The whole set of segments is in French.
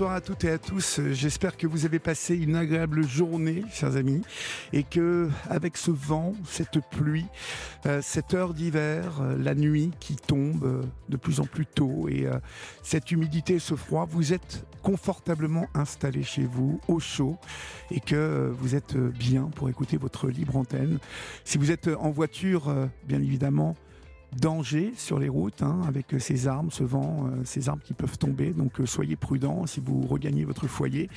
Bonsoir à toutes et à tous. J'espère que vous avez passé une agréable journée, chers amis, et que avec ce vent, cette pluie, euh, cette heure d'hiver, euh, la nuit qui tombe euh, de plus en plus tôt et cette humidité, ce froid, vous êtes confortablement installés chez vous, au chaud, et que vous êtes bien pour écouter votre libre antenne. Si vous êtes en voiture, bien évidemment, danger sur les routes hein, avec ces armes, ce vent, euh, ces armes qui peuvent tomber. Donc euh, soyez prudents si vous regagnez votre foyer.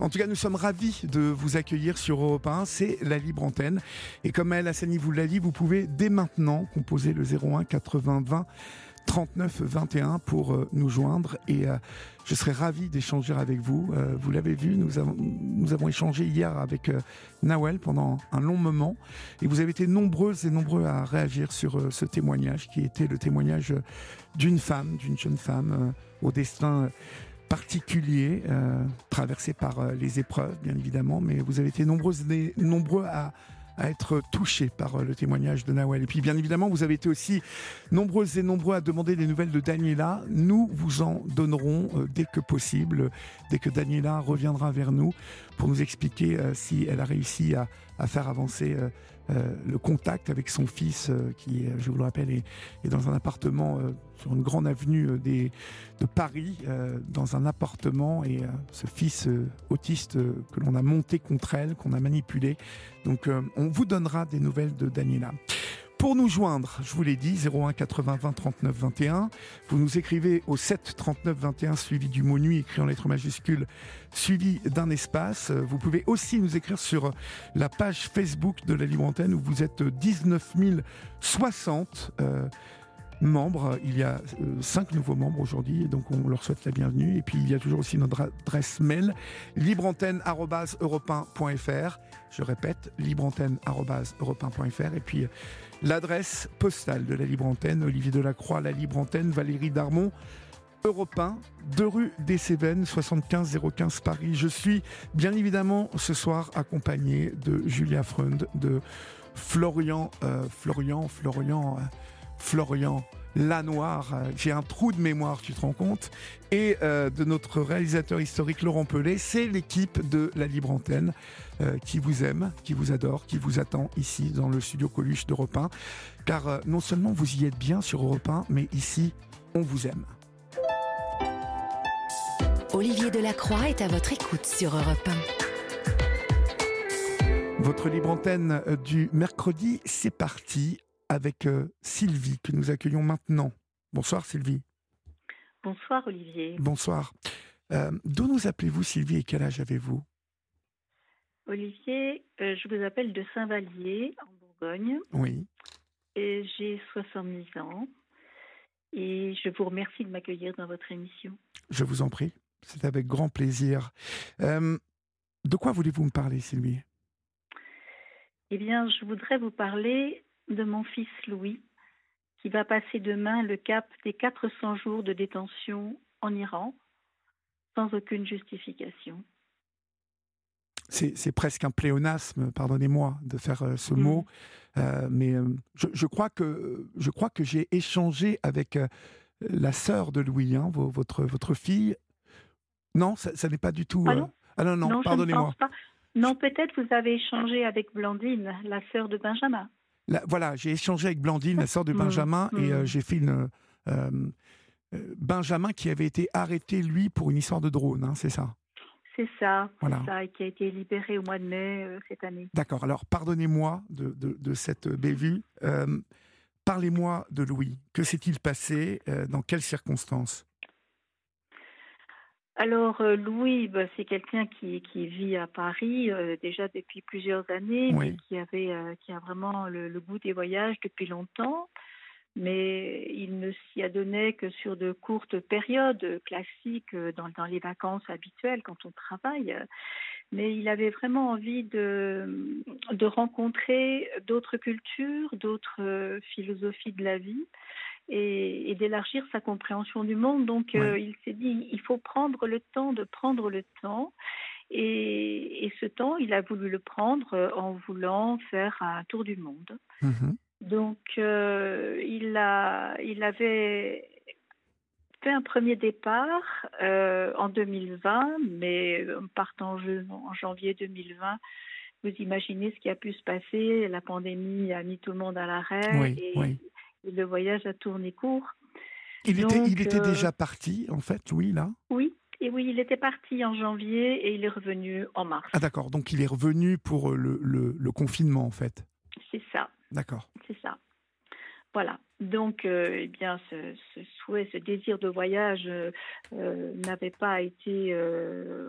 En tout cas, nous sommes ravis de vous accueillir sur Europe 1. C'est la libre antenne. Et comme elle, Hassani vous l'a dit, vous pouvez dès maintenant composer le 01 80 20 39 21 pour euh, nous joindre et euh, je serai ravi d'échanger avec vous. Euh, vous l'avez vu, nous avons, nous avons échangé hier avec Nawel pendant un long moment et vous avez été nombreuses et nombreux à réagir sur ce témoignage qui était le témoignage d'une femme, d'une jeune femme au destin particulier, traversé par les épreuves bien évidemment, mais vous avez été nombreuses et nombreux à à être touché par euh, le témoignage de Nawel. Et puis bien évidemment, vous avez été aussi nombreuses et nombreux à demander des nouvelles de Daniela. Nous vous en donnerons euh, dès que possible, dès que Daniela reviendra vers nous pour nous expliquer euh, si elle a réussi à, faire avancer le contact avec son fils, qui, je vous le rappelle, est, dans un appartement sur une grande avenue des, de Paris, dans un appartement, et ce fils autiste que l'on a monté contre elle, qu'on a manipulé. Donc on vous donnera des nouvelles de Daniela. Pour nous joindre, je vous l'ai dit, 01 80 20 39 21. Vous nous écrivez au 7 39 21 suivi du mot nuit écrit en lettres majuscules suivi d'un espace. Vous pouvez aussi nous écrire sur la page Facebook de la Libre Antenne où vous êtes 19 060 membres. Il y a euh, cinq nouveaux membres aujourd'hui, donc on leur souhaite la bienvenue. Et puis il y a toujours aussi notre adresse mail libreantenne@europain.fr. Je répète, libreantenne@europain.fr. Et puis l'adresse postale de la Libre Antenne, Olivier Delacroix, la Libre Antenne, Valérie Darmon. Europe 1, 2 rue des Cévennes, 75 015 Paris. Je suis bien évidemment ce soir accompagné de Julia Freund, de Florian, euh, Florian, Florian. Euh, Florian Lanoir. Euh, j'ai un trou de mémoire, tu te rends compte. Et euh, de notre réalisateur historique Laurent Pelé. C'est l'équipe de la Libre Antenne euh, qui vous aime, qui vous adore, qui vous attend ici dans le studio Coluche d'Europe 1. Car non seulement vous y êtes bien sur Europe 1, mais ici, on vous aime. Olivier Delacroix est à votre écoute sur Europe 1. Votre libre antenne du mercredi, c'est parti avec euh, Sylvie que nous accueillons maintenant. Bonsoir Sylvie. Bonsoir Olivier. Bonsoir. Euh, d'où nous appelez-vous Sylvie et quel âge avez-vous? Olivier, euh, je vous appelle de Saint-Vallier en Bourgogne. Oui. Et j'ai 70 ans. Et je vous remercie de m'accueillir dans votre émission. Je vous en prie. C'est avec grand plaisir. de quoi voulez-vous me parler, Sylvie? Eh bien, je voudrais vous parler de mon fils Louis, qui va passer demain le cap des 400 jours de détention en Iran, sans aucune justification. C'est presque un pléonasme, pardonnez-moi de faire euh, ce mm. mot, euh, mais euh, je, crois que, je crois que j'ai échangé avec la sœur de Louis, hein, votre, votre fille. Non, ça, n'est pas du tout. Ah non, ah non, non, pardonnez-moi. Non, peut-être vous avez échangé avec Blandine, la sœur de Benjamin voilà, j'ai échangé avec Blandine, la sœur de mmh, Benjamin, et euh, mmh. j'ai fait une. Euh, euh, Benjamin qui avait été arrêté, lui, pour une histoire de drone, hein, c'est ça? C'est ça, voilà. ça, et qui a été libéré au mois de mai cette année. D'accord, alors pardonnez-moi de, de, cette bévue. Parlez-moi de Louis. Que s'est-il passé Dans quelles circonstances? Alors Louis, bah, c'est quelqu'un qui, qui, vit à Paris déjà depuis plusieurs années, mais qui avait qui a vraiment le, le, goût des voyages depuis longtemps. Mais il ne s'y adonnait que sur de courtes périodes classiques dans, dans, les vacances habituelles quand on travaille. Mais il avait vraiment envie de, de rencontrer d'autres cultures, d'autres philosophies de la vie et, et d'élargir sa compréhension du monde. Donc euh, il s'est dit, il faut prendre le temps de prendre le temps. Et, et, ce temps, il a voulu le prendre en voulant faire un tour du monde. Mmh donc, euh, il, a, il avait fait un premier départ euh, en 2020, mais partant en janvier 2020, vous imaginez ce qui a pu se passer. La pandémie a mis tout le monde à l'arrêt et, le voyage a tourné court. Il, était, il était euh, déjà parti, en fait, oui, là? Oui, et oui, il était parti en janvier et il est revenu en mars. Ah d'accord, donc il est revenu pour le, le, le confinement, en fait. C'est ça. D'accord. C'est ça. Voilà. Donc, euh, eh bien, ce, souhait, ce désir de voyage euh, euh, n'avait pas été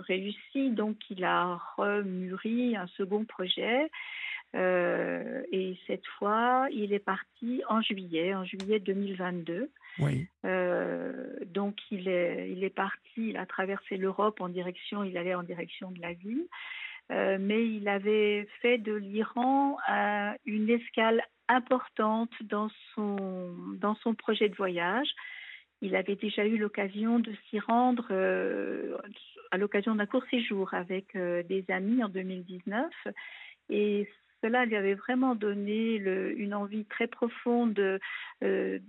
réussi. Donc, il a remûri un second projet. Et cette fois, il est parti en juillet, en juillet 2022. Oui. donc, il est, il est parti, il a traversé l'Europe en direction, il allait en direction de la ville. mais il avait fait de l'Iran une escale importante dans son, dans son projet de voyage. Il avait déjà eu l'occasion de s'y rendre euh, à l'occasion d'un court séjour avec euh, des amis en 2019 et cela lui avait vraiment donné le, une envie très profonde de, euh,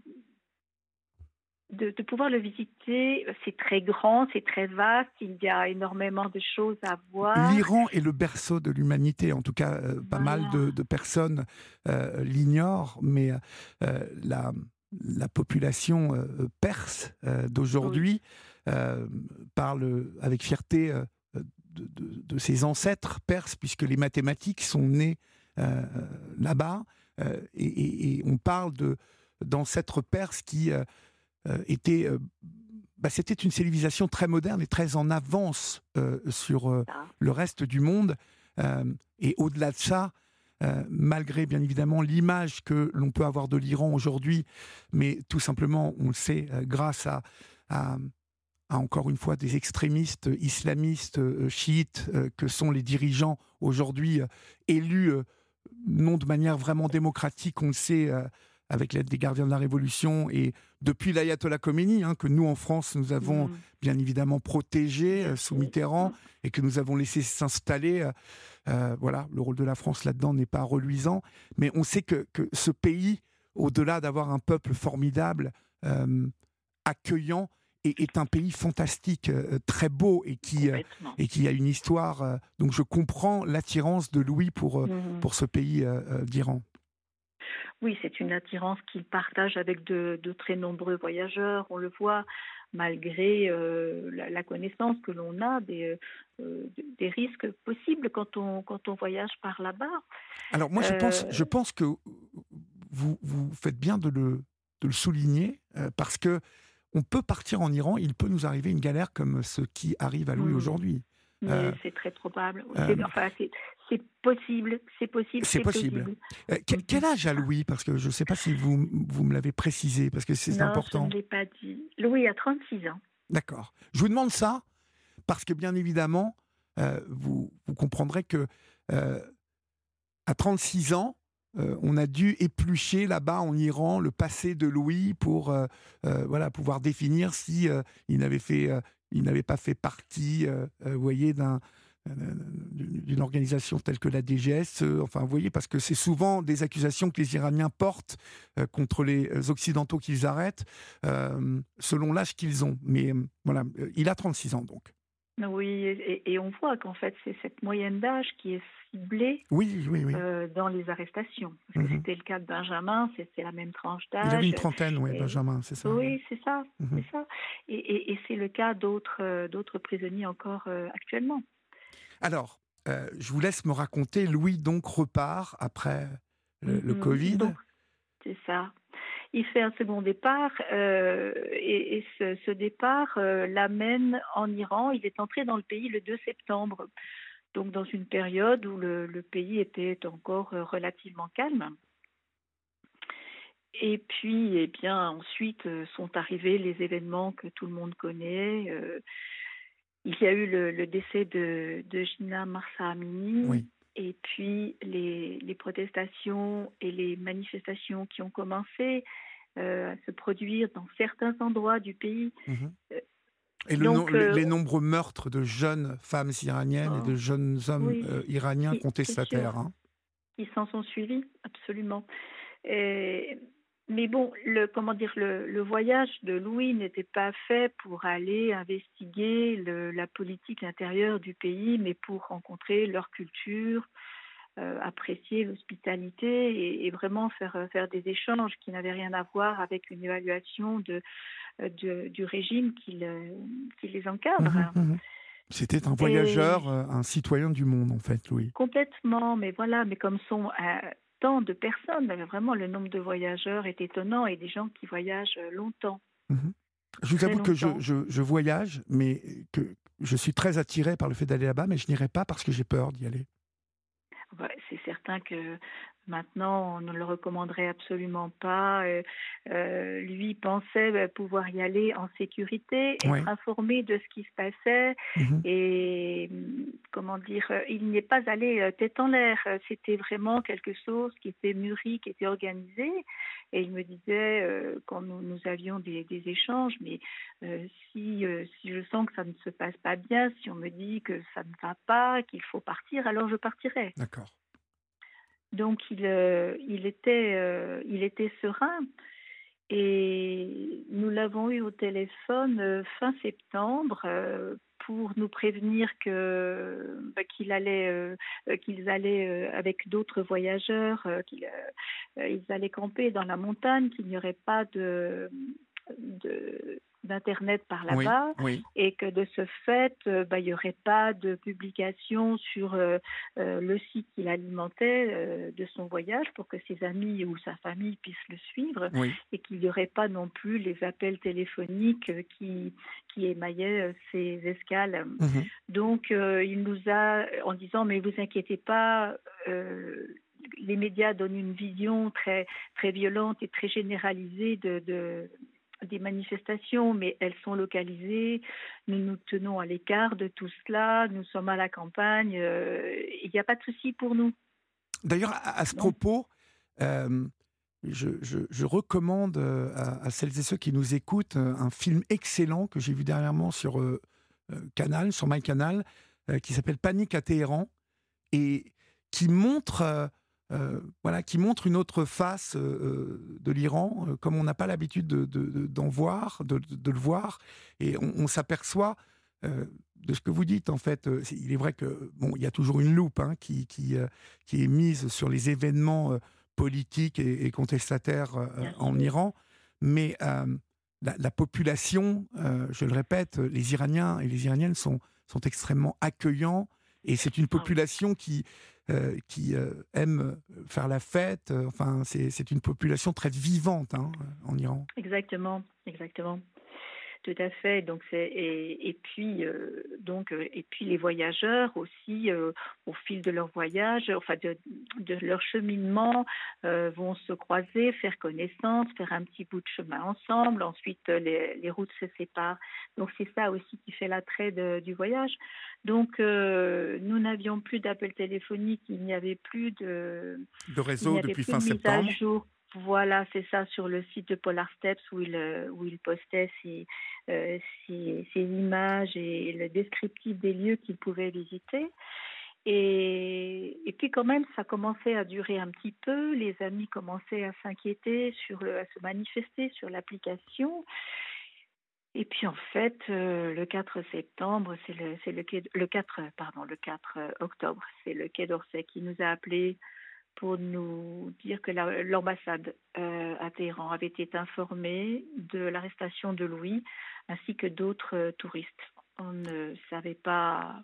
de, pouvoir le visiter. C'est très grand, c'est très vaste, il y a énormément de choses à voir. L'Iran est le berceau de l'humanité, en tout cas, euh, pas mal de, personnes euh, l'ignorent, mais euh, la, la, population perse d'aujourd'hui parle avec fierté de, ses ancêtres perses, puisque les mathématiques sont nées là-bas, et, et, on parle d'ancêtres perses qui euh, était euh, bah, c'était une civilisation très moderne et très en avance euh, sur le reste du monde. et au-delà de ça, malgré bien évidemment l'image que l'on peut avoir de l'Iran aujourd'hui, mais tout simplement, on le sait, grâce à, à, encore une fois des extrémistes islamistes chiites que sont les dirigeants aujourd'hui élus non de manière vraiment démocratique, on le sait, avec l'aide des gardiens de la Révolution et depuis l'ayatollah Khomeini, hein, que nous en France, nous avons mm. bien évidemment protégé euh, sous Mitterrand et que nous avons laissé s'installer. Euh, euh, voilà, le rôle de la France là-dedans n'est pas reluisant, mais on sait que, que ce pays, au-delà d'avoir un peuple formidable, accueillant, est, un pays fantastique, très beau et qui, et qui a une histoire. donc je comprends l'attirance de Louis pour, mm-hmm. pour ce pays d'Iran. Oui, c'est une attirance qu'il partage avec de, très nombreux voyageurs. On le voit malgré euh, la, connaissance que l'on a des, euh, des risques possibles quand on, quand on voyage par là-bas. Alors moi, je, pense, je euh, pense que vous, vous faites bien de le, de le souligner parce que on peut partir en Iran, il peut nous arriver une galère comme ce qui arrive à Louis mmh. aujourd'hui. Mais c'est très probable. enfin, c'est possible, c'est possible. C'est possible. Euh, quel, âge a Louis? Parce que je ne sais pas si vous, vous me l'avez précisé, parce que c'est important. Je ne l'ai pas dit. Louis a 36 ans. D'accord. Je vous demande ça parce que, bien évidemment, euh, vous, vous, comprendrez que euh, à 36 ans, on a dû éplucher là-bas en Iran le passé de Louis pour voilà pouvoir définir si il n'avait fait il n'avait pas fait partie, voyez, d'un d'une organisation telle que la DGS. Euh, enfin, voyez, parce que c'est souvent des accusations que les Iraniens portent euh, contre les euh, Occidentaux qu'ils arrêtent, selon l'âge qu'ils ont. Mais voilà, il a 36 ans donc. Oui, et, on voit qu'en fait, c'est cette moyenne d'âge qui est ciblée oui, oui, oui. dans les arrestations. Mhm. C'était le cas de Benjamin, c'est la même tranche d'âge. Il avait une trentaine, oui, Benjamin, c'est ça. Oui, c'est ça, mhm. c'est ça. Et, et c'est le cas d'autres prisonniers encore actuellement. Alors, euh, je vous laisse me raconter. Louis donc repart après le, mhm. Covid. C'est ça. Il fait un second départ et, ce, départ l'amène en Iran. Il est entré dans le pays le 2 septembre, donc dans une période où le pays était encore relativement calme. Et puis, eh bien, ensuite euh, sont arrivés les événements que tout le monde connaît. Euh, il y a eu le, décès de, Gina Marsa Amini. Et puis les, les, protestations et les manifestations qui ont commencé euh, à se produire dans certains endroits du pays. Mhm. Et le les nombreux meurtres de jeunes femmes iraniennes et de oh, jeunes hommes iraniens contestataires. Hein. Ils s'en sont suivis, absolument. Et mais bon, le, comment dire, le, voyage de Louis n'était pas fait pour aller investiguer la politique intérieure du pays, mais pour rencontrer leur culture, euh, apprécier l'hospitalité et, vraiment faire, faire des échanges qui n'avaient rien à voir avec une évaluation de, du régime qui, qui les encadre. Mmh, mmh, mmh. C'était un voyageur, euh, un citoyen du monde, en fait, Louis. Complètement, mais voilà, mais comme son, euh, tant de personnes. Vraiment, le nombre de voyageurs est étonnant et des gens qui voyagent euh, longtemps. Mhm. Je vous avoue que je, je, voyage, mais que je suis très attiré par le fait d'aller là-bas, mais je n'irai pas parce que j'ai peur d'y aller. c'est certain que Maintenant, on ne le recommanderait absolument pas. Euh, euh, lui pensait bah, pouvoir y aller en sécurité, être informé de ce qui se passait. Mhm. Et comment dire, euh, il n'est pas allé tête en l'air. C'était vraiment quelque chose qui était mûri, qui était organisé. Et il me disait, quand nous, avions des, échanges, mais si, si je sens que ça ne se passe pas bien, si on me dit que ça ne va pas, qu'il faut partir, alors je partirai. D'accord. Donc il, euh, euh, il était serein. Et nous l'avons eu au téléphone euh, fin septembre pour nous prévenir que bah, qu'ils allaient avec d'autres voyageurs qu'ils ils allaient camper dans la montagne qu'il n'y aurait pas de de d'Internet par là-bas et que de ce fait, euh, bah, il n'y aurait pas de publication sur euh, euh, le site qu'il alimentait de son voyage pour que ses amis ou sa famille puissent le suivre et qu'il n'y aurait pas non plus les appels téléphoniques qui, qui émaillaient ses escales. Mhm. Donc, il nous a, en disant, mais vous inquiétez pas, les médias donnent une vision très, très violente et très généralisée de des manifestations, mais elles sont localisées. Nous nous tenons à l'écart de tout cela. Nous sommes à la campagne. Euh, il n'y a pas de souci pour nous. D'ailleurs, à, ce propos, euh, je, recommande euh, à, celles et ceux qui nous écoutent un film excellent que j'ai vu dernièrement sur Canal, sur MyCanal, qui s'appelle Panique à Téhéran et qui montre euh, voilà, qui montre une autre face euh, euh, de l'Iran, comme on n'a pas l'habitude d'en de, voir, de, le voir, et on, s'aperçoit de ce que vous dites. En fait, il est vrai que bon, il y a toujours une loupe hein, qui, qui, qui, est mise sur les événements politiques et, contestataires en Iran, mais la, population, je le répète, les Iraniens et les Iraniennes sont, sont extrêmement accueillants, et c'est une ah population qui euh, qui euh, aiment faire la fête. Euh, enfin, c'est une population très vivante hein, en Iran. Exactement, exactement. Tout à fait. Donc c'est et, et, puis euh, donc euh, et puis les voyageurs aussi euh, au fil de leur voyage, enfin de, de leur cheminement, vont se croiser, faire connaissance, faire un petit bout de chemin ensemble. Ensuite les, les routes se séparent. Donc c'est ça aussi qui fait l'attrait du voyage. Donc nous n'avions plus d'appels téléphoniques, il n'y avait plus de de réseau depuis fin septembre. Voilà, c'est ça, sur le site de Polar Steps où il, euh, où il postait euh, ses, images et le descriptif des lieux qu'il pouvait visiter. Et, puis quand même, ça commençait à durer un petit peu. Les amis commençaient à s'inquiéter, sur à se manifester sur l'application. Et puis en fait, euh, le 4 septembre, c'est le, le, le 4, pardon, le 4 octobre, c'est le Quai d'Orsay qui nous a appelés pour nous dire que l'ambassade euh, à Téhéran avait été informée de l'arrestation de Louis ainsi que d'autres euh, touristes. On ne savait pas,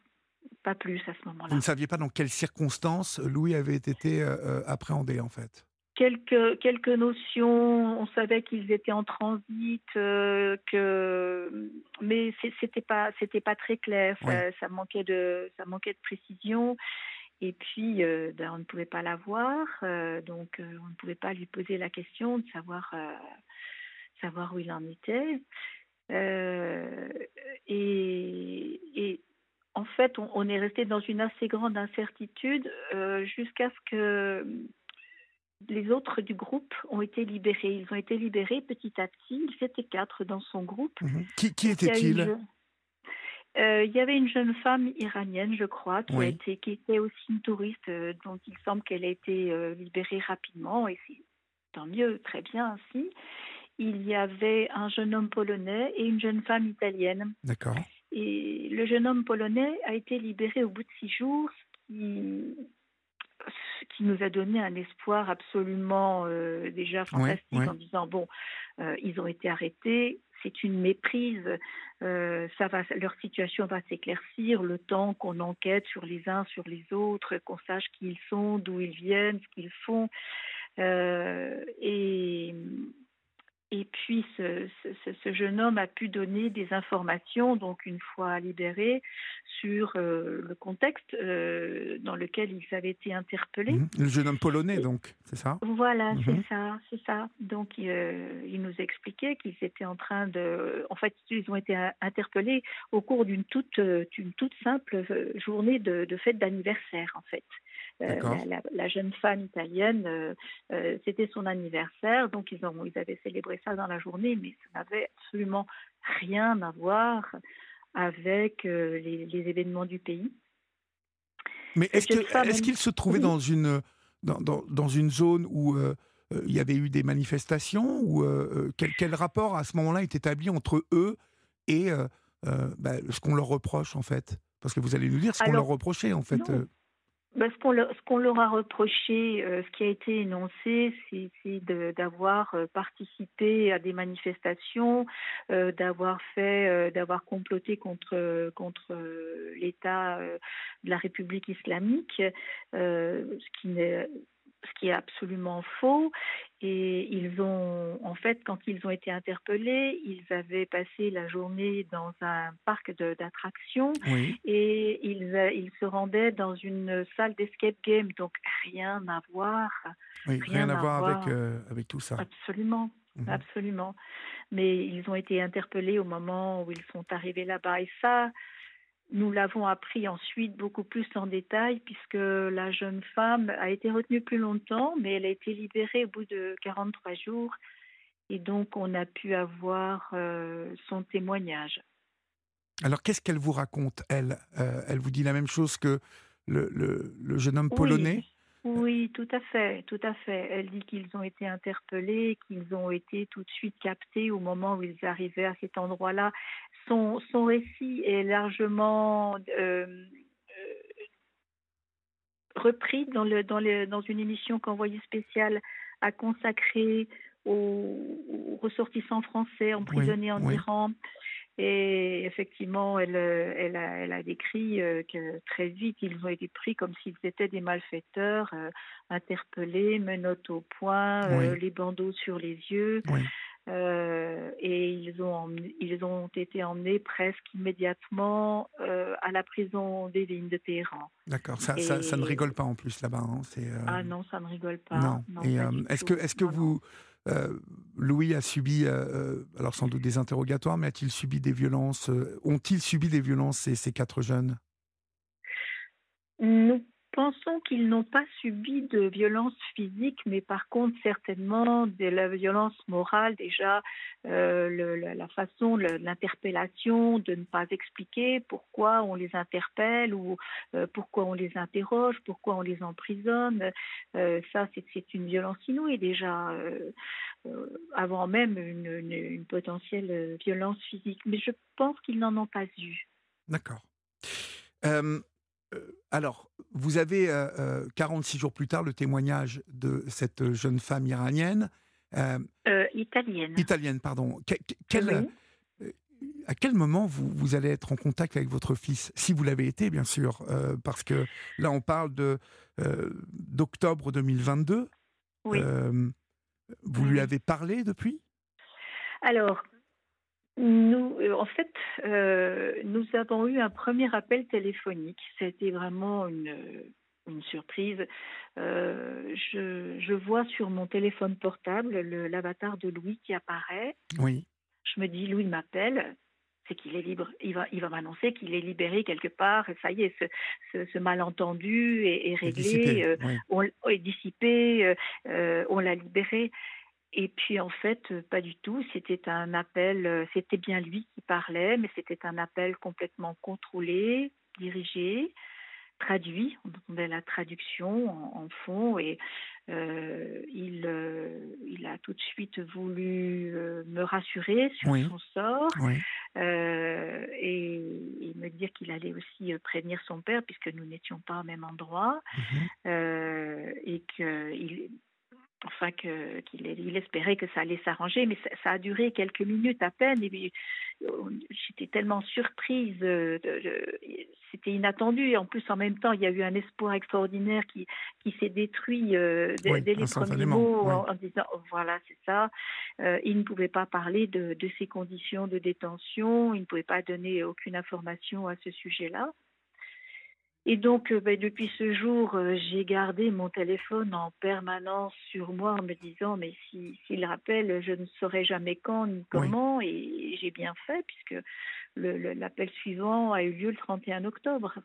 pas plus à ce moment-là. Vous ne saviez pas dans quelles circonstances Louis avait été euh, appréhendé en fait? Quelques quelques notions. On savait qu'ils étaient en transit, que mais c'était pas c'était pas très clair. Ça, manquait de ça manquait de précision. Et puis, euh, ben, on ne pouvait pas la voir, euh, donc on ne pouvait pas lui poser la question de savoir savoir où il en était. et, et en fait, on, on, est resté dans une assez grande incertitude jusqu'à ce que les autres du groupe ont été libérés. Ils ont été libérés petit à petit. Ils étaient quatre dans son groupe. Mhm. Qui, qui était-il? Euh, il y avait une jeune femme iranienne, je crois, qui, a été, qui était aussi une touriste, euh, dont il semble qu'elle a été euh, libérée rapidement, et c'est tant mieux, très bien ainsi. Il y avait un jeune homme polonais et une jeune femme italienne. D'accord. Et le jeune homme polonais a été libéré au bout de six jours, qui nous a donné un espoir absolument euh, déjà fantastique en disant bon, ils ont été arrêtés, c'est une méprise, euh, ça va, leur situation va s'éclaircir le temps qu'on enquête sur les uns sur les autres, qu'on sache qui ils sont, d'où ils viennent, ce qu'ils font. et et puis ce, ce, jeune homme a pu donner des informations, donc une fois libéré, sur euh, le contexte euh, dans lequel ils avaient été interpellés. Mhm. Le jeune homme polonais, donc, c'est ça? Voilà, c'est mhm. ça, c'est ça. Donc euh, il nous expliquait qu'ils étaient en train de, en fait, ils ont été interpellés au cours d'une toute, d'une toute simple journée de, de fête d'anniversaire, en fait. Euh, la, jeune femme italienne, euh, euh, c'était son anniversaire, donc ils, ont, ils avaient célébré ça dans la journée, mais ça n'avait absolument rien à voir avec les, événements du pays. Mais est-ce qu'il se trouvait dans, une, dans, dans, une zone où il y avait eu des manifestations ou quel, quel, rapport à ce moment-là est établi entre eux et bah, ce qu'on leur reproche en fait? Parce que vous allez nous dire ce qu'on leur reprochait en fait. Ben, ce qu'on leur, a reproché, euh, ce qui a été énoncé, c'est d'avoir euh, participé à des manifestations, euh, d'avoir fait, d'avoir comploté contre contre l'État de la République islamique, ce qui n'est ce qui est absolument faux. Et ils ont, en fait, quand ils ont été interpellés, ils avaient passé la journée dans un parc d'attractions et ils, ils se rendaient dans une salle d'escape game. Donc rien à voir. rien, à, voir, avec, euh, avec tout ça. Absolument. Mhm. Absolument. Mais ils ont été interpellés au moment où ils sont arrivés là-bas. Et ça, nous l'avons appris ensuite beaucoup plus en détail puisque la jeune femme a été retenue plus longtemps, mais elle a été libérée au bout de 43 jours. Et donc on a pu avoir euh, son témoignage. Alors qu'est-ce qu'elle vous raconte, elle? Euh, Elle vous dit la même chose que le, le, jeune homme polonais? Oui, tout à fait, tout à fait. Elle dit qu'ils ont été interpellés, qu'ils ont été tout de suite captés au moment où ils arrivaient à cet endroit-là. Son, son récit est largement euh, euh, repris dans, le, dans, le, dans une émission qu'Envoyé spécial a consacrée aux, ressortissants français emprisonnés en Iran. Et effectivement, elle, elle, a, elle a décrit euh, que très vite, ils ont été pris comme s'ils étaient des malfaiteurs, euh, interpellés, menottes au poing, euh, les bandeaux sur les yeux. et ils ont, ils ont été emmenés presque immédiatement à la prison des lignes de Téhéran. D'accord, ça, ça, ça, ne rigole pas en plus là-bas. Hein. Ah non, ça ne rigole pas. Non. est-ce que, est-ce que vous, euh, Louis a subi, euh, euh, alors sans doute des interrogatoires, mais a-t-il subi des violences Ont-ils subi des violences ces, ces quatre jeunes? Nous pensons qu'ils n'ont pas subi de violence physique, mais par contre certainement de la violence morale déjà, euh, la, façon, l'interpellation, de ne pas expliquer pourquoi on les interpelle ou euh, pourquoi on les interroge, pourquoi on les emprisonne. Euh, ça, c'est une violence inouïe déjà, avant même une, potentielle violence physique. Mais je pense qu'ils n'en ont pas eu. D'accord. Alors, vous avez 46 euh, euh, jours plus tard le témoignage de cette jeune femme iranienne. italienne. Italienne, pardon. À quel moment vous, vous, allez être en contact avec votre fils Si vous l'avez été, bien sûr, parce que là, on parle d'octobre 2022. Oui. vous lui avez parlé depuis? Alors, nous, en fait, nous avons eu un premier appel téléphonique. C'était vraiment une, une surprise. je, je, vois sur mon téléphone portable l'avatar de Louis qui apparaît. Oui. Je me dis, Louis m'appelle c'est qu'il est libre. Il va, il va m'annoncer qu'il est libéré quelque part. Et ça y est, ce, ce, malentendu est, réglé, dissipé, euh, on, est dissipé, euh, euh, on l'a libéré. Et puis en fait, pas du tout. C'était un appel, c'était bien lui qui parlait, mais c'était un appel complètement contrôlé, dirigé traduit, on entendait la traduction en, fond et euh, il, euh, il a tout de suite voulu euh, me rassurer sur son sort et, me dire qu'il allait aussi prévenir son père puisque nous n'étions pas au même endroit mhm. et qu'il enfin que qu'il il espérait que ça allait s'arranger, mais ça, a duré quelques minutes à peine. Et j'étais tellement surprise, de, c'était inattendu. Et en plus, en même temps, il y a eu un espoir extraordinaire qui qui s'est détruit euh, dès, les premiers mots en, disant oh, voilà, c'est ça. Euh, il ne pouvait pas parler de, de ses conditions de détention, il ne pouvait pas donner aucune information à ce sujet-là. Et donc, euh, ben, depuis ce jour, euh, j'ai gardé mon téléphone en permanence sur moi en me disant, mais s'il rappelle, je ne saurais jamais quand ni comment. Et j'ai bien fait, puisque l'appel suivant a eu lieu le 31 octobre.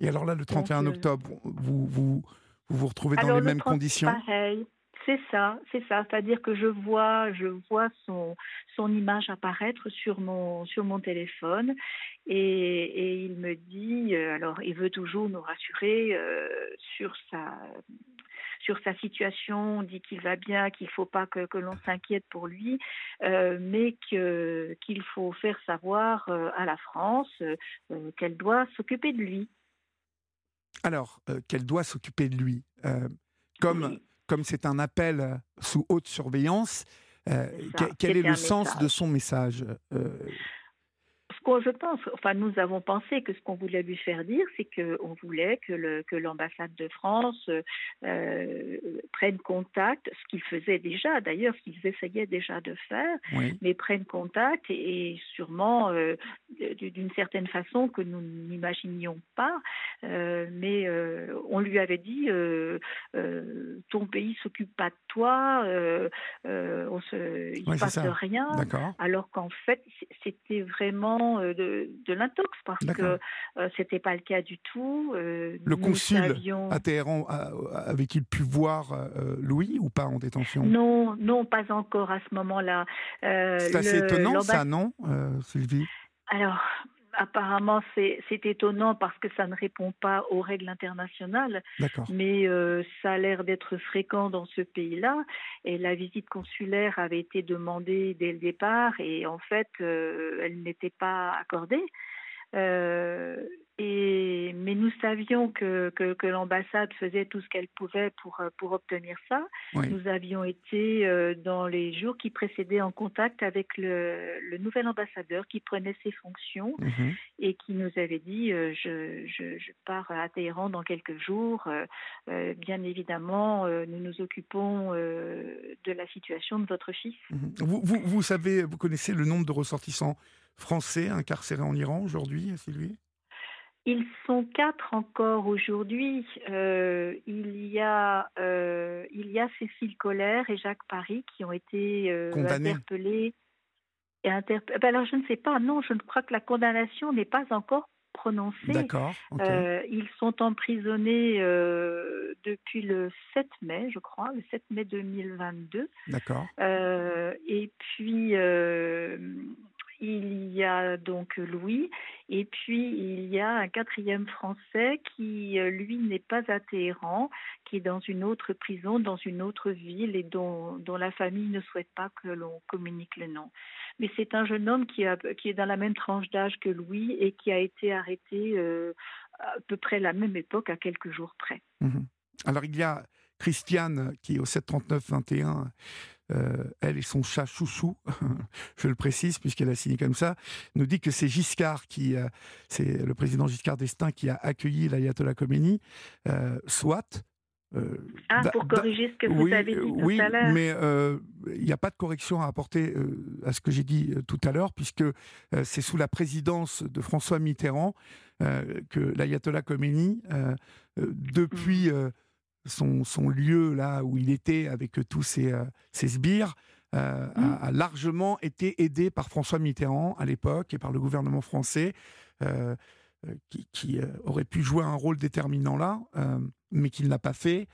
Et alors là, le 31 euh, octobre, vous, vous vous, vous retrouvez dans les mêmes conditions? Pareil. C'est ça, c'est ça. C'est-à-dire que je vois, je vois son, son image apparaître sur mon, sur mon téléphone et, et il me dit, euh, alors il veut toujours nous rassurer euh, sur sa sur sa situation, dit qu'il va bien, qu'il ne faut pas que, que l'on s'inquiète pour lui, euh, mais qu'il faut faire savoir à la France qu'elle doit s'occuper de lui. Alors, qu'elle doit s'occuper de lui. comme comme c'est un appel sous haute surveillance, quel est le sens de son message je pense, enfin nous avons pensé que ce qu'on voulait lui faire dire, c'est qu'on voulait que l'ambassade de France euh, prenne contact, ce qu'il faisait déjà d'ailleurs, ce qu'ils essayaient déjà de faire, mais prenne contact et, sûrement euh, d'une certaine façon que nous n'imaginions pas, euh, mais on lui avait dit ton pays s'occupe pas de toi, on se, il ne passe rien, alors qu'en fait c'était vraiment euh, de, l'intox parce que euh, c'était pas le cas du tout. Euh, le consul à Téhéran avait-il pu voir Louis ou pas en détention? Non, non, pas encore à ce moment-là. C'est assez étonnant ça, non, Sylvie? Alors, apparemment, c'est étonnant parce que ça ne répond pas aux règles internationales. Mais ça a l'air d'être fréquent dans ce pays-là. Et la visite consulaire avait été demandée dès le départ et en fait, elle n'était pas accordée. Et, mais nous savions que, que, l'ambassade faisait tout ce qu'elle pouvait pour, euh, pour obtenir ça. Nous avions été euh, dans les jours qui précédaient en contact avec le, le nouvel ambassadeur qui prenait ses fonctions mhm. et qui nous avait dit euh, je, je, je, pars à Téhéran dans quelques jours. bien évidemment, nous nous occupons de la situation de votre fils. Mhm. Vous, vous, vous savez, vous connaissez le nombre de ressortissants français incarcérés en Iran aujourd'hui, Sylvie ils sont quatre encore aujourd'hui. Euh, il y a euh, il y a Cécile Collère et Jacques Paris qui ont été euh, interpellés. Et interpe... Ben alors je ne sais pas. Non, je ne crois que la condamnation n'est pas encore prononcée. D'accord. ils sont emprisonnés depuis le 7 mai, je crois, le 7 mai 2022. D'accord. et puis il y a donc Louis, et puis il y a un quatrième Français qui, euh, lui, n'est pas à Téhéran, qui est dans une autre prison, dans une autre ville, et dont, la famille ne souhaite pas que l'on communique le nom. Mais c'est un jeune homme qui est dans la même tranche d'âge que Louis et qui a été arrêté euh, à peu près la même époque, à quelques jours près. Mhm. Alors il y a Christiane qui est au 739-21 euh, elle et son chat chouchou, je le précise puisqu'elle a signé comme ça, nous dit que c'est Giscard qui, euh, c'est le président Giscard d'Estaing qui a accueilli l'ayatollah Khomeini, euh, soit. Ah, pour corriger ce que vous avez dit tout oui, à l'heure. mais il n'y a pas de correction à apporter à ce que j'ai dit tout à l'heure, puisque c'est sous la présidence de François Mitterrand que l'ayatollah Khomeini, depuis mmh. Son, son, lieu là où il était avec tous ses, ses sbires, mmh. a, largement été aidé par François Mitterrand à l'époque et par le gouvernement français. qui, qui aurait pu jouer un rôle déterminant là, mais qu'il n'a pas fait.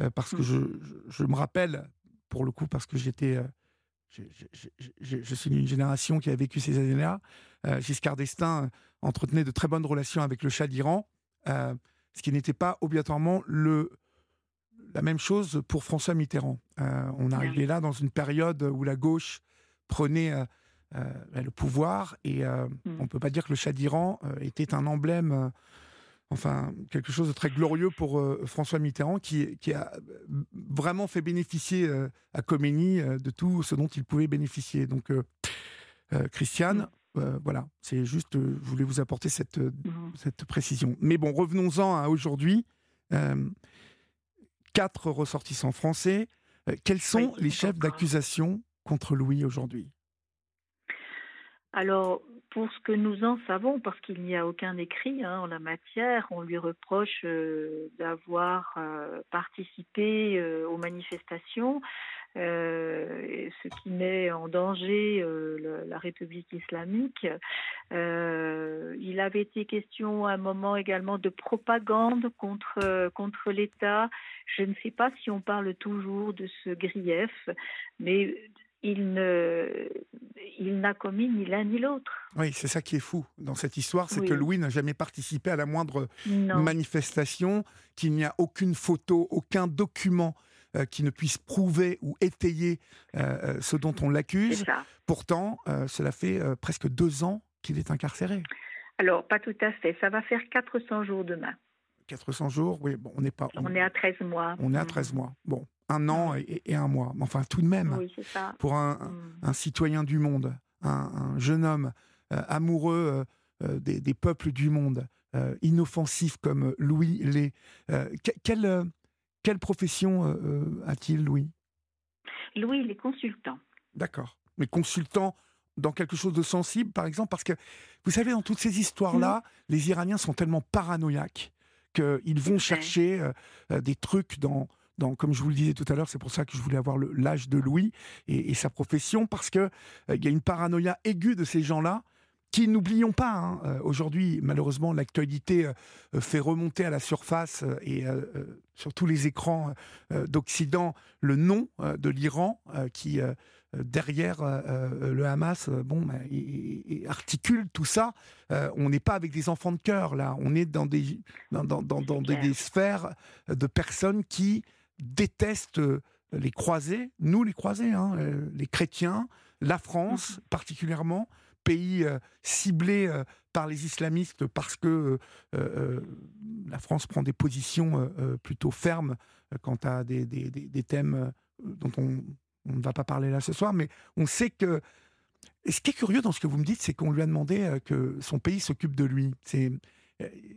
Euh, parce que mmh. je, me rappelle, pour le coup, parce que j'étais. Euh, je, suis d'une génération qui a vécu ces années-là. Euh, Giscard d'Estaing entretenait de très bonnes relations avec le Shah d'Iran, ce qui n'était pas obligatoirement le, la même chose pour François Mitterrand. on ah arrivait là dans une période où la gauche prenait le pouvoir et mmh. on ne peut pas dire que le Shah d'Iran était un emblème enfin quelque chose de très glorieux pour euh, François Mitterrand qui, a vraiment fait bénéficier euh, à Khomeini euh, de tout ce dont il pouvait bénéficier. Donc, Christiane, mm. voilà, c'est juste, je voulais vous apporter cette, mm. cette précision. Mais bon, revenons-en à aujourd'hui. Quatre ressortissants français. quels sont les chefs d'accusation contre Louis aujourd'hui? Alors, pour ce que nous en savons, parce qu'il n'y a aucun écrit hein, en la matière, on lui reproche euh, d'avoir euh, participé euh, aux manifestations, ce qui met en danger la République islamique. il avait été question à un moment également de propagande contre, contre l'État. Je ne sais pas si on parle toujours de ce grief, mais il ne, il n'a commis ni l'un ni l'autre. Oui, c'est ça qui est fou dans cette histoire, c'est que Louis n'a jamais participé à la moindre manifestation, qu'il n'y a aucune photo, aucun document euh, qui ne puisse prouver ou étayer euh, euh, ce dont on l'accuse. Pourtant, cela fait presque deux ans qu'il est incarcéré. Alors, pas tout à fait. Ça va faire 400 jours demain. 400 jours, oui, bon, on n'est pas. On, est à 13 mois. On est à 13 mm. mois. Bon, un an et, un mois. Enfin, tout de même, pour un, mm. citoyen du monde, un, jeune homme euh, amoureux euh, euh, des, peuples du monde, inoffensif comme Louis l'est, quelle, quelle profession a-t-il, Louis? Louis, il est consultant. D'accord. Mais consultant dans quelque chose de sensible, par exemple, parce que vous savez, dans toutes ces histoires-là, les Iraniens sont tellement paranoïaques qu'ils vont chercher des trucs dans, comme je vous le disais tout à l'heure, c'est pour ça que je voulais avoir l'âge de Louis et, sa profession, parce qu'il euh, il y a une paranoïa aiguë de ces gens-là qui, n'oublions pas, hein, euh, aujourd'hui, malheureusement, l'actualité euh, fait remonter à la surface et sur tous les écrans d'Occident le nom de l'Iran qui, derrière le Hamas, bon, bah, articule tout ça. on n'est pas avec des enfants de cœur, là. On est dans des, dans, dans, des, sphères de personnes qui détestent euh, les croisés, nous les croisés, hein, euh, les chrétiens, la France mhm. particulièrement, pays euh, ciblé par les islamistes parce que la France prend des positions plutôt fermes quant à des, thèmes dont on, ne va pas parler là ce soir, mais on sait que... ce qui est curieux dans ce que vous me dites, c'est qu'on lui a demandé que son pays s'occupe de lui. Il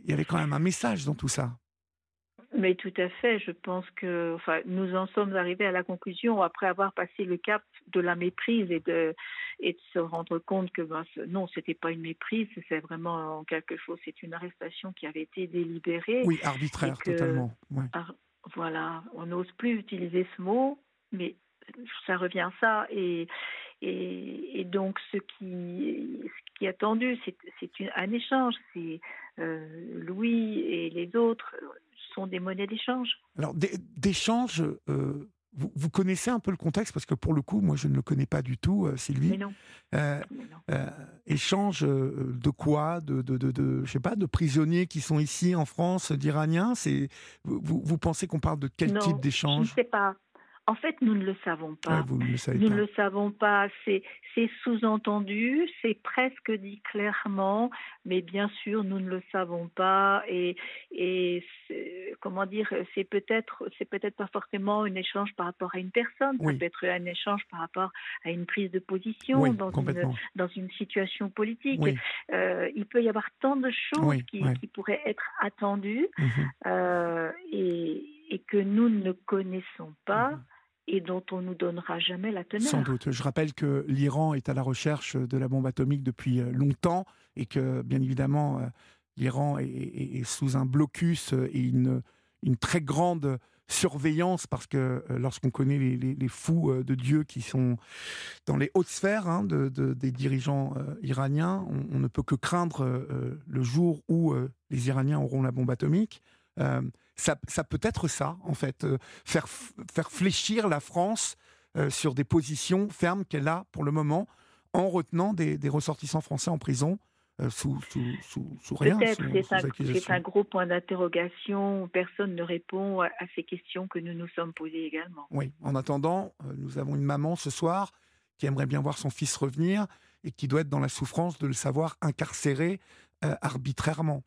y avait quand même un message dans tout ça. Mais tout à fait, je pense que enfin, nous en sommes arrivés à la conclusion après avoir passé le cap de la méprise et de, et de se rendre compte que ben, non, ce n'était pas une méprise, c'est vraiment quelque chose, c'est une arrestation qui avait été délibérée. Oui, arbitraire, totalement. voilà, on n'ose plus utiliser ce mot, mais ça revient à ça. Et, et, donc, ce qui, ce qui est attendu, c'est un échange. C'est euh, Louis et les autres sont des monnaies d'échange. Alors, d'échange, euh, vous, vous, connaissez un peu le contexte parce que pour le coup, moi, je ne le connais pas du tout, euh, Sylvie. Mais non. Euh, échange de quoi? De, de, de, je sais pas, de prisonniers qui sont ici en France, d'Iraniens? C'est vous, vous pensez qu'on parle de quel type d'échange? Je ne sais pas. En fait, nous ne le savons pas. nous ne le savons pas. C'est, sous-entendu, c'est presque dit clairement, mais bien sûr, nous ne le savons pas. Et, et comment dire, c'est peut-être, c'est peut-être pas forcément un échange par rapport à une personne. Ça peut être un échange par rapport à une prise de position dans, une, dans une situation politique. Euh, il peut y avoir tant de choses qui, qui, pourraient être attendues. Mhm. Euh, et et que nous ne connaissons pas. Mhm. Et dont on nous donnera jamais la teneur. Sans doute. Je rappelle que l'Iran est à la recherche de la bombe atomique depuis euh, longtemps et que, bien évidemment, euh, l'Iran est, sous un blocus euh, et une, très grande surveillance parce que lorsqu'on connaît les, fous de Dieu qui sont dans les hautes sphères hein, de- de- des dirigeants iraniens, on, ne peut que craindre le jour où les Iraniens auront la bombe atomique. Euh, ça, ça peut être ça, en fait, euh, faire, faire fléchir la France euh, sur des positions fermes qu'elle a pour le moment, en retenant des, des ressortissants français en prison sous, sous, sous, sous rien. Peut-être, c'est un, gros point d'interrogation. Personne ne répond à, ces questions que nous nous sommes posées également. Oui. En attendant, nous avons une maman ce soir qui aimerait bien voir son fils revenir et qui doit être dans la souffrance de le savoir incarcéré arbitrairement.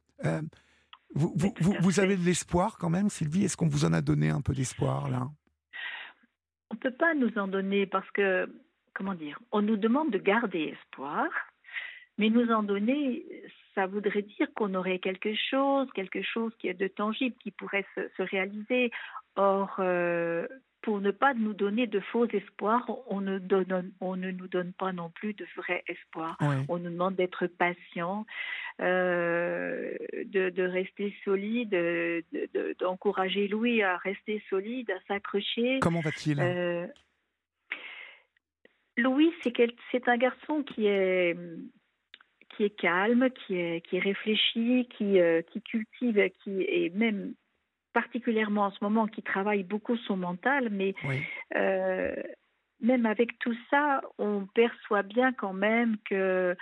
Vous, avez de l'espoir quand même, Sylvie? Est-ce qu'on vous en a donné un peu d'espoir là? On ne peut pas nous en donner parce que, comment dire, on nous demande de garder espoir, mais nous en donner, ça voudrait dire qu'on aurait quelque chose, quelque chose qui est de tangible, qui pourrait se, se réaliser. Or, euh, pour ne pas nous donner de faux espoirs, on ne, donne, on ne nous donne pas non plus de vrais espoirs. Oui. On nous demande d'être patient, euh, de, de rester solide, de- de- d'encourager Louis à rester solide, à s'accrocher. Comment va-t-il? Euh, Louis, c'est un garçon qui est qui est calme, qui est qui est réfléchi, qui euh, qui cultive, qui est même particulièrement en ce moment qui travaille beaucoup son mental, mais Oui. euh, même avec tout ça, on perçoit bien quand même que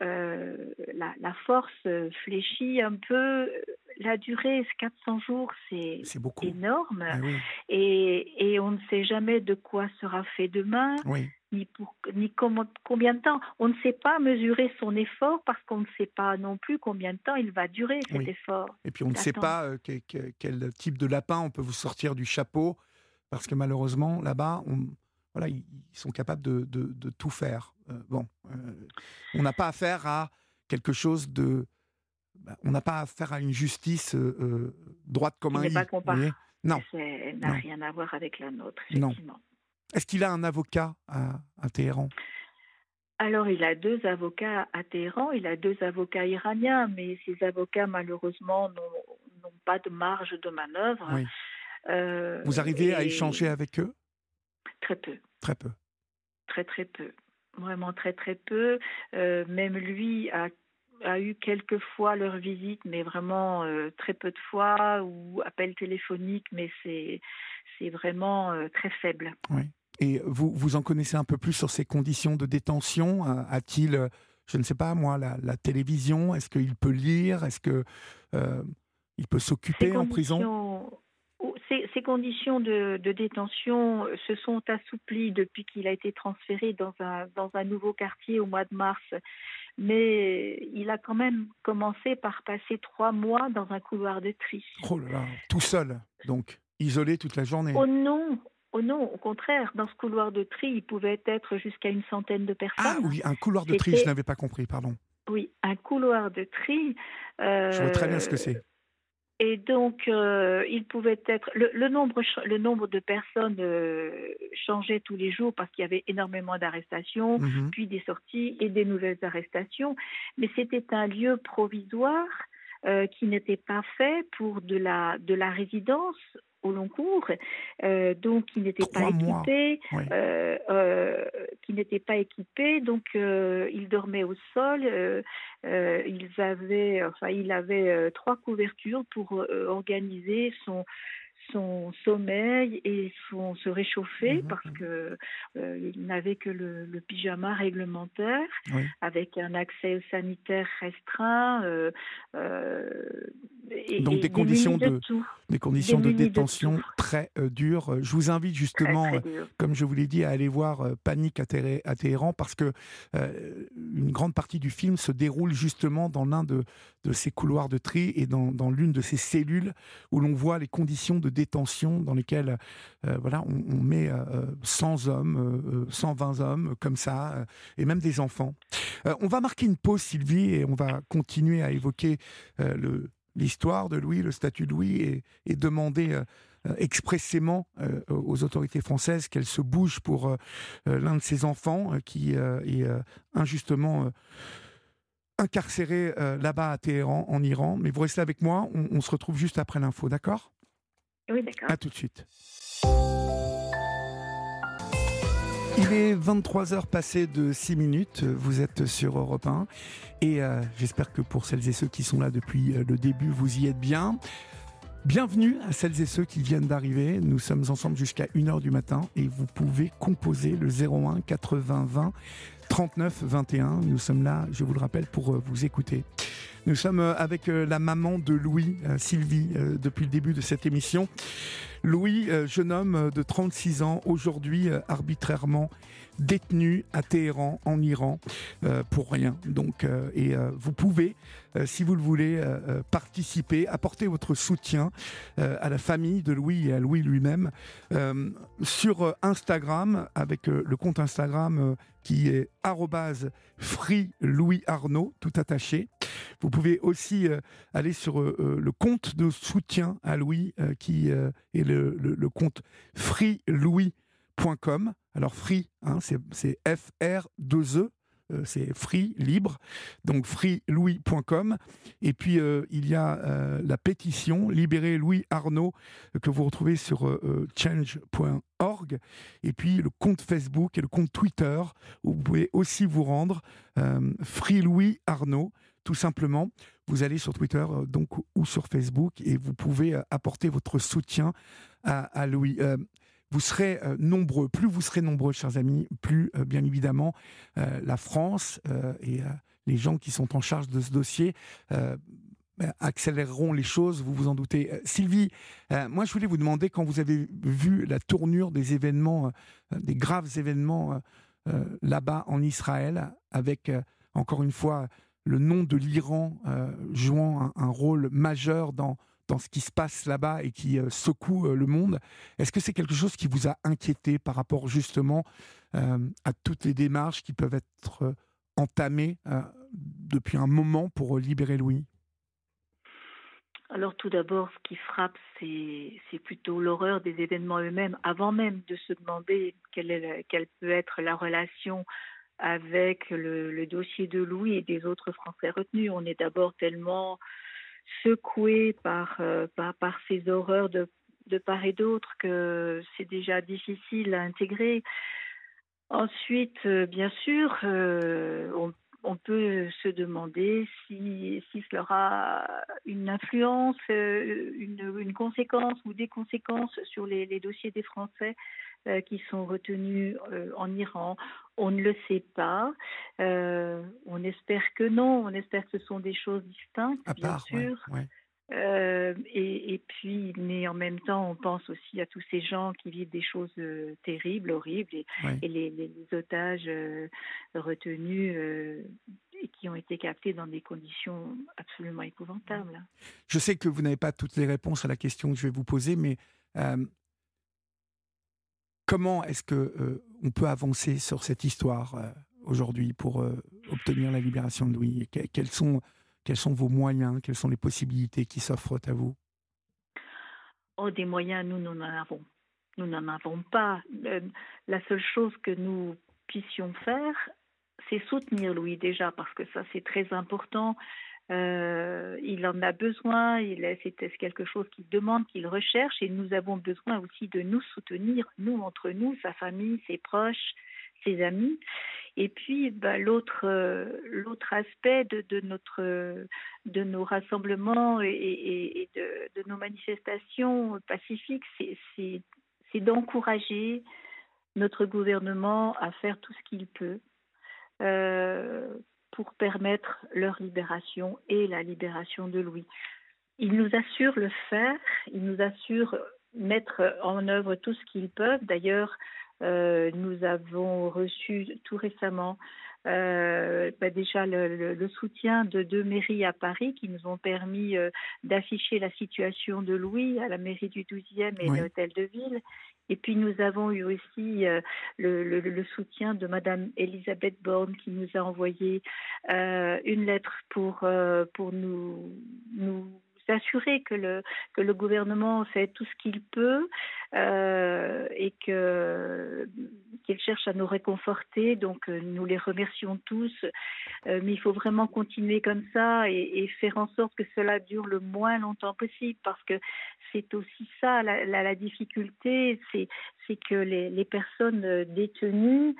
euh, la, la force fléchit un peu. La durée, 400 jours, c'est C'est beaucoup. énorme. Ah oui. Et, et on ne sait jamais de quoi sera fait demain, oui. Ni pour ni comment, combien de temps. On ne sait pas mesurer son effort parce qu'on ne sait pas non plus combien de temps il va durer cet Oui. effort. Et puis on ne sait pas euh, que- que- quel type de lapin on peut vous sortir du chapeau, parce que malheureusement, là-bas, voilà, ils sont capables de, de- de tout faire. Euh, bon, euh, on n'a pas affaire à quelque chose de... bah, on n'a pas affaire à une justice droite comme un i. pas Non. N'a rien à voir avec la nôtre, Non. Est-ce qu'il a un avocat à, à Téhéran? Alors, il a deux avocats à Téhéran, il a deux avocats iraniens, mais ces avocats, malheureusement, n'ont pas de marge de manœuvre. Oui. Euh, Vous arrivez à échanger avec eux? Très peu. Très peu. Très très peu. Vraiment très très peu. Euh, même lui a, a eu quelques fois leur visite, mais vraiment euh, très peu de fois, ou appel téléphonique, mais c'est vraiment très faible. Oui. Et vous, vous en connaissez un peu plus sur ces conditions de détention? Euh, A-t-il, euh, je ne sais pas moi, la, la télévision? Est-ce qu'il peut lire? Est-ce que euh, il peut s'occuper en prison? ou- Ces, ces conditions de, de détention se sont assouplies depuis qu'il a été transféré dans un, dans un nouveau quartier au mois de mars. Mais il a quand même commencé par passer trois mois dans un couloir de tri. Oh là là, tout seul, donc isolé toute la journée. Oh non, oh non, au contraire, dans ce couloir de tri, il pouvait être jusqu'à une centaine de personnes. ah oui, un couloir de tri, je n'avais pas compris, pardon. Oui, un couloir de tri. Je vois très bien ce que euh, c'est. Et donc, euh, il pouvait être le, le nombre le nombre de personnes euh, changeait tous les jours parce qu'il y avait énormément d'arrestations, Mhm. puis des sorties et des nouvelles arrestations. Mais c'était un lieu provisoire euh, qui n'était pas fait pour de la de la résidence au long cours, euh, donc qui n'était pas équipé, Oui. euh, euh, qui n'était pas équipé, donc ils dormaient au sol. ils avaient, enfin, il avait trois couvertures pour organiser son son sommeil et son se réchauffer Mhm, parce que euh, il n'avait que le, le pyjama réglementaire Oui. avec un accès sanitaire restreint euh, euh, et, Donc et des conditions de- tout, Des conditions de détention très dures. Je vous invite justement très comme je vous l'ai dit, à aller voir Panique à, Téhé- à Téhéran parce que une grande partie du film se déroule justement dans l'un de, de ces couloirs de tri et dans, dans l'une de ces cellules où l'on voit les conditions de détention dans lesquelles euh, voilà, on, met euh, 100 hommes, euh, euh, 120 hommes comme ça, euh, et même des enfants. Euh, on va marquer une pause, Sylvie, et on va continuer à évoquer euh, l'histoire de Louis, le statut de Louis, et, demander euh, expressément aux autorités françaises qu'elle se bouge pour l'un de ses enfants qui est injustement incarcéré là-bas à Téhéran, en Iran. Mais vous restez avec moi, on se retrouve juste après l'info, d'accord? Oui, d'accord. À tout de suite. Il est 23h passé de 6 minutes, vous êtes sur Europe 1 et euh, j'espère que pour celles et ceux qui sont là depuis euh, le début, vous y êtes bien. Bienvenue à celles et ceux qui viennent d'arriver. Nous sommes ensemble jusqu'à 1h du matin et vous pouvez composer le 01 80 20 39 21. Nous sommes là, je vous le rappelle, pour euh, vous écouter. Nous sommes avec la maman de Louis, Sylvie, depuis le début de cette émission. Louis, euh, jeune homme euh, de 36 ans, aujourd'hui euh, arbitrairement détenu à Téhéran, en Iran, pour rien. Donc, et vous pouvez, si vous le voulez, participer, apporter votre soutien à la famille de Louis et à Louis lui-même sur Instagram avec le compte Instagram qui est free Louis Arnaud, tout attaché. Vous pouvez aussi aller sur le compte de soutien à Louis qui est le, compte freelouis.com. Alors free, hein, c'est F-R-2-E, euh, c'est free, libre, donc freelouis.com. Et puis euh, il y a euh, la pétition Libérer Louis Arnaud que vous retrouvez sur change.org. Et puis le compte Facebook et le compte Twitter où vous pouvez aussi vous rendre. Free Louis Arnaud, tout simplement vous allez sur Twitter donc ou sur Facebook et vous pouvez apporter votre soutien à, Louis. Euh, vous serez euh, nombreux. Plus vous serez nombreux, chers amis, plus, euh, bien évidemment, la France et les gens qui sont en charge de ce dossier ben, accéléreront les choses, vous vous en doutez. Sylvie, moi je voulais vous demander, quand vous avez vu la tournure des événements, des graves événements là-bas en Israël, avec, encore une fois, le nom de l'Iran jouant un, rôle majeur dans, dans ce qui se passe là-bas et qui euh, secoue euh, le monde. Est-ce que c'est quelque chose qui vous a inquiété par rapport justement euh, à toutes les démarches qui peuvent être entamées depuis un moment pour libérer Louis? Alors tout d'abord, ce qui frappe, c'est plutôt l'horreur des événements eux-mêmes, avant même de se demander quelle, quelle peut être la relation avec le, dossier de Louis et des autres Français retenus. On est d'abord tellement secoué par, euh, par, par, ces horreurs de, de part et d'autre que c'est déjà difficile à intégrer. Ensuite, euh, bien sûr, euh, on, on, peut se demander si, si cela aura une influence, une, une, conséquence ou des conséquences sur les, les dossiers des Français euh, qui sont retenus euh, en Iran. On ne le sait pas. Euh, on espère que non. On espère que ce sont des choses distinctes, bien sûr. Et, puis, mais en même temps, on pense aussi à tous ces gens qui vivent des choses terribles, horribles, et, les, les, otages retenus et qui ont été captés dans des conditions absolument épouvantables. Je sais que vous n'avez pas toutes les réponses à la question que je vais vous poser, mais Comment est-ce que euh, on peut avancer sur cette histoire euh, aujourd'hui pour euh, obtenir la libération de Louis? Quels sont, quels sont vos moyens? Quelles sont les possibilités qui s'offrent à vous? Oh, des moyens, nous, nous n'en avons. Nous n'en avons pas. la seule chose que nous puissions faire, c'est soutenir Louis déjà, parce que ça, c'est très important. Euh, il en a besoin, c'est quelque chose qu'il demande, qu'il recherche, et nous avons besoin aussi de nous soutenir, nous entre nous, sa famille, ses proches, ses amis. Et puis bah, l'autre euh, l'autre aspect de, nos rassemblements et, de, nos manifestations pacifiques, c'est d'encourager notre gouvernement à faire tout ce qu'il peut euh, pour permettre leur libération et la libération de Louis. Ils nous assurent le faire, ils nous assurent mettre en œuvre tout ce qu'ils peuvent. D'ailleurs, euh, nous avons reçu tout récemment euh, bah déjà le, le, soutien de deux mairies à Paris qui nous ont permis euh, d'afficher la situation de Louis à la mairie du 12e et l'hôtel de ville. Et puis nous avons eu aussi euh, le, soutien de Madame Elisabeth Borne qui nous a envoyé une lettre pour, pour nous, nous assurée que le, que le gouvernement fait tout ce qu'il peut euh, et que qu'il cherche à nous réconforter. Donc euh, nous les remercions tous, euh, mais il faut vraiment continuer comme ça et, faire en sorte que cela dure le moins longtemps possible parce que c'est aussi ça la, difficulté, c'est c'est que les, personnes détenues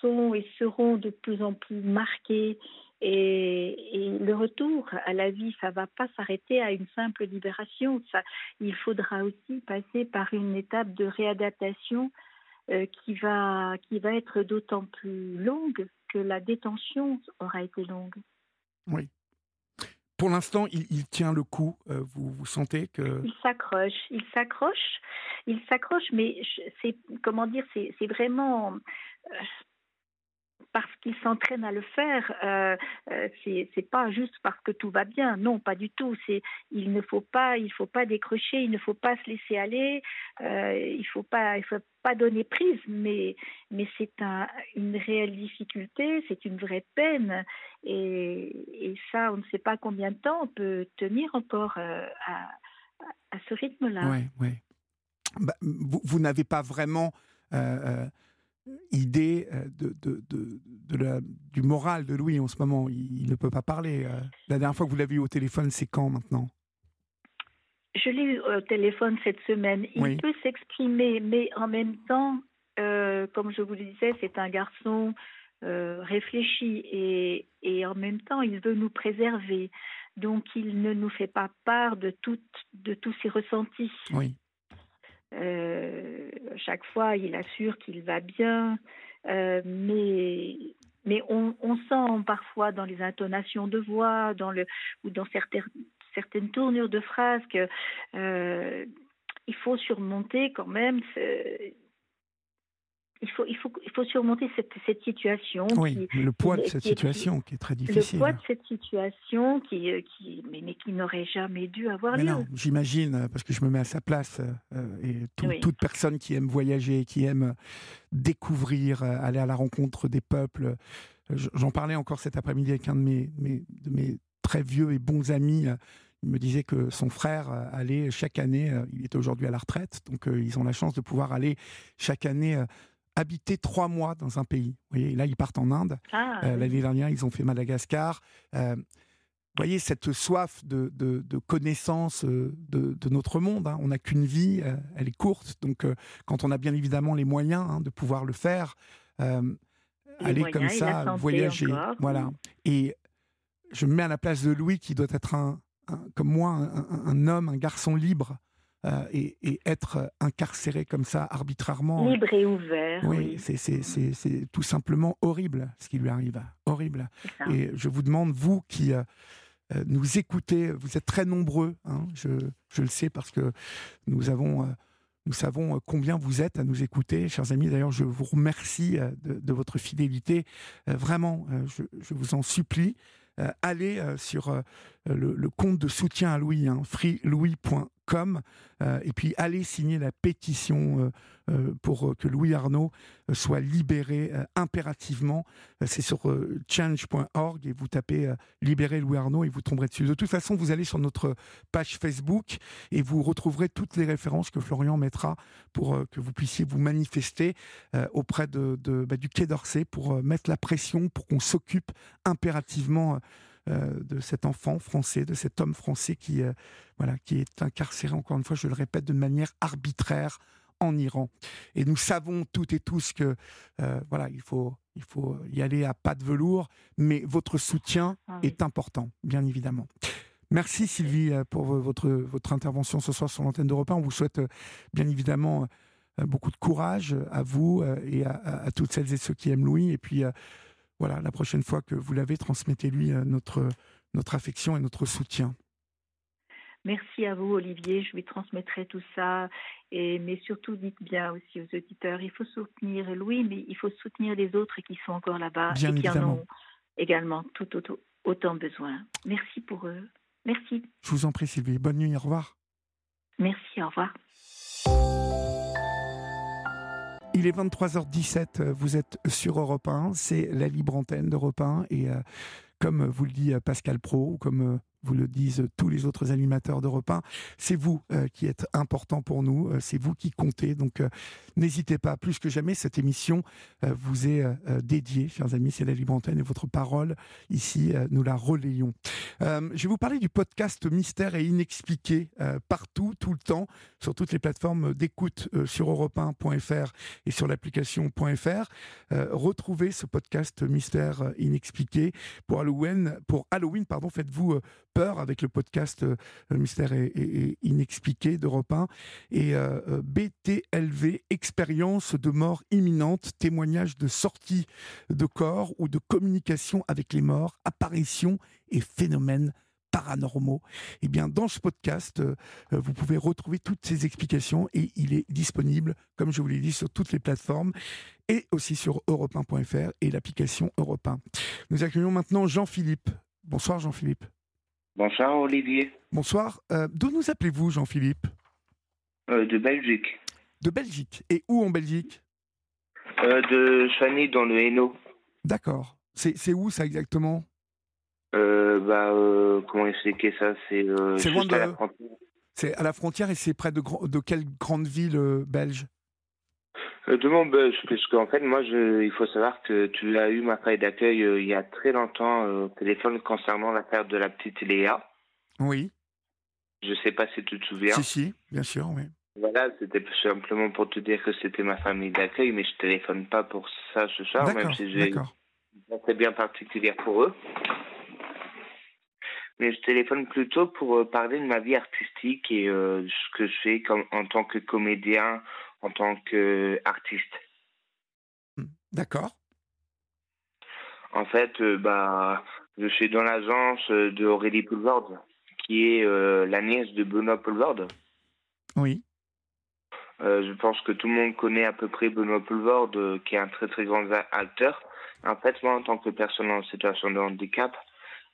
sont et seront de plus en plus marquées et, et, le retour à la vie, ça va pas s'arrêter à une simple libération. Ça, il faudra aussi passer par une étape de réadaptation euh, qui va qui va être d'autant plus longue que la détention aura été longue. Oui. Pour l'instant, il, il, tient le coup. Euh, vous, vous sentez que il s'accroche, il s'accroche, il s'accroche, mais c'est comment dire, c'est vraiment euh, parce qu'il s'entraîne à le faire. Euh, euh, c'est pas juste parce que tout va bien. Non, pas du tout. Il ne faut pas, il faut pas décrocher, il ne faut pas se laisser aller. Euh, il faut pas, il faut pas donner prise. Mais c'est un, une réelle difficulté, c'est une vraie peine. Et, ça, on ne sait pas combien de temps on peut tenir encore euh, à, ce rythme-là. Oui, oui. Bah, vous, n'avez pas vraiment euh, idée de, de, de, de la, du moral de Louis en ce moment. Il, il ne peut pas parler. La dernière fois que vous l'avez eu au téléphone, c'est quand maintenant? Je l'ai eu au téléphone cette semaine. Il oui. peut s'exprimer, mais en même temps, euh, comme je vous le disais, c'est un garçon euh, réfléchi et, et en même temps, il veut nous préserver. Donc, il ne nous fait pas part de, tout, de tous ses ressentis. Oui. Euh, chaque fois, il assure qu'il va bien, euh, mais mais on, sent parfois dans les intonations de voix, dans le ou dans certaines certaines tournures de phrases que euh, il faut surmonter quand même. Il faut, il, faut, il faut surmonter cette, cette situation. Oui, qui, le poids de cette qui, situation qui, qui, est très difficile. Le poids de cette situation qui, qui, mais, mais qui n'aurait jamais dû avoir mais lieu. Non, j'imagine, parce que je me mets à sa place, euh, et tout, oui. toute personne qui aime voyager, qui aime découvrir, aller à la rencontre des peuples. J'en parlais encore cet après-midi avec un de mes, mes, de mes très vieux et bons amis. Il me disait que son frère allait chaque année, il est aujourd'hui à la retraite, donc ils ont la chance de pouvoir aller chaque année habiter trois mois dans un pays. Vous voyez, là, ils partent en Inde. Ah, euh, L'année dernière, ils ont fait Madagascar. Euh, vous voyez, cette soif de, de, de connaissance de, de, notre monde, hein. on n'a qu'une vie, euh, elle est courte. Donc, quand on a bien évidemment les moyens hein, de pouvoir le faire, aller moyens, comme ça, voyager. Encore. Voilà. Et je me mets à la place de Louis, qui doit être un, un comme moi, un, un, homme, un garçon libre, euh, et, et, être incarcéré comme ça arbitrairement. Libre et ouvert. Oui, oui. c'est tout simplement horrible ce qui lui arrive. Horrible. Et je vous demande, vous qui euh, nous écoutez, vous êtes très nombreux, hein, je, je, le sais parce que nous avons. Euh, nous savons combien vous êtes à nous écouter, chers amis. D'ailleurs, je vous remercie de, de votre fidélité. Vraiment, je, je, vous en supplie. allez sur le, le, compte de soutien à Louis, hein, freelouis.com euh, et puis allez signer la pétition euh, euh, pour que Louis Arnaud soit libéré impérativement. C'est sur change.org et vous tapez libérer Louis Arnaud et vous tomberez dessus. De toute façon, vous allez sur notre page Facebook et vous retrouverez toutes les références que Florian mettra pour que vous puissiez vous manifester auprès de, bah, du Quai d'Orsay pour mettre la pression pour qu'on s'occupe impérativement de cet enfant français, de cet homme français qui, euh, voilà, qui est incarcéré, encore une fois, je le répète, de manière arbitraire en Iran. Et nous savons toutes et tous que euh, voilà, il faut, il faut y aller à pas de velours, mais votre soutien ah oui. est important, bien évidemment. Merci Sylvie pour votre, votre intervention ce soir sur l'antenne d'Europe 1. On vous souhaite bien évidemment beaucoup de courage à vous et à, à, toutes celles et ceux qui aiment Louis. Et puis voilà, la prochaine fois que vous l'avez, transmettez-lui notre, notre affection et notre soutien. Merci à vous, Olivier. Je lui transmettrai tout ça. Et, mais surtout, dites bien aussi aux auditeurs, il faut soutenir Louis, mais il faut soutenir les autres qui sont encore là-bas et qui évidemment. en ont également tout autant, autant besoin. Merci pour eux. Merci. Je vous en prie, Sylvie. Bonne nuit. Au revoir. Merci. Au revoir. Il est 23h17, vous êtes sur Europe 1, c'est la libre antenne d'Europe 1 et euh, comme vous le dit Pascal Pro, ou comme euh, vous le disent tous les autres animateurs d'Europe 1. C'est vous qui êtes important pour nous, c'est vous qui comptez. Donc n'hésitez pas, plus que jamais, cette émission vous est dédiée, chers amis, c'est la libre antenne et votre parole ici, nous la relayons. je vais vous parler du podcast Mystère et Inexpliqué partout, tout le temps, sur toutes les plateformes d'écoute sur europe1.fr et sur l'application.fr. retrouvez ce podcast Mystère Inexpliqué pour Halloween. Pour Halloween, pardon, faites-vous peur avec le podcast Mystère et, Inexpliqué d'Europe 1 et BTLV, expérience de mort imminente, témoignage de sortie de corps ou de communication avec les morts, apparition et phénomènes paranormaux. Eh bien, dans ce podcast, euh, vous pouvez retrouver toutes ces explications et il est disponible, comme je vous l'ai dit, sur toutes les plateformes et aussi sur europe1.fr et l'application Europe 1. Nous accueillons maintenant Jean-Philippe. Bonsoir Jean-Philippe. Bonsoir Olivier. Bonsoir. Euh, d'où nous appelez-vous Jean-Philippe euh, De Belgique. De Belgique. Et où en Belgique De Chani dans le Hainaut. D'accord. C'est où ça exactement euh, bah, euh, comment expliquer ça? C'est euh, loin de la frontière. C'est à la frontière et c'est près de, de quelle grande ville belge? De mon belge, parce qu'en fait, moi, je, il faut savoir que tu as eu ma feuille d'accueil il y a très longtemps au téléphone concernant l'affaire de la petite Léa. Oui. Je sais pas si tu te souviens. Si, si, bien sûr, oui. Voilà, c'était simplement pour te dire que c'était ma famille d'accueil, mais je téléphone pas pour ça ce soir, même si j'ai une très bien particulière pour eux mais je téléphone plutôt pour euh, parler de ma vie artistique et euh, ce que je fais comme, en tant que comédien, en tant qu'artiste. Hmm, d'accord. En fait, euh, bah, je suis dans l'agence de Aurélie Poulvord, qui est la nièce de Benoît Poulvord. Oui. je pense que tout le monde connaît à peu près Benoît Poulvord, qui est un très très grand acteur. En fait, moi, en tant que personne en situation de handicap,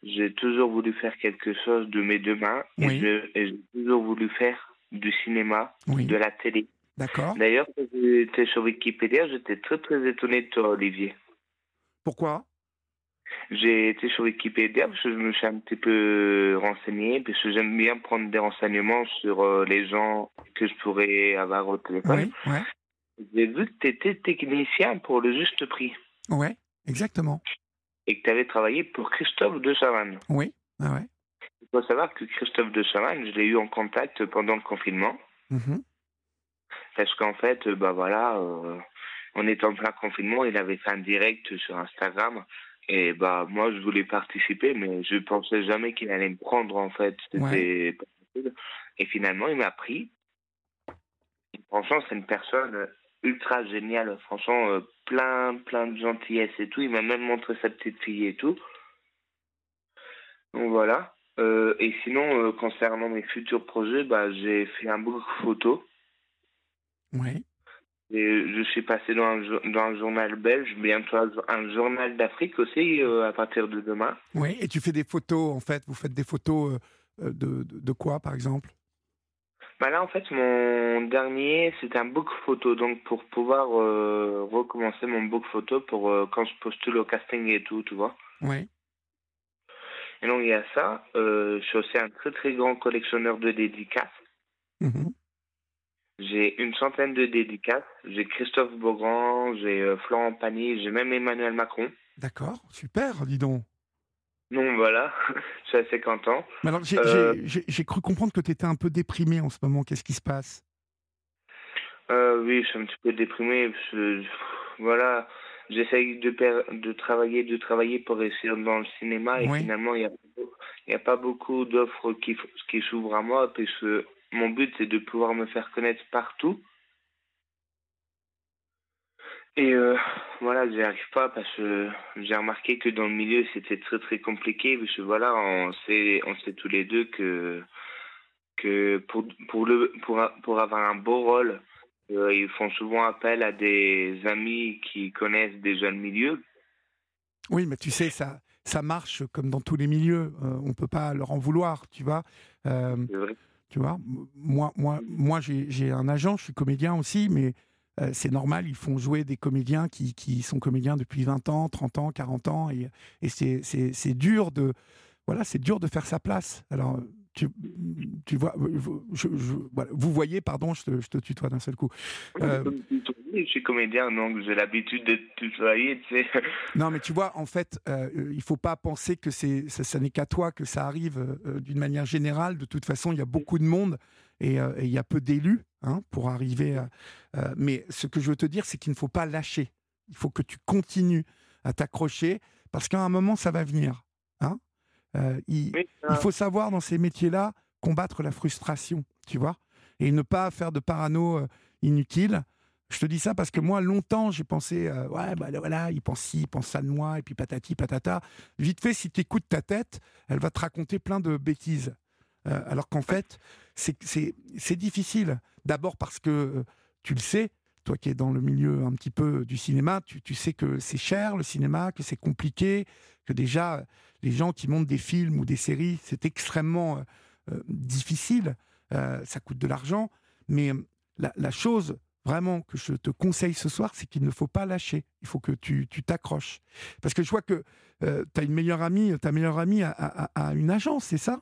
j'ai toujours voulu faire quelque chose de mes deux mains et j'ai toujours voulu faire du cinéma, de la télé. D'accord. D'ailleurs, quand j'étais sur Wikipédia, j'étais très très étonné de toi, Olivier. Pourquoi? J'ai été sur Wikipédia parce que je me suis un petit peu renseigné, parce que j'aime bien prendre des renseignements sur euh, les gens que je pourrais avoir au téléphone. Oui, ouais. J'ai vu que tu étais technicien pour le juste prix. Ouais, exactement et que tu avais travaillé pour Christophe de Chavannes. Oui, ah ouais. Il faut savoir que Christophe de Chavannes, je l'ai eu en contact pendant le confinement. Mm-hmm. Parce qu'en fait, bah voilà, euh, on était en plein confinement, il avait fait un direct sur Instagram. Et bah moi, je voulais participer, mais je pensais jamais qu'il allait me prendre, en fait. C'était possible. Et finalement, il m'a pris. franchement, c'est une personne ultra géniale. Franchement, euh, plein, plein de gentillesse et tout. Il m'a même montré sa petite fille et tout. Donc voilà. Euh, et sinon, euh, concernant mes futurs projets, bah, j'ai fait un book photo. Oui. Et je suis passé dans un, dans un journal belge, bientôt un journal d'Afrique aussi, à partir de demain. Oui, et tu fais des photos, en fait. Vous faites des photos de, de quoi, par exemple? Bah là, en fait, mon dernier, c'était un book photo. Donc, pour pouvoir euh, recommencer mon book photo pour euh, quand je postule au casting et tout, tu vois. Oui. Et donc, il y a ça. Euh, je suis aussi un très, très grand collectionneur de dédicaces. Mhm. J'ai une centaine de dédicaces. J'ai Christophe Beaugrand, j'ai Florent Pagny, j'ai même Emmanuel Macron. D'accord, super, dis donc. Non, voilà, suis assez content. Mais alors, euh, j'ai cru comprendre que tu étais un peu déprimé en ce moment. Qu'est-ce qui se passe? Euh, Oui, je suis un petit peu déprimé. voilà, j'essaye de, de travailler, de travailler pour réussir dans le cinéma et finalement, il n'y a, y a pas beaucoup d'offres qui, qui s'ouvrent à moi parce que mon but, c'est de pouvoir me faire connaître partout. Et euh, voilà, j'y arrive pas parce que j'ai remarqué que dans le milieu c'était très très compliqué parce que voilà, on sait on sait tous les deux que que pour pour le pour pour avoir un beau rôle, euh, ils font souvent appel à des amis qui connaissent déjà le milieu. Oui, mais tu sais ça ça marche comme dans tous les milieux, euh, on peut pas leur en vouloir, tu vois. Tu vois, moi moi moi j'ai un agent, je suis comédien aussi, mais euh, c'est normal, ils font jouer des comédiens qui, sont comédiens depuis 20 ans, 30 ans, 40 ans, et, et c'est dur de, voilà, c'est dur de faire sa place. Alors, tu, tu vois, je, vous voyez, pardon, je te, je te tutoie d'un seul coup. Euh, je suis comédien, donc j'ai l'habitude de tutoyer, tu sais. Non, mais tu vois, en fait, euh, il faut pas penser que c'est, ça, n'est qu'à toi que ça arrive euh, d'une manière générale. De toute façon, il y a beaucoup de monde et, euh, il y a peu d'élus hein, pour arriver. À, mais ce que je veux te dire, c'est qu'il ne faut pas lâcher. Il faut que tu continues à t'accrocher parce qu'à un moment, ça va venir. Hein euh, il, faut savoir dans ces métiers-là combattre la frustration, tu vois, et ne pas faire de parano euh, inutile. Je te dis ça parce que moi, longtemps, j'ai pensé, euh, ouais, bah voilà, il pense ci, il pense ça de moi, et puis patati, patata. Vite fait, si tu écoutes ta tête, elle va te raconter plein de bêtises. alors qu'en fait, c'est difficile. D'abord parce que, tu le sais, toi qui es dans le milieu un petit peu du cinéma, tu, tu sais que c'est cher le cinéma, que c'est compliqué, que déjà les gens qui montent des films ou des séries, c'est extrêmement euh, euh, difficile, euh, ça coûte de l'argent, mais la, chose vraiment que je te conseille ce soir, c'est qu'il ne faut pas lâcher, il faut que tu t'accroches. Parce que je vois que tu as une meilleure amie, ta meilleure amie a, une agence, c'est ça?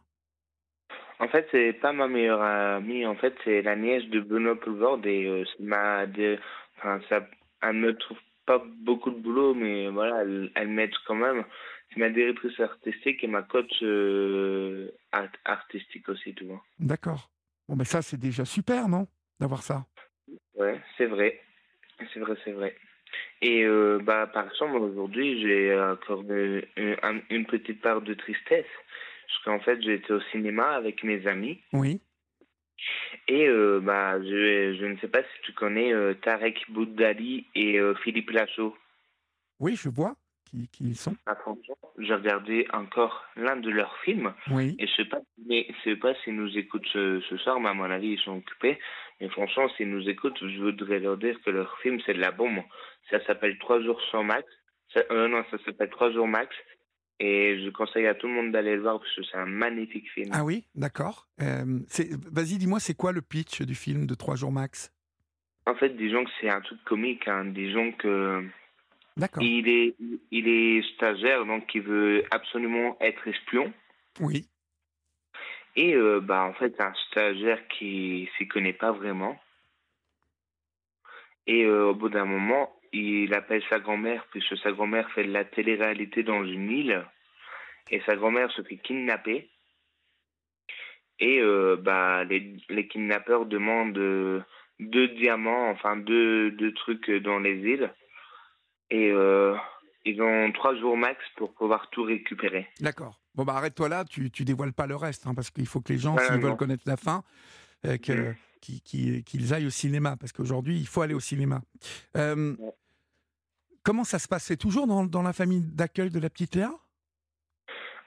En fait, c'est pas ma meilleure amie. En fait, c'est la nièce de Benoît Poulvord et ma, enfin, ça, elle me trouve pas beaucoup de boulot, mais voilà, elle, elle m'aide quand même. C'est ma directrice artistique et ma coach euh, artistique aussi, tu vois. D'accord. Bon, mais ça, c'est déjà super, non D'avoir ça? Ouais, c'est vrai. C'est vrai, c'est vrai. Et euh, bah, par exemple, aujourd'hui, j'ai encore une, une, petite part de tristesse. Parce qu'en fait, j'étais au cinéma avec mes amis. Oui. Et euh, bah, je, je ne sais pas si tu connais Tarek Boudali et Philippe Lachaud. Oui, je vois qui, sont j'ai regardé encore l'un de leurs films. Oui. Et je sais pas, mais je sais pas s'ils nous écoutent ce, soir, mais à mon avis, ils sont occupés. Mais franchement, s'ils nous écoutent, je voudrais leur dire que leur film, c'est de la bombe. Ça s'appelle Trois jours sans max. Euh, non, ça s'appelle Trois jours max. Et je conseille à tout le monde d'aller le voir parce que c'est un magnifique film. Ah oui, d'accord. Euh, vas-y, dis-moi, c'est quoi le pitch du film de Trois jours max? En fait, disons que c'est un truc comique. Hein. Disons que il est, il est stagiaire, donc il veut absolument être espion. Oui. Et euh, bah, en fait, un stagiaire qui s'y connaît pas vraiment. Et euh, au bout d'un moment, il appelle sa grand-mère, puisque sa grand-mère fait de la télé-réalité dans une île. Et sa grand-mère se fait kidnapper. Et euh, bah, les, les kidnappeurs demandent deux diamants, enfin deux, deux trucs dans les îles. Et euh, ils ont trois jours max pour pouvoir tout récupérer. D'accord. Bon, bah arrête-toi là, tu, tu dévoiles pas le reste, hein, parce qu'il faut que les gens, s'ils veulent connaître la fin, euh, que, qu'ils aillent au cinéma, parce qu'aujourd'hui, il faut aller au cinéma. Euh, comment ça se passe? C'est toujours dans, dans, la famille d'accueil de la petite Léa?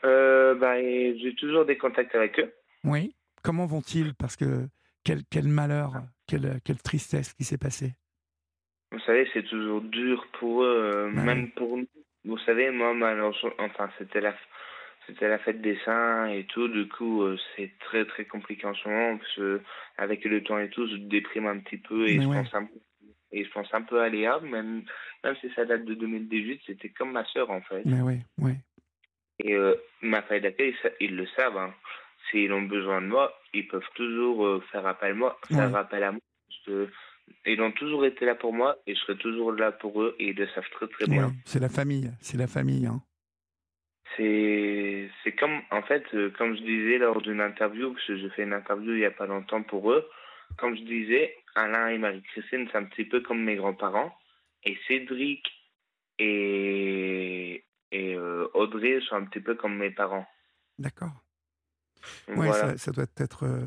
Bah, J'ai toujours des contacts avec eux. Oui. Comment vont-ils? Parce que quel, quel malheur, quelle, quelle tristesse qui s'est passé. Vous savez, c'est toujours dur pour eux, euh, même pour nous. Vous savez, moi, enfin, c'était la, c'était la fête des saints et tout. Du coup, euh, c'est très, très compliqué en ce moment. Parce que, avec le temps et tout, je déprime un petit peu et, je, pense un, et je pense un peu à Léa. Même, même si ça date de 2018, c'était comme ma sœur, en fait. Mais oui, oui. Et euh, ma famille d'accueil, ils le savent. Hein. S'ils ont besoin de moi, ils peuvent toujours faire appel à moi. Faire appel à moi. Parce que ils ont toujours été là pour moi et je serai toujours là pour eux et ils le savent très très bien. c'est la famille, c'est la famille. Hein. C'est, c'est comme, en fait, euh, comme je disais lors d'une interview, parce que je fais une interview il n'y a pas longtemps pour eux, comme je disais, Alain et Marie-Christine, c'est un petit peu comme mes grands-parents. Et Cédric et, et euh, Audrey sont un petit peu comme mes parents. D'accord. Oui, ça, ça, doit être euh,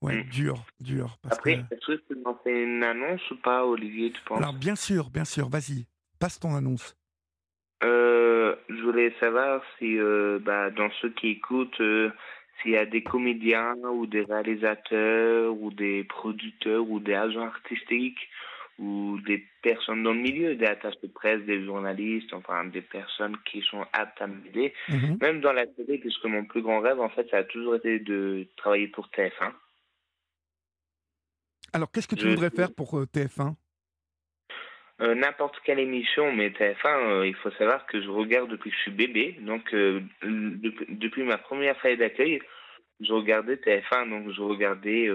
Ouais, mm. dur, dur. Après, est-ce que tu m'en fais une annonce ou pas, Olivier, tu penses? Alors, bien sûr, bien sûr, vas-y, passe ton annonce. Euh, je voulais savoir si, euh, bah, dans ceux qui écoutent, euh, s'il y a des comédiens ou des réalisateurs ou des producteurs ou des agents artistiques ou des personnes dans le milieu, des attaches de presse, des journalistes, enfin des personnes qui sont aptes à m'aider. Mm-hmm. Même dans la télé, puisque mon plus grand rêve, en fait, ça a toujours été de travailler pour TF1. Alors, qu'est-ce que tu voudrais faire pour euh, TF1 n'importe quelle émission, mais TF1, il faut savoir que je regarde depuis que je suis bébé. Donc, depuis, ma première feuille d'accueil, je regardais TF1, donc je regardais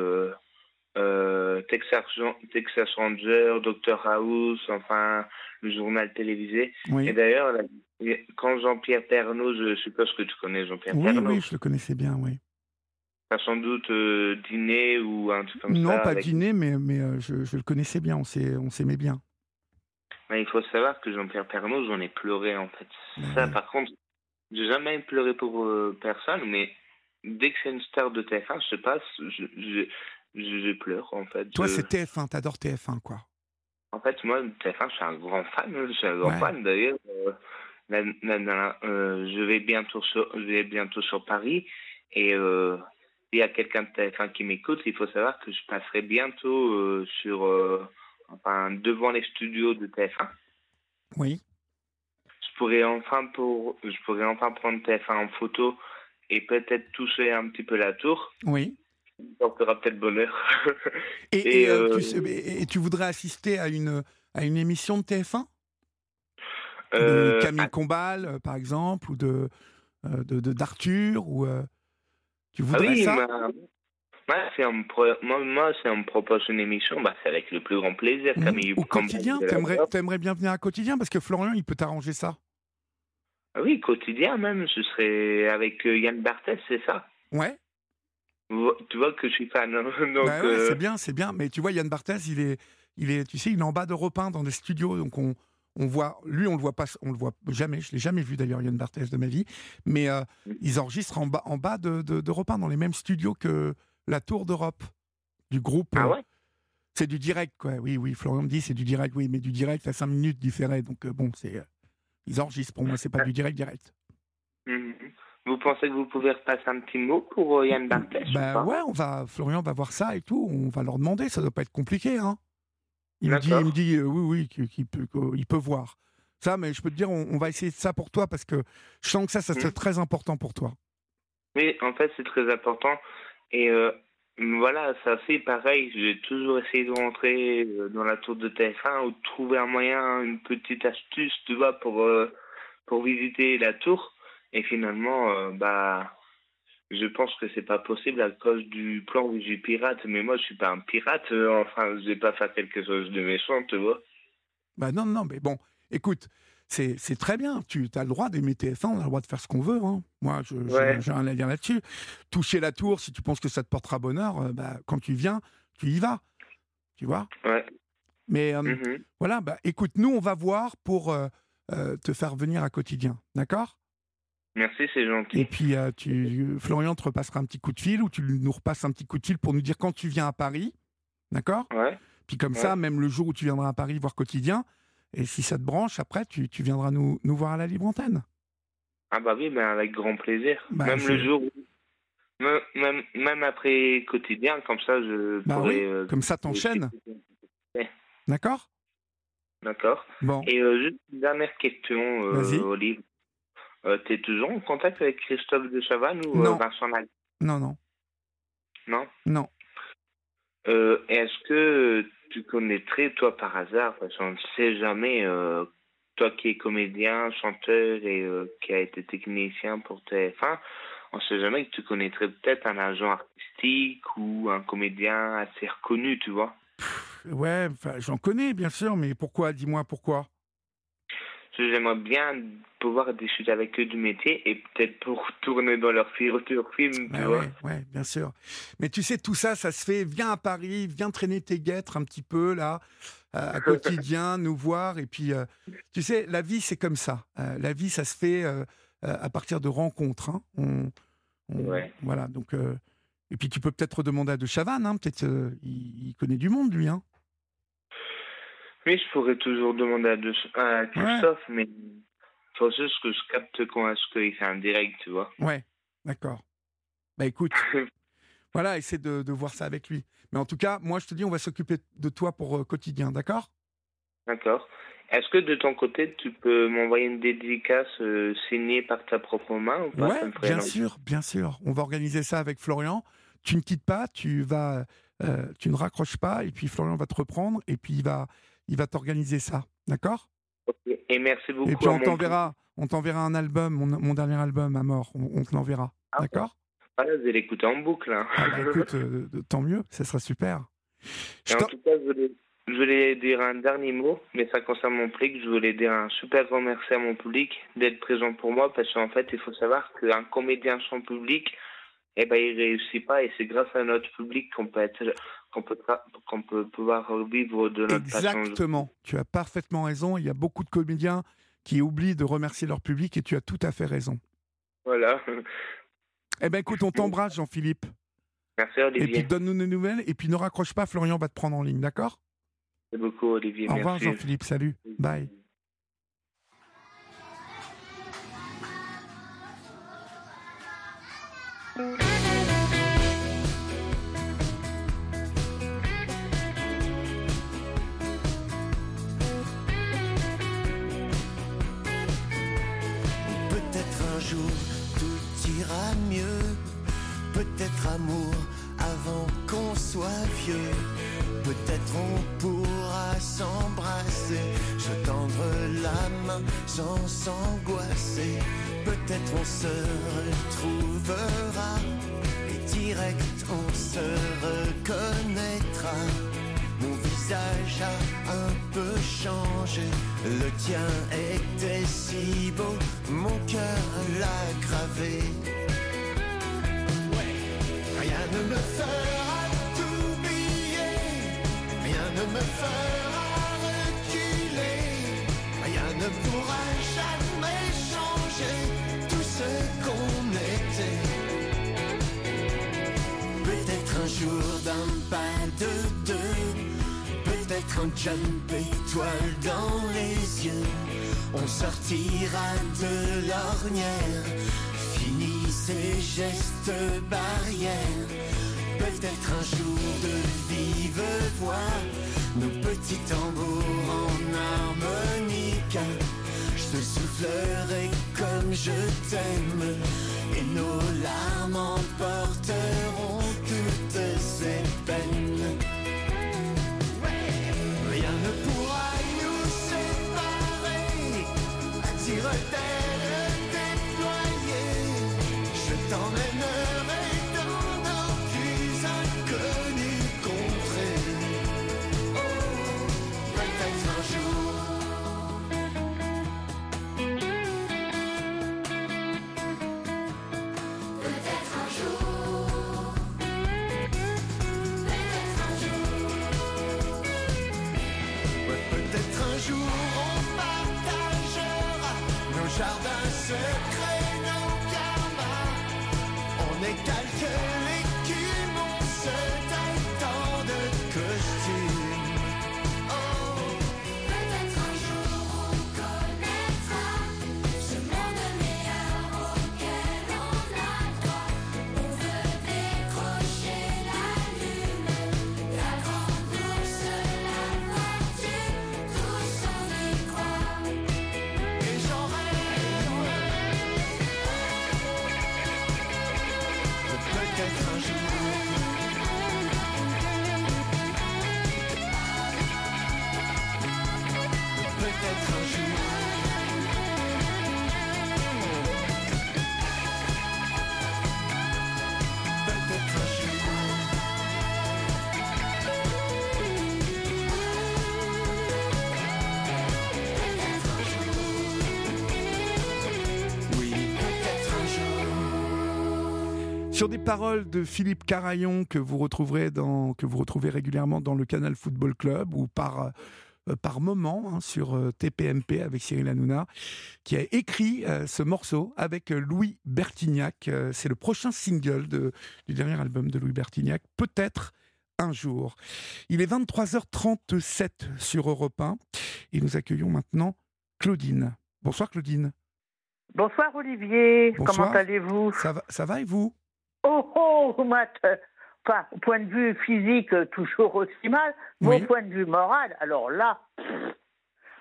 euh, Texas, Texas Ranger, Dr House, enfin le journal télévisé. Et d'ailleurs, quand Jean-Pierre Pernaud, je suppose que tu connais Jean-Pierre oui, Pernaud. Oui, je le connaissais bien, oui. T'as sans doute euh, dîné ou un truc comme ça Non, pas dîné, mais, mais euh, je, je, le connaissais bien, on s'aimait bien. Mais il faut savoir que Jean-Pierre Pernaud, j'en ai pleuré en fait. ça, par contre, j'ai jamais pleuré pour personne, mais dès que c'est une star de TF1, je sais pas, je, je, pleure, en fait. Toi, c'est TF1, t'adores TF1, quoi. En fait, moi, TF1, je suis un grand fan. Je suis un grand fan, d'ailleurs. Euh, euh, je, vais bientôt sur, je vais bientôt sur Paris. Et euh, il y a quelqu'un de TF1 qui m'écoute. Il faut savoir que je passerai bientôt sur, enfin, devant les studios de TF1. Oui. Je pourrais enfin, pour, je pourrais enfin prendre TF1 en photo et peut-être toucher un petit peu la tour. Oui ça fera peut-être bonheur. et, euh, tu, et, tu, voudrais assister à une, à une émission de TF1 de euh, Camille Combal, euh, par exemple, ou de d'Arthur, ou tu ah voudrais oui, ça moi, si on me, moi, si on me propose une émission, bah, c'est avec le plus grand plaisir. Mmh. Camille Ou quotidien, t'aimerais, aimerais bien venir à quotidien parce que Florian, il peut t'arranger ça. Ah oui, quotidien même, ce serait avec Yann Barthès, c'est ça? Ouais. Tu vois que je suis fan. Hein. Bah euh, c'est bien, c'est bien. Mais tu vois, Yann Barthès, il est, il est, tu sais, il est en bas de repeint dans des studios, donc on, on voit, lui, on le voit pas, on le voit jamais. Je l'ai jamais vu d'ailleurs, Yann Barthès de ma vie. Mais euh, ils enregistrent en bas, en bas de, de, de dans les mêmes studios que la Tour d'Europe du groupe. Ah ouais. c'est du direct, quoi. Oui, oui. Florian me dit c'est du direct, oui, mais du direct à 5 minutes différé. Donc euh, bon, c'est, ils enregistrent. Pour moi, c'est pas du direct direct. Mm-hmm. Vous pensez que vous pouvez repasser un petit mot pour euh, Yann Barthès Ben ouais, on va, Florian va voir ça et tout. On va leur demander. Ça doit pas être compliqué, hein. Il me dit, il me dit euh, oui, oui, qu'il peut, il peut voir. Ça, mais je peux te dire, on, va essayer de ça pour toi parce que je sens que ça, ça serait mm. très important pour toi. Oui, en fait, c'est très important. Et euh, voilà, ça c'est pareil. J'ai toujours essayé de rentrer dans la tour de TF1 ou de trouver un moyen, une petite astuce, tu vois, pour, pour visiter la tour. Et finalement, euh, bah, je pense que c'est pas possible à cause du plan où je pirate. Mais moi, je suis pas un pirate. Euh, enfin, je vais pas faire quelque chose de méchant, tu vois. Bah non, non, mais bon, écoute, c'est, très bien. Tu as le droit d'aimer TF1, on a le droit de faire ce qu'on veut. Hein. Moi, je, j'ai à dire là-dessus. Toucher la tour, si tu penses que ça te portera bonheur, euh, bah, quand tu viens, tu y vas. Tu vois? Ouais. Mais mm-hmm. voilà, bah, écoute, nous, on va voir pour te faire venir à quotidien. D'accord? Merci, c'est gentil. Et puis, euh, tu, Florian te repassera un petit coup de fil ou tu nous repasses un petit coup de fil pour nous dire quand tu viens à Paris. D'accord? Ouais. Puis comme ça, même le jour où tu viendras à Paris voir quotidien, et si ça te branche, après, tu, tu viendras nous, nous voir à la libre antenne. Ah bah oui, ben avec grand plaisir. Bah, même le jour même, même, après quotidien, comme ça, je bah Oui, euh, comme ça, t'enchaînes. D'accord? D'accord. Bon. Et euh, juste une dernière question, Olive. Euh, tu es toujours en contact avec Christophe de Chavannes ou euh, Vincent Nag Non, non. Non? Non. Euh, est-ce que tu connaîtrais, toi, par hasard, parce qu'on ne sait jamais, toi qui es comédien, chanteur et qui a été technicien pour TF1, on ne sait jamais que tu connaîtrais peut-être un agent artistique ou un comédien assez reconnu, tu vois? Ouais, j'en connais, bien sûr, mais pourquoi? Dis-moi pourquoi J'aimerais bien pouvoir discuter avec eux du métier et peut-être pour tourner dans leur film, tu bah vois. Ouais, bien sûr. Mais tu sais, tout ça, ça se fait. Viens à Paris, viens traîner tes guêtres un petit peu, là, euh, à quotidien, nous voir. Et puis, euh, tu sais, la vie, c'est comme ça. Euh, la vie, ça se fait à partir de rencontres. Hein. On, Voilà, donc. et puis, tu peux peut-être demander à De Chavannes, hein, peut-être il, il, connaît du monde, lui. Hein. Oui, je pourrais toujours demander à, Christophe, mais il faut juste que je capte quand est-ce qu'il fait un direct, tu vois. Ouais, d'accord. Bah écoute, voilà, essaie de, de, voir ça avec lui. Mais en tout cas, moi je te dis, on va s'occuper de toi pour euh, quotidien, d'accord? D'accord. Est-ce que de ton côté, tu peux m'envoyer une dédicace euh, signée par ta propre main ou pas? Ouais, bien sûr, bien sûr. On va organiser ça avec Florian. Tu ne quittes pas, tu vas, euh, tu ne raccroches pas, et puis Florian va te reprendre, et puis il va, il va t'organiser ça. D'accord? Et merci beaucoup. Et puis on t'enverra, on t'enverra un album, mon, dernier album à mort. On, te l'enverra. Ah, D'accord? Voilà, vous allez l'écouter en boucle. Hein. Ah, bah, écoute, euh, tant mieux, ça sera super. en tout cas, je voulais, dire un dernier mot, mais ça concerne mon public. Je voulais dire un super grand merci à mon public d'être présent pour moi, parce qu'en fait, il faut savoir qu'un comédien sans public, eh ben, il réussit pas, et c'est grâce à notre public qu'on peut être qu'on peut, qu'on peut pouvoir vivre de notre Exactement. Tu as parfaitement raison. Il y a beaucoup de comédiens qui oublient de remercier leur public et tu as tout à fait raison. Voilà. Eh bien, écoute, on t'embrasse, Jean-Philippe. Merci, Olivier. Et puis, donne-nous des nouvelles. Et puis, ne raccroche pas, Florian va te prendre en ligne, d'accord? Merci beaucoup, Olivier. Au revoir, Jean-Philippe. Salut. Bye. Amour avant qu'on soit vieux. Peut-être on pourra s'embrasser, se tendre la main sans s'angoisser. Peut-être on se retrouvera et direct on se reconnaîtra. Mon visage a un peu changé, le tien était si beau, mon cœur l'a gravé. Rien ne me fera t'oublier, rien ne me fera reculer, rien ne pourra jamais changer tout ce qu'on était. Peut-être un jour d'un pas de deux, peut-être un jump étoile dans les yeux, on sortira de l'ornière ces gestes barrières. Peut-être un jour de vive voix, nos petits tambours en harmonica. Je te soufflerai comme je t'aime, et nos larmes emporteront toutes ces peines. Sur des paroles de Philippe Carayon que vous retrouverez dans, que vous retrouvez régulièrement dans le Canal Football Club ou par euh, par moment hein, sur euh, TPMP avec Cyril Hanouna, qui a écrit euh, ce morceau avec Louis Bertignac. C'est le prochain single de, du dernier album de Louis Bertignac, peut-être un jour. Il est 23h37 sur Europe 1 et nous accueillons maintenant Claudine. Bonsoir Claudine. Bonsoir Olivier, comment allez-vous? Ça va, ça va et vous? Oh, oh, Matt Enfin, au point de vue physique, toujours aussi mal, mais au point de vue moral, alors là,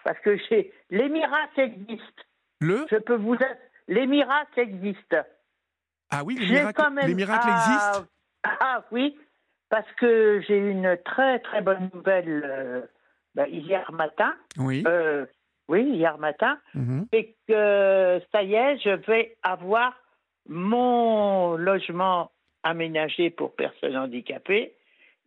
parce que chez les miracles existent. Le Je peux vous les miracles existent. Ah oui, les miracles, les miracles existent Ah oui, parce que j'ai une très très bonne nouvelle euh, ben, hier matin. Oui. Euh, oui, hier matin. Mhm. Et que ça y est, je vais avoir mon logement aménagé pour personnes handicapées.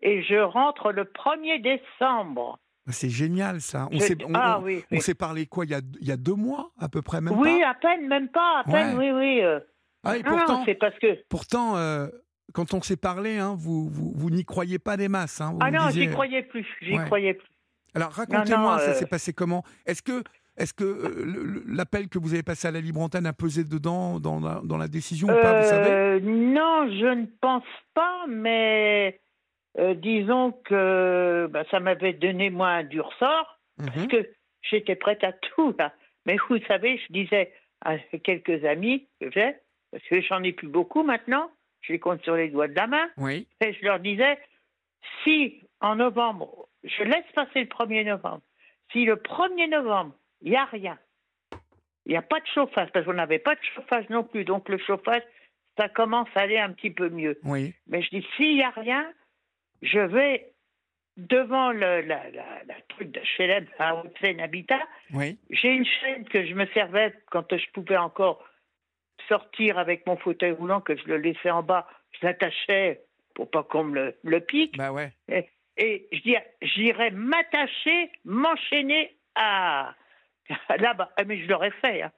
Et je rentre le 1er décembre. Ah, C'est génial ça. On s'est on- ah on- oui, on oui. s'est parlé quoi il y, a, il y a deux mois à peu près même oui, pas à peine, même pas, à peine, Ouais. oui, oui. euh. Ah, et pourtant, c'est parce que. pourtant euh, quand on s'est parlé, hein, vous, vous, vous n'y croyez pas des masses. hein. Vous Ah non, disiez- j'y croyais plus, j'y Ouais. croyais plus. Alors racontez-moi, ça euh, s'est passé comment? Est-ce que, est-ce que euh, l'appel que vous avez passé à la libre antenne a pesé dedans dans la, dans la décision ou pas Vous savez? Euh, non, je ne pense pas, mais euh, disons que bah, ça m'avait donné moi un dur sort, parce Mhm. que j'étais prête à tout là. Mais vous savez, je disais à quelques amis que j'ai, parce que j'en ai plus beaucoup maintenant, je les compte sur les doigts de la main, Oui. et je leur disais, si en novembre, je laisse passer le 1er novembre, si le 1er novembre, il n'y a rien, il n'y a pas de chauffage, parce qu'on n'avait pas de chauffage non plus, donc le chauffage, ça commence à aller un petit peu mieux. Oui. Mais je dis, s'il n'y a rien, je vais devant le, la, la, la truc de HLM à Haute-Seine Habitat, Oui. j'ai une chaîne que je me servais quand je pouvais encore sortir avec mon fauteuil roulant, que je le laissais en bas, je l'attachais pour pas qu'on me le, le pique. Bah ouais. Et, et je dis, j'irais m'attacher, m'enchaîner à là-bas. Ah, Mais je l'aurais fait. hein.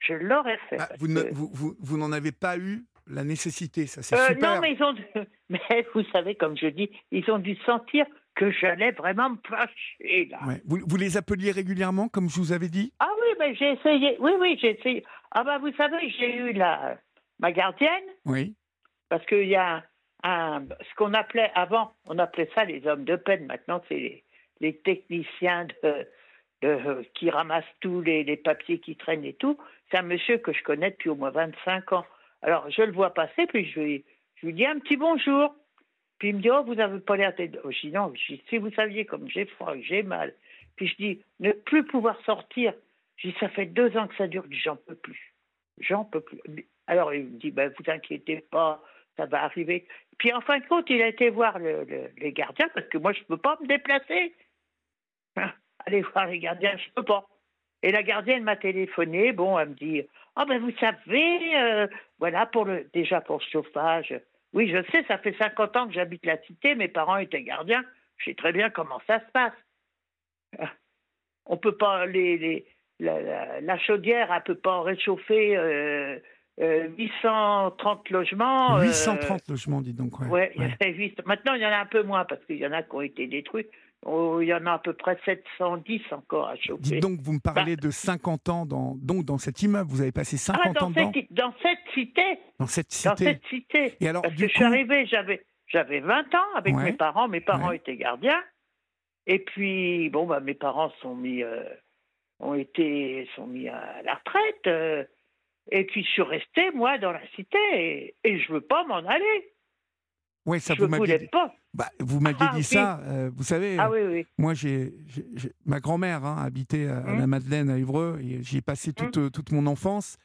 Je l'aurais fait. Ah, vous, ne- que- vous, vous, vous n'en avez pas eu la nécessité, ça c'est Euh, super. non, mais ils ont. Mais vous savez, comme je dis, ils ont dû sentir que j'allais vraiment me fâcher là. Ouais. Vous, vous les appeliez régulièrement, comme je vous avais dit? Ah oui, mais j'ai essayé. Oui, oui, j'ai essayé. Ah bah vous savez, j'ai eu la ma gardienne Oui. parce qu'il y a un, ce qu'on appelait avant, on appelait ça les hommes de peine. Maintenant, c'est les, les techniciens de, de- qui ramassent tous les, papiers qui traînent et tout. C'est un monsieur que je connais depuis au moins 25 ans. Alors, je le vois passer, puis je lui, dis un petit bonjour. Puis il me dit, oh, vous n'avez pas l'air d'être... Oh, je dis, non, si vous saviez comme j'ai froid, j'ai mal. Puis je dis, ne plus pouvoir sortir. Je dis, ça fait deux ans que ça dure. J'en peux plus. J'en peux plus. Alors il me dit, ben, vous inquiétez pas, ça va arriver. Puis en fin de compte, il a été voir le- le- les gardiens, parce que moi, je ne peux pas me déplacer. Aller voir les gardiens, je ne peux pas. Et la gardienne m'a téléphoné, bon, elle me dit, ah ben vous savez, euh, voilà, pour le, déjà pour le chauffage. Oui, je sais, ça fait 50 ans que j'habite la cité, mes parents étaient gardiens, je sais très bien comment ça se passe. Ah, On peut pas, les, les, la, la- la chaudière, elle peut pas réchauffer euh, euh, 830 logements. euh, 830 logements, dites donc. Ouais. Ouais, il y avait. Maintenant, il y en a un peu moins parce qu'il y en a qui ont été détruits. Oh, il y en a à peu près 710 encore à chauffer. Dites donc, vous me parlez de 50 ans dans, donc dans cet immeuble. Vous avez passé 50 ah, ans dans, dedans cette, dans cette cité, dans cette dans cité. cette cité. Et alors, Parce du que je suis arrivée, j'avais, j'avais 20 ans avec Ouais. mes parents. Mes parents Ouais. étaient gardiens. Et puis, bon, bah, mes parents sont mis, euh, ont été, sont mis à la retraite. euh, et puis, je suis restée, moi, dans la cité. Et, et je veux pas m'en aller. Ouais, ça je vous ne pas. Bah, vous m'aviez Ah, dit oui. ça. euh, vous savez, Ah oui, oui. moi, j'ai, ma grand-mère hein, habitait à, Hum. la Madeleine à Évreux et j'y ai passé toute, euh, toute mon enfance.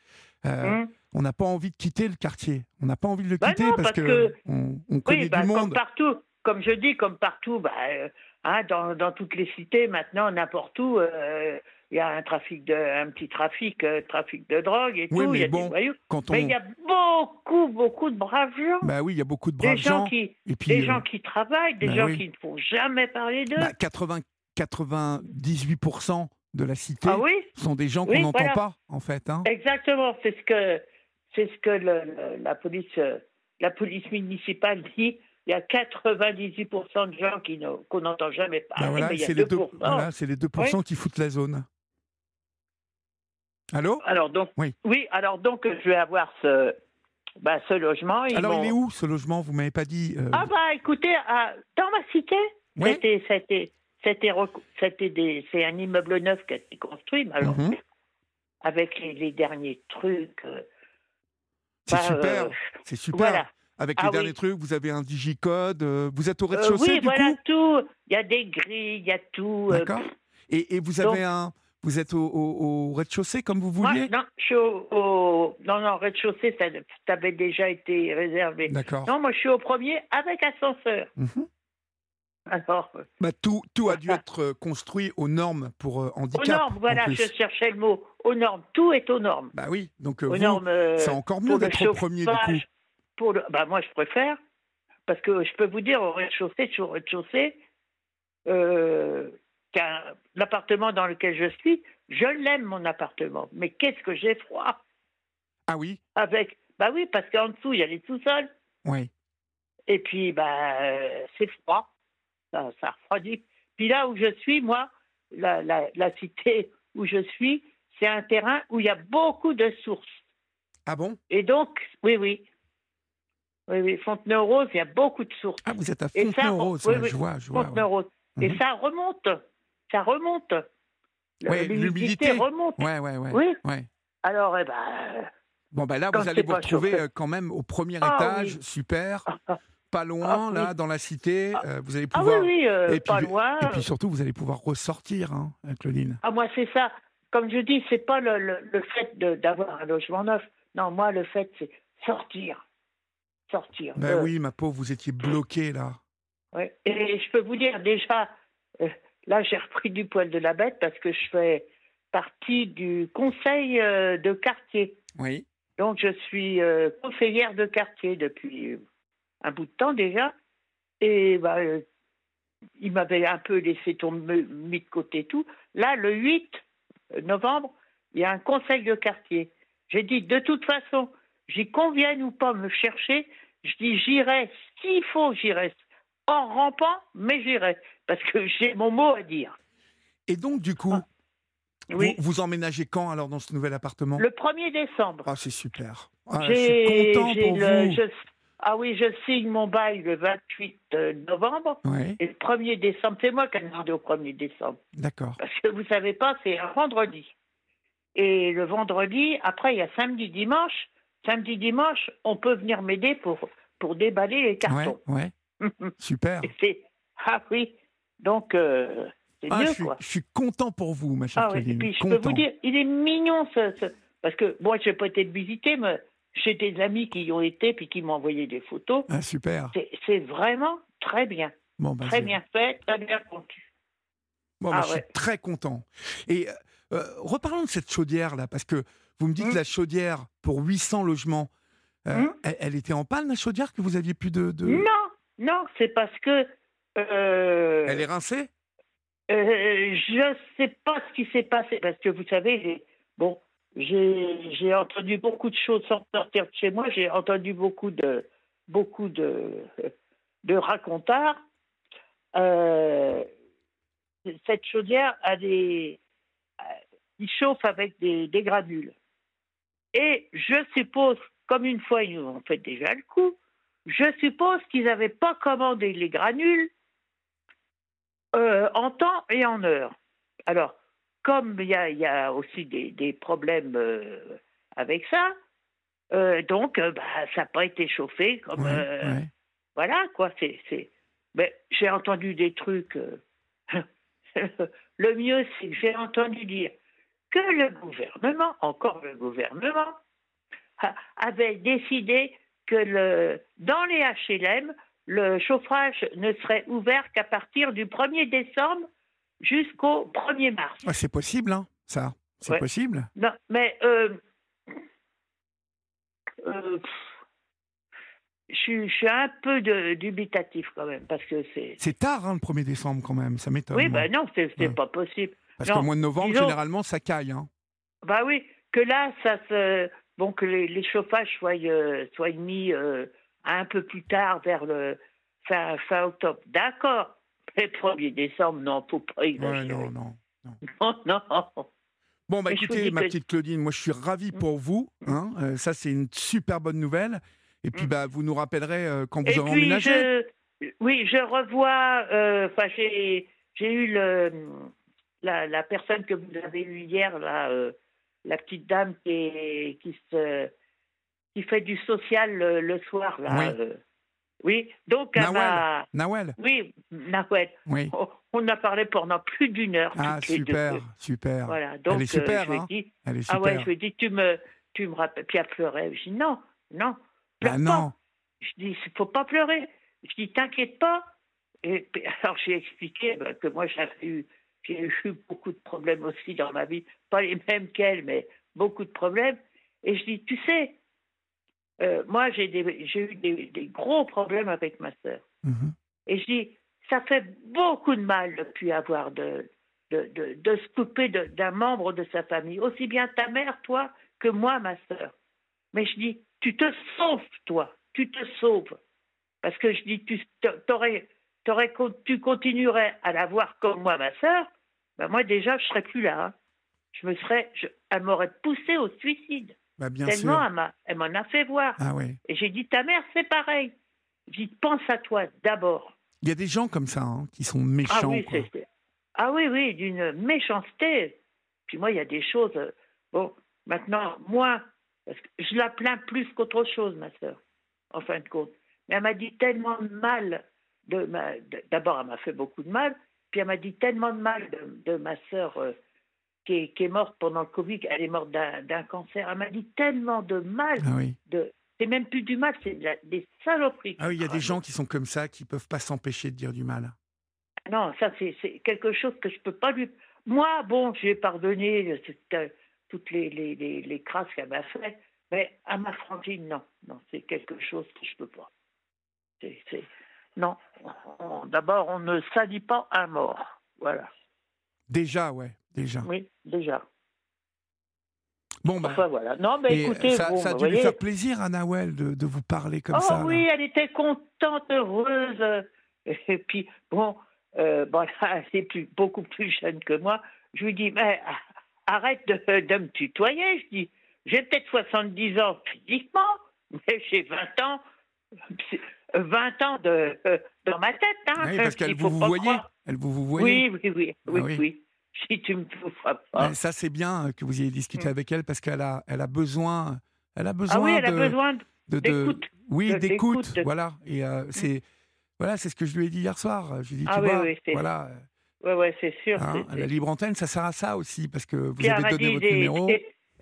Euh, Hum. On n'a pas envie de quitter le quartier. On n'a pas envie de le Bah quitter non, parce, parce que, que- on, on connaît Oui, bah, du comme monde. partout, comme je dis, comme partout, bah, euh, hein, dans, dans toutes les cités, maintenant, n'importe où, euh, il y a un trafic de, un petit trafic, euh, trafic de drogue et Oui, tout, mais il y a bon, des voyous. Quand on, Mais il y a beaucoup, beaucoup de braves gens. bah oui, il y a beaucoup de des braves gens gens. qui, et puis, des euh, gens qui travaillent, des bah gens oui. qui ne font jamais parler d'eux. bah, 80, 98% de la cité ah oui, sont des gens qu'on n'entend voilà. pas, en fait. Hein. exactement. C'est ce que, c'est ce que le- le- la police, euh, la police municipale dit. Il y a 98% de gens qui ne- qu'on n'entend jamais parler. Bah voilà, y a c'est les, 2%. deux- voilà, c'est les 2% qui foutent la zone. Allô Alors donc, Oui. alors donc, je vais avoir ce, bah, ce logement. Ils Alors, il est où ce logement? Vous m'avez pas dit. euh, Ah bah écoutez, à- dans ma cité, Oui. c'était, c'était, c'était, c'était des, c'est un immeuble neuf qui a été construit, mais alors Mhm. avec les, les derniers trucs. euh, C'est bah, super, euh, c'est super. voilà. Avec Ah les oui. derniers trucs, vous avez un digicode. vous êtes au rez-de-chaussée oui, du voilà coup? tout. Il y a des grilles, il y a tout. D'accord. Et, et vous donc- avez un. Vous êtes au, au- au rez-de-chaussée comme vous moi, vouliez non, je suis au, au- non, non, rez-de-chaussée, ça, ça avait déjà été réservé. D'accord. Non, moi, je suis au premier avec ascenseur. Mhm. Alors, bah, tout, tout a dû être euh, construit aux normes pour euh, handicap. Aux normes, voilà, je cherchais le mot. Aux normes, tout est aux normes. Bah oui, donc normes, c'est encore mieux d'être au premier du coup. Pour le, bah moi, je préfère, parce que je peux vous dire, au rez-de-chaussée, sur au rez-de-chaussée, l'appartement dans lequel je suis, je l'aime, mon appartement. Mais qu'est-ce que j'ai froid Ah oui? Avec, bah oui, parce qu'en dessous, il y a les sous-sols. Oui. Et puis, bah, c'est froid. Ça, ça refroidit. Puis là où je suis, moi, la, la, la cité où je suis, c'est un terrain où il y a beaucoup de sources. Ah bon? Et donc, oui, oui. Oui, oui, Fontenay-aux-Roses, il y a beaucoup de sources. Ah, vous êtes à Fontenay-aux-Roses, oui, oui, je vois, je vois. Fontenay-aux-Roses. Et mhm. ça remonte, ça remonte. Oui, l'humidité remonte. Ouais, ouais, ouais. Oui. Ouais. Alors, eh ben. Bon, ben là, vous allez vous retrouver euh, quand même au premier ah, étage, oui. super. Pas loin, Ah, là, oui. dans la cité. Ah. euh, vous allez Ah pouvoir. oui, oui, euh, et, puis, loin. et puis surtout, vous allez pouvoir ressortir, hein, Claudine. Ah, moi, c'est ça. Comme je dis, c'est pas le, le, le fait d'avoir un logement neuf. Non, moi, le fait, c'est sortir. Sortir. Ben Euh, oui, ma pauvre, vous étiez bloquée, là. ouais. Et je peux vous dire, déjà, euh, là, j'ai repris du poil de la bête parce que je fais partie du conseil euh, de quartier. Oui. Donc, je suis euh, conseillère de quartier depuis un bout de temps déjà. Et bah, euh, il m'avait un peu laissé tomber, mis de côté tout. Là, le 8 novembre, il y a un conseil de quartier. J'ai dit, de toute façon, j'y convienne ou pas me chercher, je dis, j'irai, s'il faut, j'irai. En rampant, mais j'irai. Parce que j'ai mon mot à dire. Et donc, du coup, Ah. Oui. vous, vous emménagez quand, alors, dans ce nouvel appartement? Le 1er décembre. Ah, c'est super. Ah, je suis content pour le- vous. je- ah oui, je signe mon bail le 28 novembre. Oui, Et le 1er décembre, c'est moi qui ai demandé au 1er décembre. d'accord. Parce que vous savez pas, c'est un vendredi. Et le vendredi, après, il y a samedi, dimanche. Samedi, dimanche, on peut venir m'aider pour, pour déballer les Ouais, cartons. ouais, super. Et c'est- ah oui, donc euh, c'est Ah, mieux, je, suis, quoi. je suis content pour vous, ma chère Ah oui, et puis je peux vous dire, il est mignon ce, ce- parce que moi je n'ai pas été le visiter, mais j'ai des amis qui y ont été puis qui m'ont envoyé des photos. Ah, super. C'est- vraiment très bien, Bon, bah, très bien fait, très bien conçu. Bon, bah, Ah je suis très content. Et euh, euh, reparlons de cette chaudière-là, parce que vous me dites Hum. la chaudière pour 800 logements, euh, Hum. elle, elle était en panne, la chaudière, que vous aviez plus de... de- Non, non, c'est parce que euh, Elle est rincée euh, je sais pas ce qui s'est passé parce que vous savez, j'ai- bon, j'ai entendu beaucoup de choses sans sortir de chez moi. J'ai entendu beaucoup de beaucoup de de racontards. Euh, cette chaudière a des, il chauffe avec des, des granules. Et je suppose, comme une fois ils nous ont fait déjà le coup, je suppose qu'ils n'avaient pas commandé les granules euh, en temps et en heure. Alors, comme il y a, il y a aussi des, des problèmes euh, avec ça, euh, donc bah, ça n'a pas été chauffé comme. Ouais, ouais. Voilà, quoi. C'est. Mais j'ai entendu des trucs. le mieux, c'est que j'ai entendu dire que le gouvernement, encore le gouvernement, avait décidé que le, dans les HLM, le chauffage ne serait ouvert qu'à partir du 1er décembre jusqu'au 1er mars. Ah, c'est possible, hein, ça C'est Ouais. possible Non, mais euh, euh, je, suis- je suis un peu de, dubitatif quand même parce que c'est. C'est tard, hein, le 1er décembre, quand même, ça m'étonne. Oui, ben non, c'est Ouais. pas possible. Parce qu'au mois de novembre, disons- généralement, ça caille. Hein. Bah oui, que là, ça se. Bon, que les, les chauffages soient, euh, soient mis un peu plus tard, vers le fin, fin octobre. D'accord. Mais 1er décembre, non, faut pas Ouais, exagérer. non, non. non, non. Bon, bah écoutez, ma que- petite Claudine, moi je suis ravi Mm. pour vous. Hein. Euh, ça, c'est une super bonne nouvelle. Et puis, Mm. bah, vous nous rappellerez euh, quand vous Et aurez puis, emménagé. je, oui, je revois. euh, j'ai, j'ai eu le, la, la personne que vous avez eue hier, là, la petite dame qui, est- qui, se, qui fait du social le, le soir, là. Oui. euh. oui, donc Nawel. m'a. Nawel Oui, Nawel. Oui. Oh, On a parlé pendant plus d'une heure. Ah, super, super. Voilà, donc Elle est super, euh, je lui ai hein. dit, Elle est ah super. ouais, je lui ai dit, tu me, tu me rappelles. Puis elle pleurait. Je dis, non, non, pleure bah pas. non. Je dis, il faut pas pleurer. Je dis, t'inquiète pas, et alors j'ai expliqué ben, que moi j'avais eu, j'ai eu beaucoup de problèmes aussi dans ma vie, pas les mêmes qu'elle, mais beaucoup de problèmes. Et je dis, tu sais, euh, moi j'ai eu des, gros problèmes avec ma sœur. Mhm. Et je dis, ça fait beaucoup de mal de plus avoir de, de, de, de se couper d'un membre de sa famille, aussi bien ta mère, toi, que moi, ma sœur. Mais je dis, tu te sauves, toi, tu te sauves. Parce que je dis, tu, aurais, tu continuerais à la voir comme moi, ma sœur, ben moi déjà, je serais plus là. Hein. Je me serais, elle m'aurait poussé au suicide. Bah bien Tellement elle m'en a, fait voir. Ah Et j'ai dit, ta mère, c'est pareil. J'ai dit, pense à toi d'abord. Il y a des gens comme ça hein, qui sont méchants. Ah oui, ah oui, oui, d'une méchanceté. Puis moi, il y a des choses. Euh, bon, maintenant, moi, je la plains plus qu'autre chose, ma sœur, en fin de compte. Mais elle m'a dit tellement de mal. De ma... D'abord, elle m'a fait beaucoup de mal. Puis elle m'a dit tellement de mal de, ma sœur euh, qui, est, qui, est, morte pendant le Covid. Elle est morte d'un cancer. Elle m'a dit tellement de mal. Ah oui. de, c'est même plus du mal, c'est des saloperies. Ah oui, il y a des gens qui sont comme ça, qui peuvent pas s'empêcher de dire du mal. Non, ça c'est quelque chose que je peux pas lui. Moi, bon, j'ai pardonné euh, toutes les, les, les, les crasses qu'elle m'a fait, mais à ma frangine, non, non, c'est quelque chose que je peux pas. C'est non. D'abord, on ne salit pas un mort, voilà. Déjà, ouais, déjà. Oui, déjà. Bon, bah, enfin, voilà. Non, mais écoutez, ça, ça a dû lui faire plaisir à Nawel de, de vous parler comme ça. Oh oui, elle était contente, heureuse. Et puis, bon, euh, bon elle est plus, beaucoup plus jeune que moi. Je lui dis, mais arrête de, de me tutoyer. Je dis, j'ai peut-être 70 ans physiquement, mais j'ai 20 ans, 20 ans de, euh, dans ma tête. Hein, oui, parce qu'elle vous, vous voyez. Elle vous, vous voyez. Oui, oui, oui, oui, ah oui. oui si tu me pas. ça, c'est bien que vous ayez discuté mm. avec elle parce qu'elle a, elle a besoin, elle a besoin ah oui, elle de, a besoin d'écoute. Oui, d'écoute, voilà. Et euh, mm. c'est, voilà, c'est ce que je lui ai dit hier soir. Je lui ai dit, ah tu oui, vois, oui, voilà. Ouais, ouais, c'est sûr. Hein, la libre antenne, ça sert à ça aussi parce que vous avez donné votre numéro.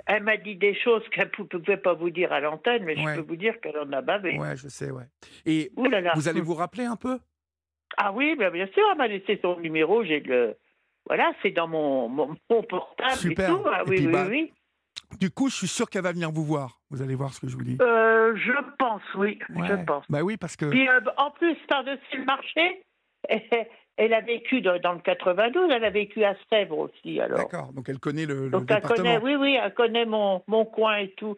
Elle m'a dit des choses qu'elle ne pouvait pas vous dire à l'antenne, mais je peux vous dire qu'elle en a bavé. Ouais, je sais, ouais. Et vous allez vous rappeler un peu? Ah oui, bien, bien sûr, elle m'a laissé son numéro, j'ai le voilà, c'est dans mon, mon, portable Super. et tout. Ah, oui, oui, bah, oui. Du coup, je suis sûr qu'elle va venir vous voir. Vous allez voir ce que je vous dis. Euh, je pense, oui. Je pense. Bah oui, parce que. Puis euh, en plus, par-dessus le marché, elle a vécu dans, le 92, elle a vécu à Sèvres aussi. Alors. D'accord, donc elle connaît le, donc elle Connaît, oui, oui, elle connaît mon, mon coin et tout.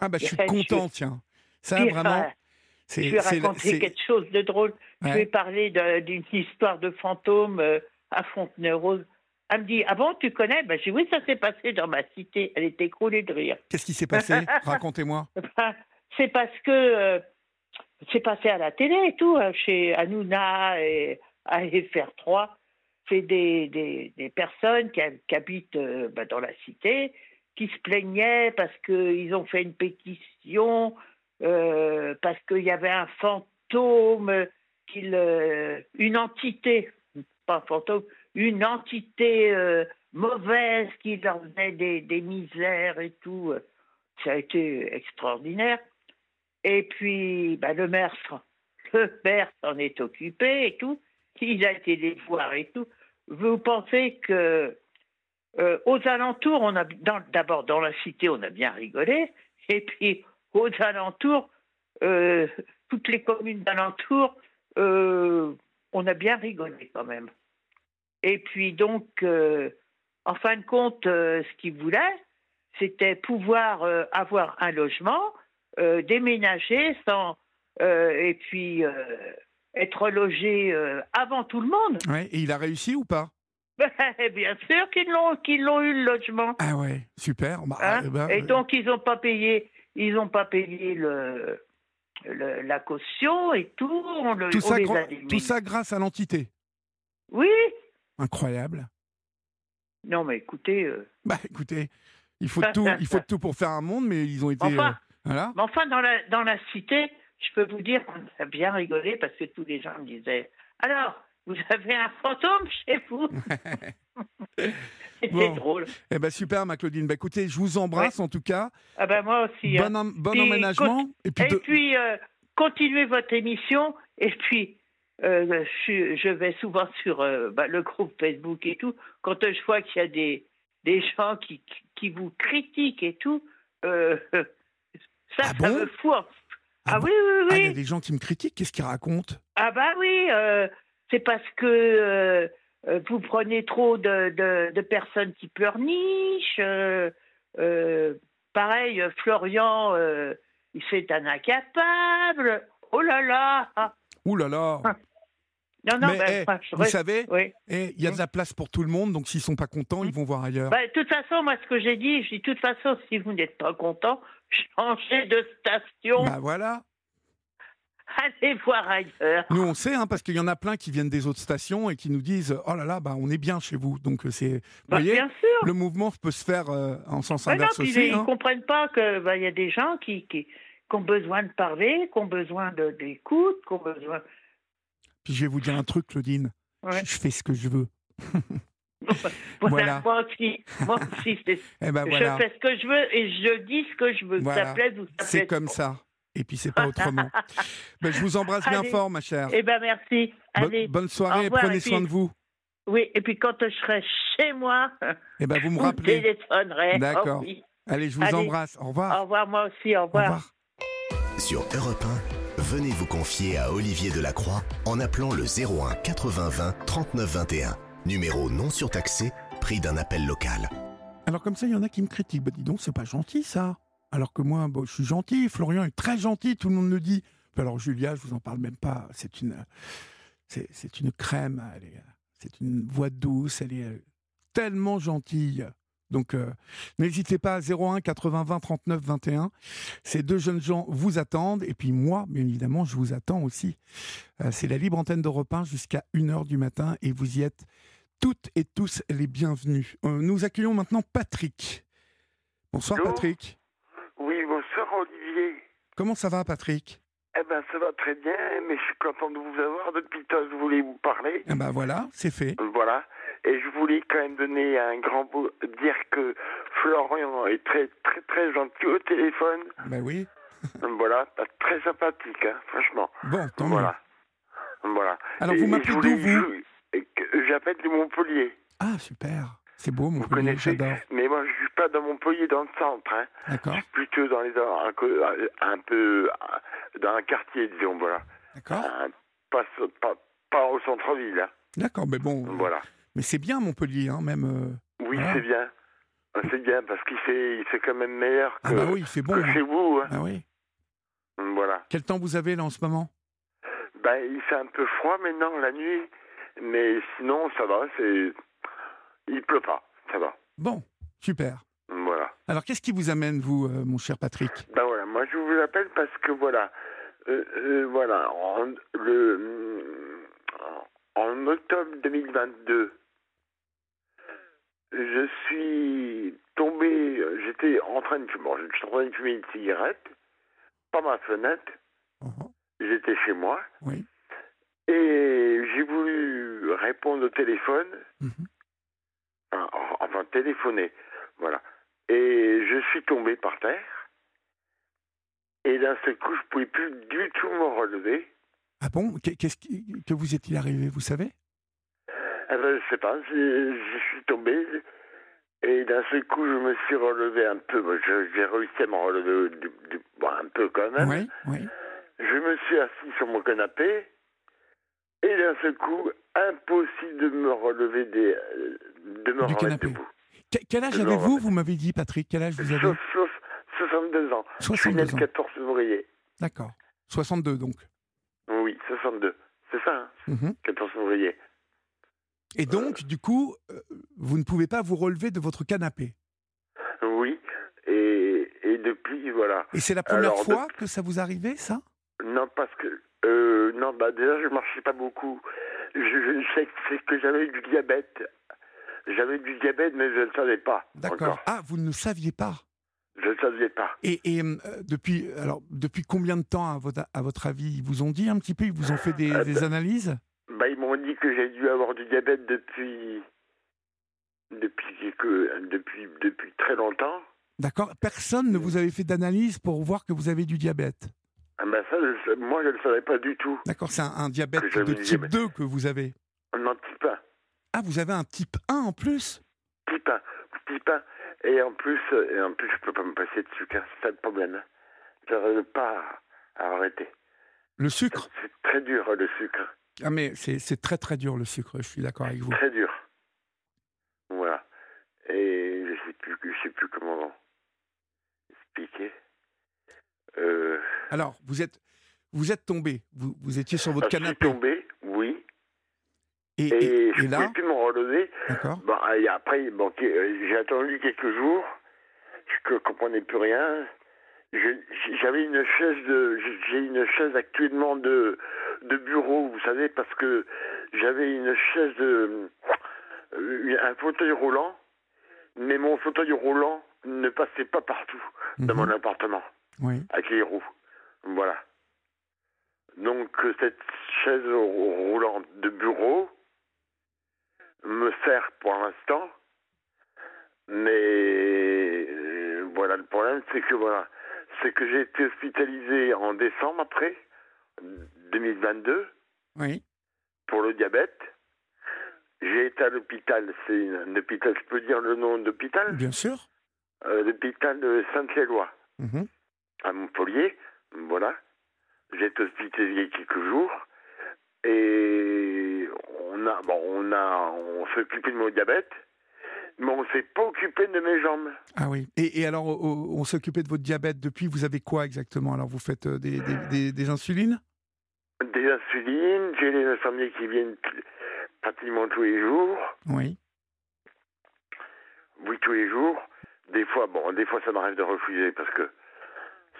Ah, bah je suis content, tiens. Ça, vraiment. je vais raconter quelque chose de drôle. Je vais parler d'une histoire de fantôme. Euh, à Fontenay-Rose. Elle me dit Ah bon, tu connais? Ben, J'ai dit Oui, ça s'est passé dans ma cité. Elle était écroulée de rire. Qu'est-ce qui s'est passé? Racontez-moi. Ben, c'est parce que euh, c'est passé à la télé et tout, hein, chez Hanouna et à FR3. C'est des, des, des, personnes qui, habitent euh, ben, dans la cité qui se plaignaient parce qu'ils ont fait une pétition, euh, parce qu'il y avait un fantôme, une entité pas fantôme, une entité euh, mauvaise qui leur faisait des, misères et tout. Ça a été extraordinaire. Et puis, bah, le maire, le maire s'en est occupé et tout. Il a été les voir et tout. Vous pensez que euh, aux alentours, on a d'abord dans la cité, on a bien rigolé, et puis aux alentours, euh, toutes les communes d'alentours, on a bien rigolé quand même. Et puis donc, euh, en fin de compte, euh, ce qu'il voulait, c'était pouvoir euh, avoir un logement, déménager sans, et puis être logé avant tout le monde. Ouais, et il a réussi ou pas? Bien sûr qu'ils l'ont, qu'ils l'ont eu le logement. Ah ouais, super. Bah, hein eh ben, et donc ils n'ont pas payé, ils n'ont pas payé le, la caution et tout. On le, tout, ça, les tout ça grâce à l'entité? Oui, Incroyable. Non, mais écoutez. Euh, bah, écoutez, il faut tout, il faut tout pour faire un monde, mais ils ont été. Enfin, euh, voilà. Mais enfin, dans la, dans la cité, je peux vous dire qu'on a bien rigolé parce que tous les gens me disaient Alors, vous avez un fantôme chez vous C'était drôle. Eh ben super, ma Claudine. Bah, écoutez, je vous embrasse en tout cas. Ah ben moi aussi. Hein. Bon, emménagement. Et puis, et puis euh, continuez votre émission. Et puis, euh, je, je vais souvent sur euh, bah, le groupe Facebook et tout. Quand je vois qu'il y a des, des gens qui, qui- vous critiquent et tout, ça, Ah ça bon? me fout. Ah Ah, oui, oui, Ah, il y a oui. des gens qui me critiquent, qu'est-ce qu'ils racontent? Ah bah oui, euh, c'est parce que euh, euh, vous prenez trop de, de, de personnes qui pleurnichent. euh, pareil, Florian, il fait un incapable. Oh là là. Ouh là là Non, non, Mais ben, eh, enfin, je vous savez, oui. eh, il y a de la place pour tout le monde, donc s'ils sont pas contents, ils vont voir ailleurs. Bah, de toute façon, moi, ce que j'ai dit, je dis, de toute façon, si vous n'êtes pas content, changez de station, Bah voilà. allez voir ailleurs. Nous, on sait, hein, parce qu'il y en a plein qui viennent des autres stations et qui nous disent Oh là là, bah, on est bien chez vous. Donc, euh, c'est. Bah, voyez, bien sûr. le mouvement peut se faire euh, en sens non, inverse aussi. ils hein. ne comprennent pas qu'il bah, y a des gens qui, qui, qui ont besoin de parler, qui ont besoin d'écoute, qui ont besoin. Puis je vais vous dire un truc, Claudine. Ouais. Je fais ce que je veux. Voilà, Voilà. Moi aussi, moi aussi c'est- Eh ben je fais ce que je veux et je dis ce que je veux. Voilà. Ça plaise ou ça c'est plaise comme pas. ça. Et puis c'est pas autrement. ben, je vous embrasse bien fort, ma chère. Eh ben merci. Bo- Allez. bonne au soirée, revoir, prenez puis- soin de vous. Oui, et puis quand je serai chez moi, Eh ben vous me rappelez. téléphonerai. D'accord. Oh oui. Allez, je vous Allez. embrasse. Au revoir. Au revoir, moi aussi. Au Au revoir. revoir. Sur Europe 1, venez vous confier à Olivier Delacroix en appelant le 01 80 20 39 21. Numéro non surtaxé, prix d'un appel local. Alors comme ça, il y en a qui me critiquent. Bah dis donc, c'est pas gentil ça. Alors que moi, je suis gentil. Florian est très gentil, tout le monde le dit. Alors Julia, je vous en parle même pas. C'est une, c'est, une crème. C'est une voix douce. Elle est euh, tellement gentille. Donc euh, n'hésitez pas à 01 80 20 39 21. Ces deux jeunes gens vous attendent. Et puis moi, bien évidemment, je vous attends aussi. Euh, c'est la libre antenne d'Europe 1 jusqu'à 1h du matin. Et vous y êtes toutes et tous les bienvenus. Euh, nous accueillons maintenant Patrick. Bonsoir Patrick. Oui, bonsoir Olivier. Comment ça va Patrick? Eh ben ça va très bien, mais je suis content de vous avoir. Depuis tôt, je voulais vous parler. Eh ben voilà, c'est fait. Voilà. Et je voulais quand même donner un grand beau... dire que Florian est très très très gentil au téléphone. Ben oui. voilà, très sympathique, hein, franchement. Bon, tant mieux. Voilà. Voilà. Alors, Et- vous m'appelez je d'où, vous je- que- J'appelle de Montpellier. Ah super. C'est beau mon Vous connaissez j'adore. Mais moi, je suis pas dans Montpellier, dans le centre. Hein. D'accord, Plutôt dans les un, peu- un peu dans un quartier, disons, voilà. d'accord. Pas, pas, pas au centre-ville. hein. D'accord, mais bon. euh, Voilà. Mais c'est bien Montpellier, hein, même. euh, Oui, Voilà. c'est bien. Ah, C'est bien parce qu'il fait, il fait quand même meilleur que, Ah bah oui, il fait bon. hein. chez vous. hein. Ah oui. Voilà. Quel temps vous avez là en ce moment? Ben, il fait un peu froid maintenant la nuit, mais sinon ça va. C'est, il pleut pas, ça va. Bon, super. Voilà. Alors qu'est-ce qui vous amène, vous, euh, mon cher Patrick? Ben voilà. Moi, je vous appelle parce que voilà, euh, euh, voilà, en, le, en octobre 2022. Je suis tombé, j'étais en train de fumer, j'étais en train de fumer une cigarette, par ma fenêtre, Oh, j'étais chez moi, Oui. et j'ai voulu répondre au téléphone, Mhm. enfin, enfin téléphoner, voilà. Et je suis tombé par terre, et d'un seul coup, je pouvais plus du tout me relever. Ah bon? Qu'est- Qu'est-ce qui que vous est-il arrivé, vous savez? Eh ben, je sais pas, je, suis tombé, et d'un seul coup, je me suis relevé un peu. J'ai réussi à me relever du- du- bon, un peu quand même. Oui, oui. Je me suis assis sur mon canapé et d'un seul coup, impossible de me relever des, de me Du canapé. debout. Que- Quel âge avez-vous. Vous m'avez dit, Patrick, quel âge vous avez? Sauf- sauf 62 ans. Je suis né 62 le ans. 14 février. D'accord. 62 donc. Oui, 62. C'est ça, hein, Mhm. 14 février. Et donc, du coup, euh, vous ne pouvez pas vous relever de votre canapé. Oui, et, et depuis, voilà. Et c'est la première Alors, fois que ça vous arrivait, ça? Non, parce que. Euh, non, bah déjà, je marchais pas beaucoup. Je, je sais que j'avais du diabète. J'avais du diabète, mais je ne savais pas. D'accord. Ah, vous ne saviez pas? Je ne savais pas. Et, et, euh, depuis, alors, depuis combien de temps, à votre, à votre avis, ils vous ont dit un petit peu Ils vous ont fait des, Euh, des analyses? Bah, ils m'ont dit que j'ai dû avoir du diabète depuis. Depuis, que, depuis, depuis très longtemps. D'accord Personne ne vous avait fait d'analyse pour voir que vous avez du diabète Ah ben ça, je- moi, je ne le savais pas du tout. D'accord, c'est un, un diabète de type mais- 2 que vous avez. Non, type 1. Ah, vous avez un type 1 en plus? Type 1. Type 1. Et en plus, et en plus, je peux pas me passer de sucre. hein, C'est ça le problème. J'arrive pas à arrêter. Le sucre? C'est très dur, le sucre. Ah, mais c'est très très dur le sucre, je suis d'accord avec vous. Très dur. Voilà. Et je sais plus, je sais plus comment expliquer. Euh, Alors, vous êtes, vous êtes tombé, vous, vous étiez sur votre je suis canapé. tombé, oui. Et, Et, et- je et là, plus me relever. d'accord Bon, et après, bon, euh, j'ai attendu quelques jours. Je ne comprenais plus rien. J'avais une chaise de, j'ai une chaise actuellement de, de bureau, vous savez, parce que j'avais une chaise de, euh, un fauteuil roulant, mais mon fauteuil roulant ne passait pas partout dans Mhm. mon appartement Oui. avec les roues. Voilà. Donc euh, cette chaise rou- roulante de bureau me sert pour l'instant, mais euh, voilà le problème, c'est que voilà, c'est que j'ai été hospitalisé en décembre après 2022 Oui. pour le diabète. J'ai été à l'hôpital, c'est un hôpital, je peux dire le nom d'hôpital, Bien sûr. Euh, l'hôpital de Sainte-Éloi Mhm. à Montpellier, voilà. J'ai été hospitalisé quelques jours et on a, bon, on a, on s'est occupé de mon diabète, mais on s'est pas occupé de mes jambes. Ah oui. Et, et alors, on s'occupait de votre diabète depuis. Vous avez quoi exactement? Alors, vous faites euh, des, des, des- des insulines? Des insulines, j'ai les infirmiers qui viennent pratiquement tous les jours, Oui. oui tous les jours. Des fois, bon, des fois ça m'arrive de refuser parce que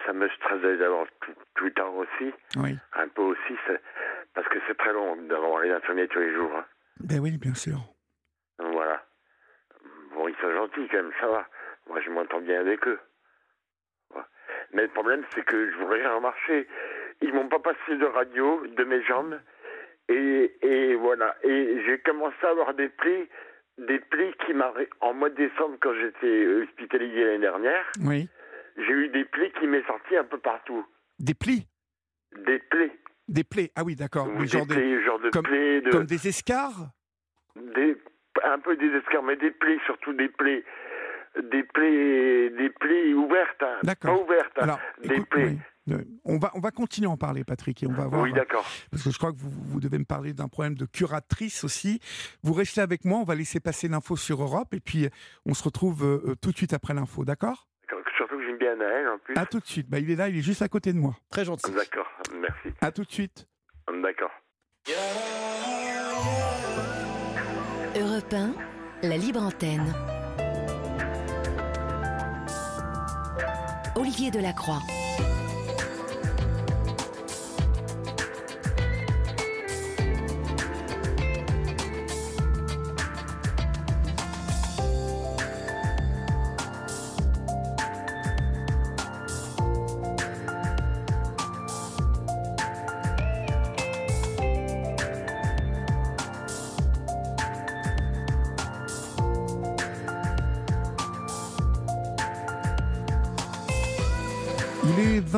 ça me stresse d'avoir tout, tout le temps aussi, Oui. un peu aussi, parce que c'est très long d'avoir les infirmiers tous les jours. hein. Ben oui, bien sûr. Ils sont gentils quand même, ça va. Moi, je m'entends bien avec eux. Mais le problème, c'est que je voudrais remarcher. Ils m'ont pas passé de radio de mes jambes. Et, et voilà. Et j'ai commencé à avoir des plis, des plis qui m'arrêtent. En mois de décembre, quand j'étais hospitalisé l'année dernière, Oui. j'ai eu des plis qui m'est sortis un peu partout. Des plis? Des plaies. Des plaies Ah oui, d'accord. Oui, des genre, des- plaies, genre de comme- plaies, de, comme des escarres? Des, un peu des escarres, mais des plaies, surtout des plaies, des plaies, des plaies ouvertes, hein, D'accord. pas ouvertes, hein, Alors, des écoute, plaies. oui. Euh, On va, on va continuer à en parler, Patrick, et on va voir. Oui, d'accord. Parce que je crois que vous, vous devez me parler d'un problème de curatrice aussi. Vous restez avec moi, on va laisser passer l'info sur Europe, et puis euh, on se retrouve euh, euh, tout de suite après l'info, d'accord? D'accord. Surtout que j'aime bien Naël en plus. À tout de suite. Bah, il est là, il est juste à côté de moi. Très gentil. D'accord, merci. À tout de suite. D'accord. Europe 1, la libre antenne. Olivier Delacroix.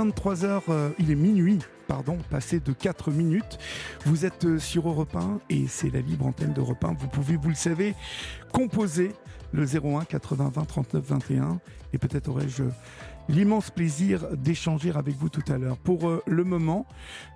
23h, euh, il est minuit, pardon, passé de 4 minutes. Vous êtes euh, sur Europe 1 et c'est la libre antenne d'Europe 1. Vous pouvez, vous le savez, composer le 01 80 20 39 21 et peut-être aurais-je l'immense plaisir d'échanger avec vous tout à l'heure. Pour euh, le moment,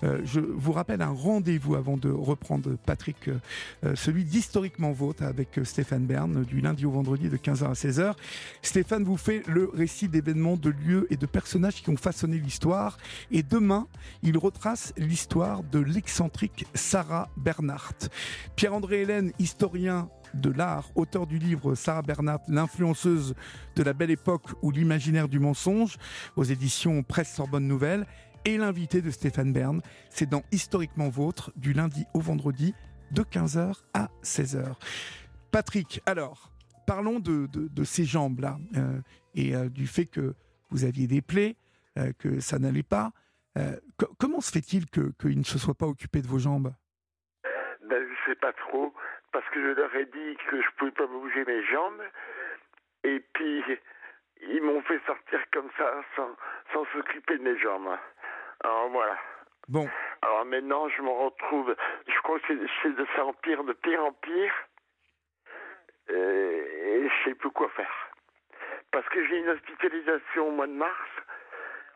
euh, je vous rappelle un rendez-vous avant de reprendre Patrick, euh, celui d'Historiquement Vôtre avec Stéphane Bern du lundi au vendredi de 15h à 16h. Stéphane vous fait le récit d'événements, de lieux et de personnages qui ont façonné l'histoire. Et demain, il retrace l'histoire de l'excentrique Sarah Bernhardt. Pierre-André Hélène, historien de l'art, auteur du livre Sarah Bernhardt, l'influenceuse de la belle époque ou l'imaginaire du mensonge, aux éditions Presse Sorbonne Nouvelle, et l'invité de Stéphane Bern. C'est dans Historiquement Vôtre, du lundi au vendredi, de 15h à 16h. Patrick, alors, parlons de, de- ces jambes-là euh, et euh, du fait que vous aviez des plaies, euh, que ça n'allait pas. Co- comment se fait-il que- qu'il ne se soit pas occupé de vos jambes? Ben, je sais pas trop, parce que je leur ai dit que je pouvais pas bouger mes jambes, et puis ils m'ont fait sortir comme ça, sans, sans s'occuper de mes jambes. Alors voilà. Bon. Alors maintenant, je me retrouve. Je crois que c'est- de ça empire de pire en pire. Euh, Et je sais plus quoi faire. Parce que j'ai une hospitalisation au mois de mars.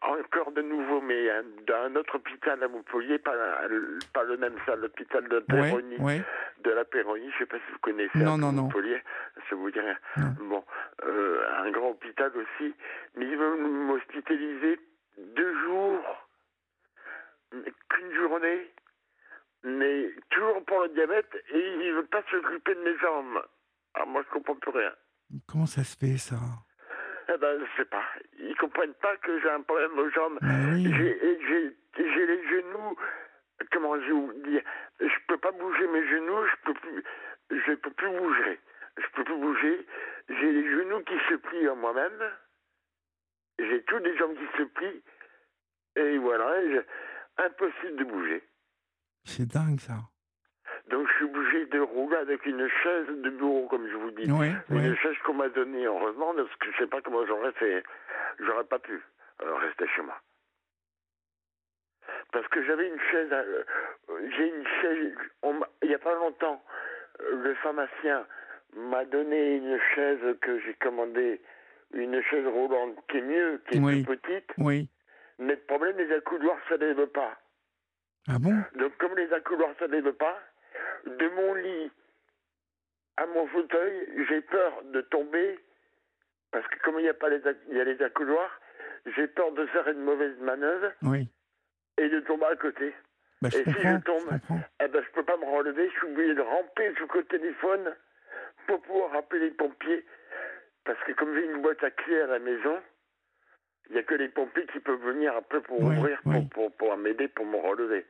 Encore de nouveau, mais un- dans un autre hôpital à Montpellier, pas, la- pas le même, ça, l'hôpital de Péronie. ouais. De la Péronie, je sais pas si vous connaissez Non, peu non. Montpellier, ça vous dit rien. Non. Bon, euh, un grand hôpital aussi, mais ils veulent m'hospitaliser deux jours, qu'une journée, mais toujours pour le diabète, et ils ne veulent pas s'occuper de mes jambes. Alors moi, je comprends plus rien. Comment ça se fait, ça? Eh ben, je sais pas. Ils comprennent pas que j'ai un problème aux jambes. Ben oui. J'ai les genoux. Comment je vous dire Je peux pas bouger mes genoux. Je peux plus. Je peux plus bouger. Je peux plus bouger. J'ai les genoux qui se plient en moi-même. J'ai tous les jambes qui se plient. Et voilà. je- impossible de bouger. C'est dingue, ça. Donc je suis obligé de rouler avec une chaise de bureau, comme je vous dis. Ouais, Une chaise qu'on m'a donnée, heureusement, parce que je sais pas comment j'aurais fait. J'aurais pas pu euh, rester chez moi. Parce que j'avais une chaise, euh, j'ai une chaise, on il y a pas longtemps, le pharmacien m'a donné une chaise que j'ai commandée, une chaise roulante qui est mieux, qui est Oui. plus petite, Oui. mais le problème, les accoudoirs, ça ne lève pas. Ah bon? Donc, comme les accoudoirs, ça ne lève pas, de mon lit à mon fauteuil, j'ai peur de tomber, parce que comme il n'y a pas les, il y a les accoudoirs, j'ai peur de faire une mauvaise manœuvre Oui. et de tomber à côté. Bah, et si je tombe, je comprends. eh ben, peux pas me relever, je suis obligé de ramper jusqu'au téléphone pour pouvoir appeler les pompiers. Parce que comme j'ai une boîte à clés à la maison, il n'y a que les pompiers qui peuvent venir un peu pour Oui, ouvrir, oui. pour, pour, pour m'aider, pour me relever.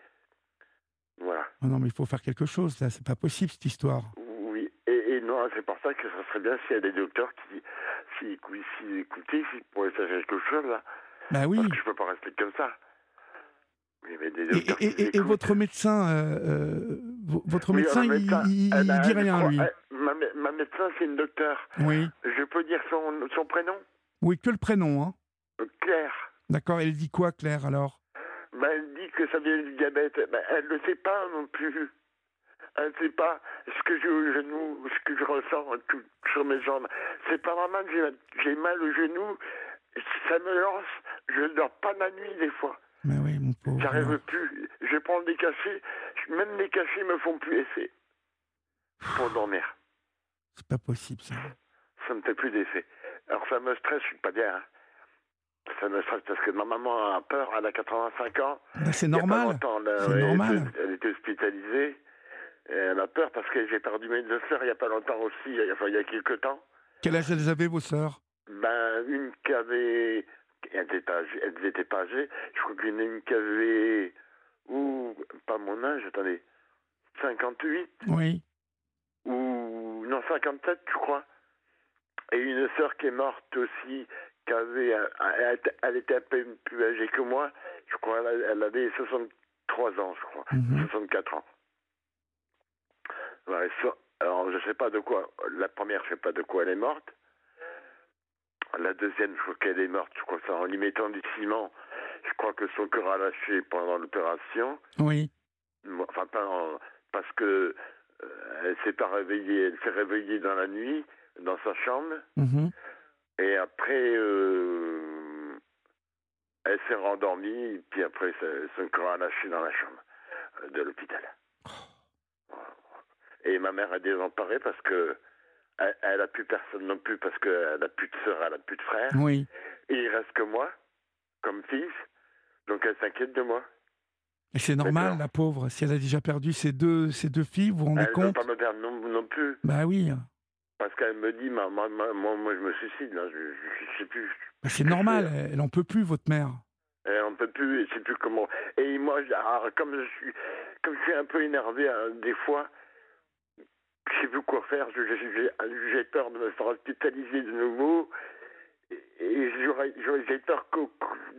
Voilà. Ah non, mais il faut faire quelque chose, là. C'est pas possible, cette histoire. Oui, et, et non, c'est pour ça que ça serait bien s'il y a des docteurs qui, s'ils écou- s'ils écoutaient, s'ils pourraient faire quelque chose, là. Bah oui. Parce que je peux pas rester comme ça. Oui, mais des Et, votre médecin, euh, euh, vo- votre Oui, médecin, il, médecin, il- il ben, dit rien, crois- lui. eh, ma, ma médecin, c'est une docteur. Oui. Je peux dire son, son prénom? Oui, que le prénom, hein. Euh, Claire. D'accord. Elle dit quoi, Claire, alors? Elle dit que ça vient du diabète. Ben, elle ne sait pas non plus. Elle ne sait pas ce que j'ai au genou, ce que je ressens tout- sur mes jambes. C'est pas normal, j'ai- j'ai mal au genou, ça me lance, je ne dors pas la nuit des fois. Mais oui, mon pauvre. J'arrive plus. Je prends des cachets, même les cachets me font plus effet pour dormir. C'est pas possible, ça. Ça me fait plus d'effet. Alors ça me stresse, je suis pas bien. hein. Ça me stresse parce que ma maman a peur, elle a 85 ans. Bah, c'est normal. C'est ouais, normal. Elle, était- elle hospitalisée. Et elle a peur parce que j'ai perdu mes deux sœurs il n'y a pas longtemps aussi, il y a, enfin, il y a quelques temps. Quel âge elles avaient, vos sœurs? Ben, une qui avait. Elle n'était pas âgée. Elle n'était pas âgée. Je crois qu'il y en a une qui avait. Ou. Pas mon âge, attendez. 58 Oui. ou. Non, 57, je crois. Et une sœur qui est morte aussi, Elle, était- elle était un peu plus âgée que moi. Je crois elle, elle avait 63 ans, je crois. Mhm. 64 ans. Ouais, ça- alors, je sais pas de quoi. La première, je sais pas de quoi elle est morte. La deuxième, je crois qu'elle est morte. Je crois que c'est en lui mettant du ciment. Je crois que son cœur a lâché pendant l'opération. Oui. Enfin, pas en- parce que euh, elle s'est pas réveillée. Elle s'est réveillée dans la nuit, dans sa chambre. Mhm. Et après, euh, elle s'est rendormie. Puis après, son cœur a lâché dans la chambre de l'hôpital. Et ma mère a désemparé parce que elle, elle a plus personne non plus parce qu'elle a plus de sœur, elle a plus de frère. Oui. Et il reste que moi, comme fils. Donc elle s'inquiète de moi. Et c'est normal, la pauvre. Si elle a déjà perdu ses deux, ses deux filles, vous vous rendez Elle ne compte pas me perdre non, non plus. Bah oui. Parce qu'elle me dit, ma- ma- ma- moi, moi, je me suicide, là, je, je, je sais plus. Bah, c'est normal. Elle en peut plus, votre mère. Et on peut plus, je sais plus comment. Et moi, alors, comme je suis, comme je suis un peu énervé hein, des fois, je sais plus quoi faire. J'ai peur de me faire hospitaliser de nouveau. Et- j'ai peur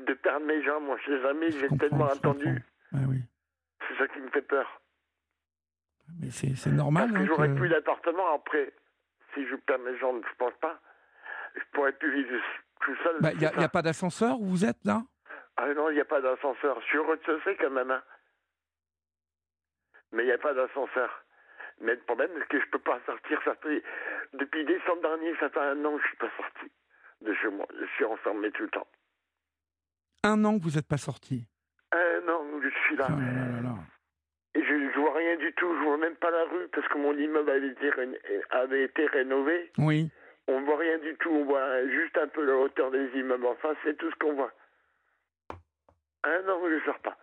de perdre mes jambes. Moi, je sais jamais. J'ai tellement attendu. Ouais, oui. C'est ça qui me fait peur. Mais c'est normal. Parce que hein, j'aurais que- plus d'appartement après. Si je perds mes jambes, je pense pas. Je pourrais plus vivre tout seul. Bah, Il n'y a, pas d'ascenseur où vous êtes, là? Ah non, il n'y a pas d'ascenseur. Je suis rez-de-chaussée quand même. Hein. Mais il n'y a pas d'ascenseur. Mais le problème, c'est que je peux pas sortir. Ça fait... Depuis décembre dernier, ça fait un an que je suis pas sorti de chez moi. Je suis enfermé tout le temps. Un an que vous n'êtes pas sorti? Un an que je suis là. Oh là là là je vois rien du tout. Je vois même pas la rue parce que mon immeuble avait été, ré- avait été rénové. Oui. On voit rien du tout. On voit juste un peu la hauteur des immeubles. Enfin, c'est tout ce qu'on voit. An que je sors pas.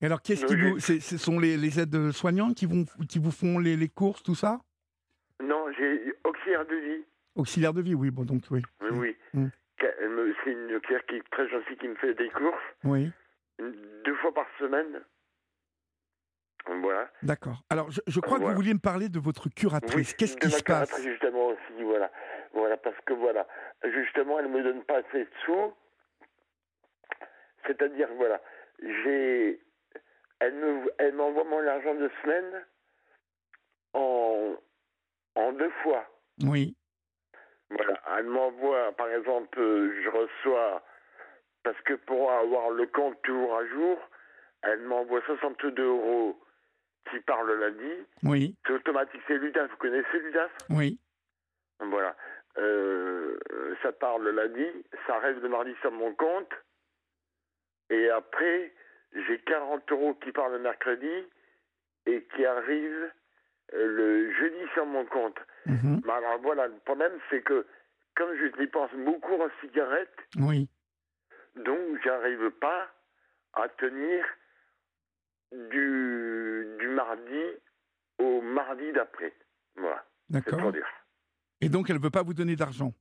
Et alors, qu'est-ce qui vous. Ce sont les, les aides soignantes qui, vont, qui vous font les, les courses, tout ça? Non, j'ai auxiliaire de vie. Auxiliaire de vie, oui, bon, donc oui. Oui, oui. Mm. C'est une auxiliaire qui est très gentille qui me fait des courses Oui, deux fois par semaine. Voilà. d'accord. Alors, je, je crois que vous vouliez me parler de votre curatrice. Qu'est-ce qui se passe curatrice, justement aussi, voilà. Voilà, parce que voilà, justement, elle me donne pas assez de sous. C'est-à-dire, voilà, j'ai. Elle me, elle m'envoie mon argent de semaine en, en deux fois. Oui, Voilà, elle m'envoie, par exemple, je reçois, parce que pour avoir le compte toujours à jour, elle m'envoie 62 euros qui part le lundi. oui, C'est automatique, c'est l'UDAF. Vous connaissez l'UDAF oui. Voilà. Euh, ça part le lundi, ça reste le mardi sur mon compte. Et après, j'ai 40 euros qui partent le mercredi et qui arrivent euh, le jeudi sur mon compte. mhm, Mais alors voilà, le problème c'est que comme je dépense beaucoup en cigarettes, Oui. donc j'arrive pas à tenir du, du mardi au mardi d'après. Voilà, D'accord. Et donc, elle ne veut pas vous donner d'argent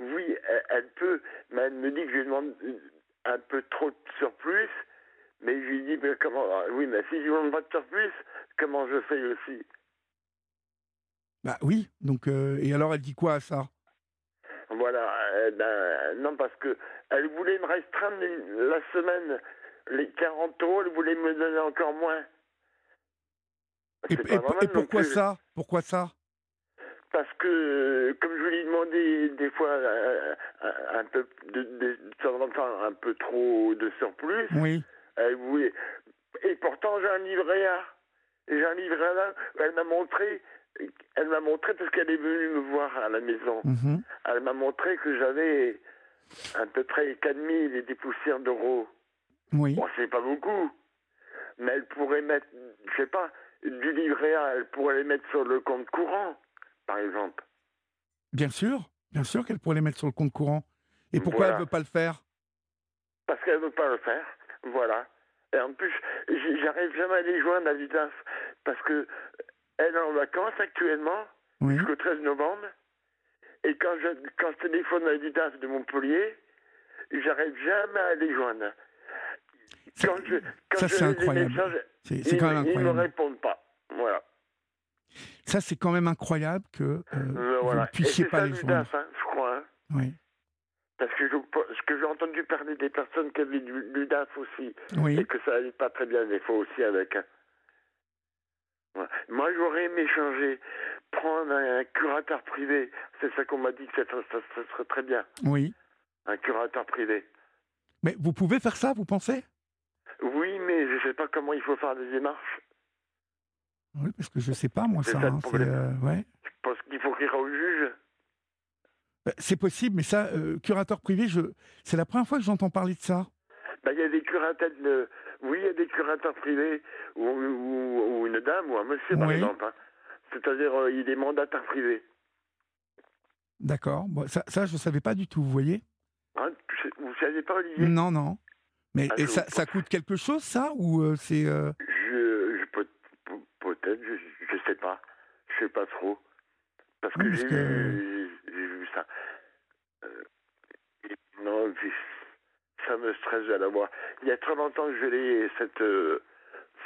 Oui, elle, elle peut, mais elle me dit que je lui demande un peu trop de surplus, mais je lui dis, mais comment, oui, mais si je lui demande pas de surplus, comment je fais aussi? Bah oui. Donc, euh, et alors, elle dit quoi à ça? Voilà, euh, ben, non, parce que elle voulait me restreindre la semaine, les 40 euros, elle voulait me donner encore moins. Et, non pourquoi ça? Pourquoi ça? Parce que, euh, comme je lui ai demandé des fois euh, un, peu de, de, de un peu trop de surplus, Oui. elle voulait. Et pourtant j'ai un livret A. J'ai un livret A. Elle m'a montré. Elle m'a montré parce qu'elle est venue me voir à la maison. mhm. Elle m'a montré que j'avais à peu près 4000 et des poussières d'euros. Oui. Bon, c'est pas beaucoup. Mais elle pourrait mettre, je sais pas, du livret A, elle pourrait les mettre sur le compte courant, par exemple. Bien sûr. Bien sûr qu'elle pourrait les mettre sur le compte courant. Et pourquoi Voilà. elle ne veut pas le faire? Parce qu'elle veut pas le faire. Voilà. Et en plus, j'arrive jamais à les joindre à l'UDAF. Parce que elle est en vacances actuellement, Oui. jusqu'au 13 novembre. Et quand je, quand je téléphone à l'UDAF de Montpellier, j'arrive jamais à les joindre. Ça- c'est incroyable. C'est ils, quand même ils me incroyable. répondent pas. Voilà. Ça, c'est quand même incroyable que euh, Euh, vous ne puissiez pas ça les joindre. hein, je crois. hein. Oui. Parce que je, ce que j'ai entendu parler des personnes qui avaient du l'UDAF aussi, Oui. et que ça allait pas très bien des fois aussi avec. hein. Moi, j'aurais aimé changer, prendre un, curateur privé. C'est ça qu'on m'a dit que ça, ça- ça serait très bien, Oui. un curateur privé. Mais vous pouvez faire ça, vous pensez? Oui, mais je sais pas comment il faut faire des démarches. Oui, parce que je sais pas, moi, C'est ça. ça hein, euh, ouais. Je pense qu'il faut rire au juge. Euh, C'est possible, mais ça, euh, curateur privé, je... c'est la première fois que j'entends parler de ça. Ben, il y a des curateurs, de- oui, il y a des curateurs privés, ou, ou- ou une dame, ou un monsieur, par exemple. hein. C'est-à-dire, euh, il est mandataire privé. D'accord. Bon, ça, ça, je ne savais pas du tout, vous voyez Hein, vous ne savez pas, Olivier? Non, non. Mais Ah, et je ça, ça coûte quelque chose, ça Ou euh, c'est. euh, Je, je peut- peut-être, je, je sais pas. Je sais pas trop. Parce que j'ai vu, ça. Euh, non, ça me stresse de la voir. Il y a très longtemps que je l'ai, cette,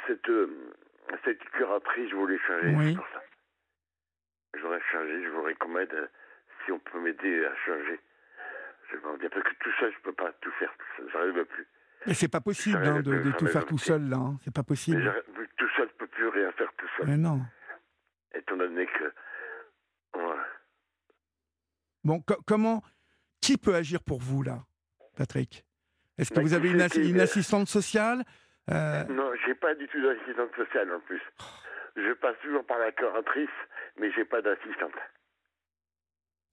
cette, cette curatrice, je voulais changer. Oui. pour ça. J'aurais changé, je voudrais qu'on m'aide, si on peut m'aider à changer. Je vais en dire, parce que tout ça, je peux pas tout faire, j'arrive plus. Mais c'est pas possible hein, de, tout faire tout seul, là. hein. C'est pas possible. tout seul, je peux plus rien faire tout seul. Mais non. Étant donné que. Ouais. Bon, co- comment. Qui peut agir pour vous, là, Patrick? Est-ce que vous avez une, une assistante sociale? Euh... Non, j'ai pas du tout d'assistante sociale en plus. Je passe toujours par la curatrice, mais j'ai pas d'assistante.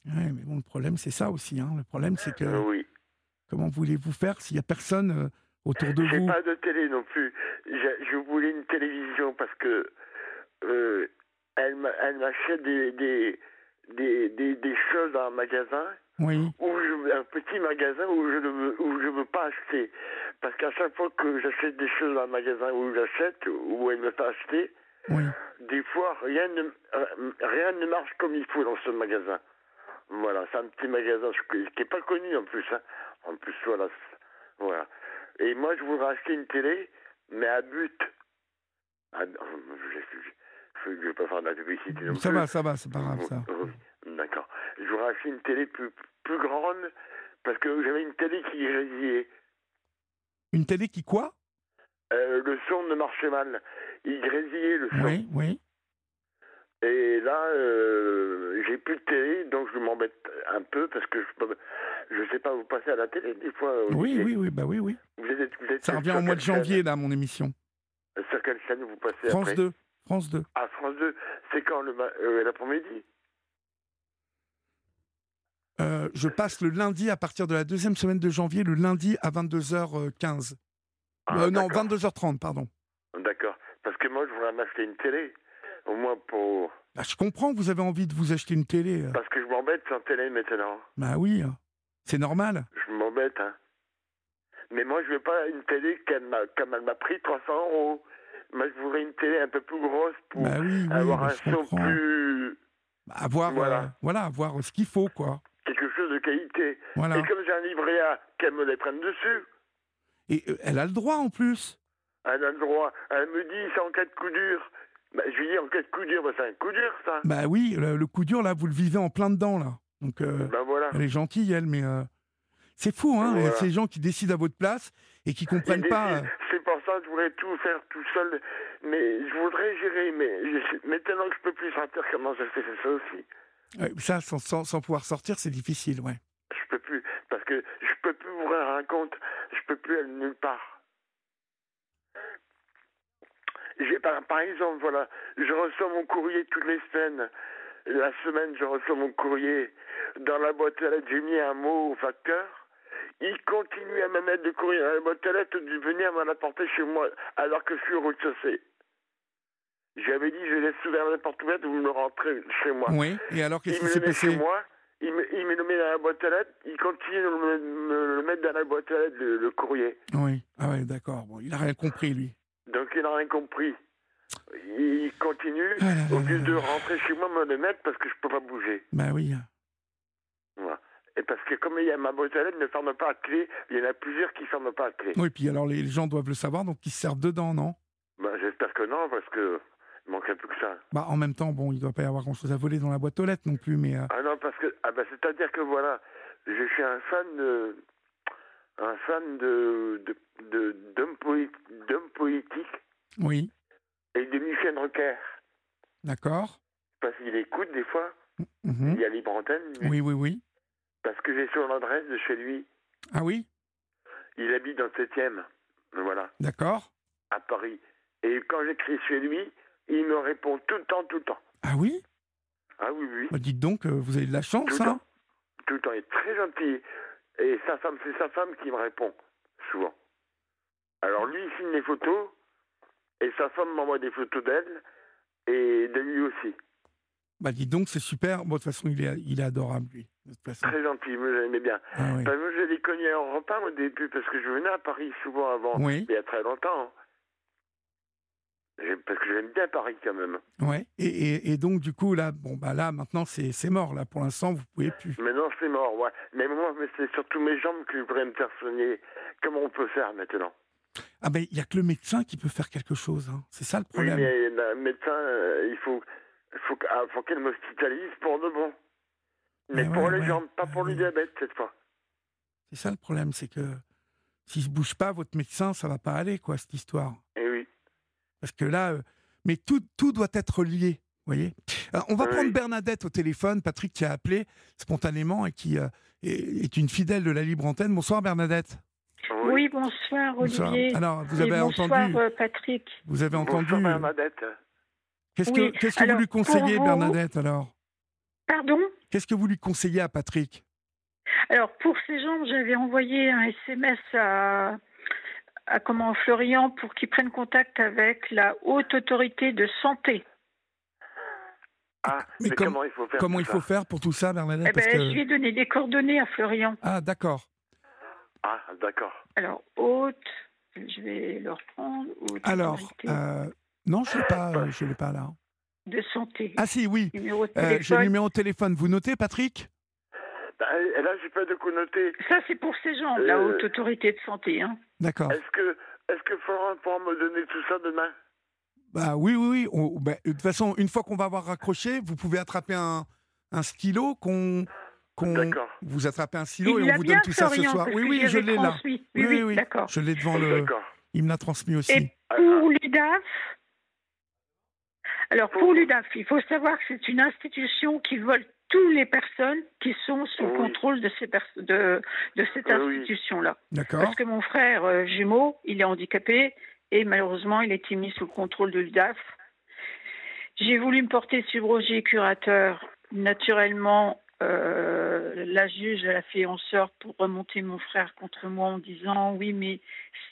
Oui, mais bon, le problème, c'est ça aussi. Hein. Le problème, c'est que. oui. Comment voulez-vous faire s'il n'y a personne euh, autour de vous? J'ai pas de télé non plus. Je, voulais une télévision parce que euh, elle m'achète des, des, des, des, choses dans un magasin. Oui. un petit magasin où je ne veux, où je veux pas acheter. Parce qu'à chaque fois que j'achète des choses dans un magasin où j'achète, où elle me fait acheter, oui. des fois rien ne, euh, rien ne marche comme il faut dans ce magasin. Voilà, c'est un petit magasin qui n'est pas connu en plus. Hein. En plus, voilà. voilà. Et moi, je voudrais acheter une télé, mais à but. Ah, je ne vais pas faire de la publicité non Ça va, ça va, c'est pas grave ça. D'accord. Je voudrais acheter une télé plus, plus grande parce que j'avais une télé qui grésillait. Une télé qui quoi? Euh, Le son ne marchait mal. Il grésillait le son. Oui, oui. Et là, euh, j'ai plus de télé, donc je m'embête un peu parce que je je sais pas, vous passez à la télé des fois. Oui, oui, oui, bah oui, oui. Vous êtes, vous êtes Ça revient au mois de janvier, là, mon émission. Sur quelle chaîne vous passez France après 2. France 2. Ah, France 2. C'est quand le euh, l'après-midi? Euh, Je passe le lundi à partir de la deuxième semaine de janvier, le lundi à 22h15. Ah, euh, non, 22h30, pardon. D'accord. Parce que moi, je voudrais m'acheter une télé. Au moins pour. Bah, je comprends que vous avez envie de vous acheter une télé. Parce que je m'embête sans télé maintenant. Bah oui, hein. c'est normal. Je m'embête, hein. Mais moi, je veux pas une télé comme elle m'a pris 300 euros. Moi, je voudrais une télé un peu plus grosse pour bah avoir un son plus. Bah, avoir, voilà. Euh, voilà, avoir ce qu'il faut, quoi. Quelque chose de qualité. Voilà. Et comme j'ai un livret A, qu'elle me les prenne dessus. Et euh, elle a le droit en plus. Elle a le droit. Elle me dit, c'est en cas de coup dur. Bah, je lui dis, en cas de coup dur, bah, c'est un coup dur, ça. Bah oui, le, coup dur, là, vous le vivez en plein dedans, là. Donc, euh, bah, voilà. elle est gentille, elle, mais c'est fou, hein, voilà. ces gens qui décident à votre place et qui comprennent pas. C'est pour ça que je voudrais tout faire tout seul, mais je voudrais gérer, mais je, maintenant que je peux plus sortir, comment je fais ça aussi Ça, sans, sans, sans, pouvoir sortir, c'est difficile, ouais. Je peux plus, parce que je peux plus ouvrir un compte, je peux plus aller nulle part. Par, par exemple, voilà, je reçois mon courrier toutes les semaines. La semaine, je reçois mon courrier. Dans la boîte à lettres, j'ai mis un mot au facteur il continue à me mettre de courir à la boîte à lettres de venir m'en apporter chez moi alors que je suis au rez-de-chaussée. J'avais dit, je laisse ouvert la porte ouverte, vous me rentrez chez moi. Oui, et alors qu'est-ce qui s'est passé? chez moi, il me, il me le met dans la boîte à lettres, il continue de me, le mettre dans la boîte à lettres, le, courrier. Oui, ah ouais, d'accord. Bon, il n'a rien compris, lui. Donc il n'a rien compris. Il continue, ah au lieu de rentrer chez moi, me le mettre parce que je peux pas bouger. Bah oui. Voilà. Et parce que comme il y a ma boîte à lettres ne ferme pas à clé, il y en a plusieurs qui ne ferment pas à clé. Oui, puis alors les gens doivent le savoir, donc ils se servent dedans, non? Bah, J'espère que non, parce que il manque un peu que ça. Bah, en même temps, bon, il ne doit pas y avoir grand-chose à voler dans la boîte aux lettres non plus, mais... Euh, ah non, parce que... Ah bah, c'est-à-dire que voilà, je suis un fan de... Un fan de... d'hommes de, politiques. Oui. Et de Michel Rocker. D'accord. Parce qu'il écoute des fois. Mhm. Il y a libre antenne. Oui, oui, oui. Parce que j'ai son adresse de chez lui. Ah oui? Il habite dans le 7e. Voilà. D'accord. À Paris. Et quand j'écris chez lui, il me répond tout le temps, tout le temps. Ah oui? Ah oui, oui. Bah dites donc, euh, vous avez de la chance, tout hein Tout le temps. Il est très gentil. Et sa femme, c'est sa femme qui me répond, souvent. Alors lui, il signe les photos, et sa femme m'envoie des photos d'elle, et de lui aussi. Bah dis donc, c'est super. Bon, de toute façon, il est, il est adorable, lui. Très gentil, moi j'aimais bien. Ah, oui. moi je l'ai connu en repas au début parce que je venais à Paris souvent avant, oui. il y a très longtemps. Parce que j'aime bien Paris quand même. Ouais. Et, et, et, donc du coup là, bon bah là maintenant c'est mort là. Pour l'instant vous pouvez plus. Maintenant c'est mort, ouais. Mais moi c'est surtout mes jambes qui voudraient me faire soigner. Comment on peut faire maintenant? Ah ben il y a que le médecin qui peut faire quelque chose. Hein. C'est ça le problème. Oui, mais le médecin, euh, il faut, faut, ah, faut qu'elle m'hospitalise pour de bon. Mais, pour les jambes, pas pour le diabète cette fois. C'est ça le problème, c'est que ne se bouge pas, votre médecin, ça va pas aller, quoi, cette histoire. Parce que là, euh, mais tout, tout doit être lié, vous voyez. Euh, on va prendre Bernadette au téléphone, Patrick qui a appelé spontanément et qui euh, est, une fidèle de la libre antenne. Bonsoir Bernadette. Oui, bonsoir Olivier. Alors, vous avez Et bonsoir entendu euh, Patrick. Vous avez entendu Bonsoir, Bernadette. Qu'est-ce Oui, que, qu'est-ce que vous lui conseillez, vous- Bernadette, alors? Pardon? Qu'est-ce que vous lui conseillez à Patrick? Alors, pour ces gens, j'avais envoyé un SMS à, à comment, Florian pour qu'ils prennent contact avec la haute autorité de santé. Ah, Mais mais, com- comment il faut faire Comment il faut faire pour tout ça, Bernadette Eh Parce ben, que- Je lui ai donné des coordonnées à Florian. Ah, d'accord. Ah, d'accord. Alors, haute, je vais le reprendre. Haute Alors, autorité euh, non, je ne l'ai pas, je l'ai pas là. de santé. Ah si, oui. Numéro de Euh, J'ai le téléphone. numéro de téléphone. Vous notez, Patrick? Et là, j'ai pas de connoter. Ça, c'est pour ces gens, la Euh, haute autorité de santé. Hein. D'accord. Est-ce que, est-ce que Florent pourra me donner tout ça demain? Bah oui, oui, oui. On- bah, de toute façon, une fois qu'on va avoir raccroché, vous pouvez attraper un, un stylo qu'on... Vous attrapez un stylo Il et on vous donne tout ça ce soir. Oui, oui, je l'ai là. transmis. Oui, oui, d'accord. Je l'ai devant le... D'accord. Il me l'a transmis aussi. Et pour l'UDAF, alors pour l'UDAF, il faut savoir que c'est une institution qui vole toutes les personnes qui sont sous le Oui. contrôle de, ces pers- de, de cette Oui, institution-là. D'accord. Parce que mon frère euh, jumeau, il est handicapé et malheureusement, il a été mis sous le contrôle de l'UDAF. J'ai voulu me porter subrogé curateur. Naturellement, euh, la juge elle a fait en sorte pour remonter mon frère contre moi en disant oui, mais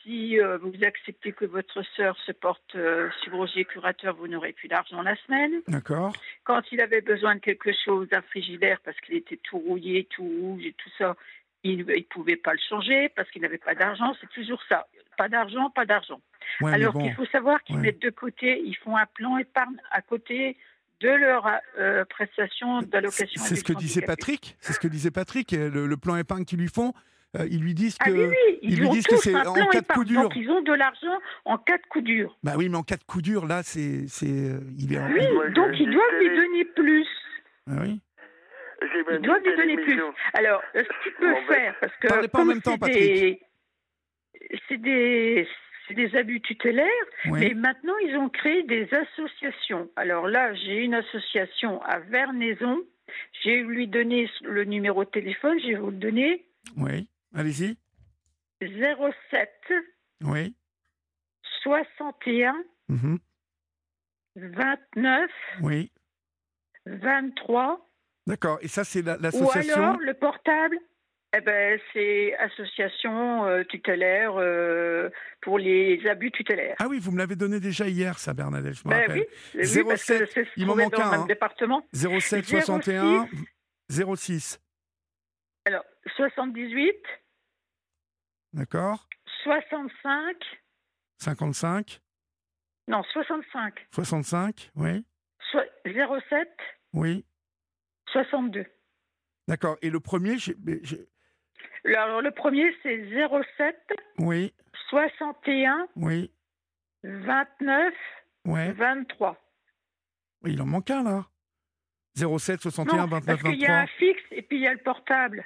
si euh, vous acceptez que votre sœur se porte euh, subrogé curateur, vous n'aurez plus d'argent la semaine. D'accord. Quand il avait besoin de quelque chose, d'un frigidaire, parce qu'il était tout rouillé, tout rouge et tout ça, il ne pouvait pas le changer parce qu'il n'avait pas d'argent. C'est toujours ça. Pas d'argent, pas d'argent. Ouais, Alors bon. qu'il faut savoir qu'ils ouais. mettent de côté, ils font un plan épargne à côté de leur euh, prestation d'allocation. C'est ce que disait handicapé. Patrick. C'est ce que disait Patrick. Le, le plan épargne qu'ils lui font, euh, ils lui disent que. Ah oui, oui, ils ils, lui disent que c'est en cas de coup dur. Donc ils ont de l'argent en cas de coup dur. Bah oui, mais en cas de coup dur, là, c'est, c'est, euh, il est. en- Oui, donc ils doivent lui donner plus. Ah oui. Ils doivent lui donner plus. Alors, ce qu'il peut Bon, ben, faire, parce que Parlez pas en même temps, c'est des, c'est des, c'est des abus tutélaires, Oui. mais maintenant ils ont créé des associations. Alors là, j'ai une association à Vernaison. J'ai lui donné le numéro de téléphone. Je vais vous le donner. Oui. Allez-y. 07 Oui. 61 Mhm. 29 Oui. 23 D'accord. Et ça, c'est la- ou l'association. alors le portable eh ben, c'est association euh, tutélaire euh, pour les abus tutélaires. Ah oui, vous me l'avez donné déjà hier, ça, Bernadette. Je me Ben rappelle. oui, oui, parce que 07, c'est se il m'en manque un, hein. département. 07 06. 61 06. Alors, 78, D'accord. 65, 55. non, 65, 65. Oui. so- 07, Oui. 62. D'accord. Et le premier, j'ai- Alors, le premier, c'est 07, oui. 61, Oui. 29, Ouais. 23. Oui, il en manque un, là. 07 61 Non, 29 parce qu'il y a 23. un fixe et puis il y a le portable.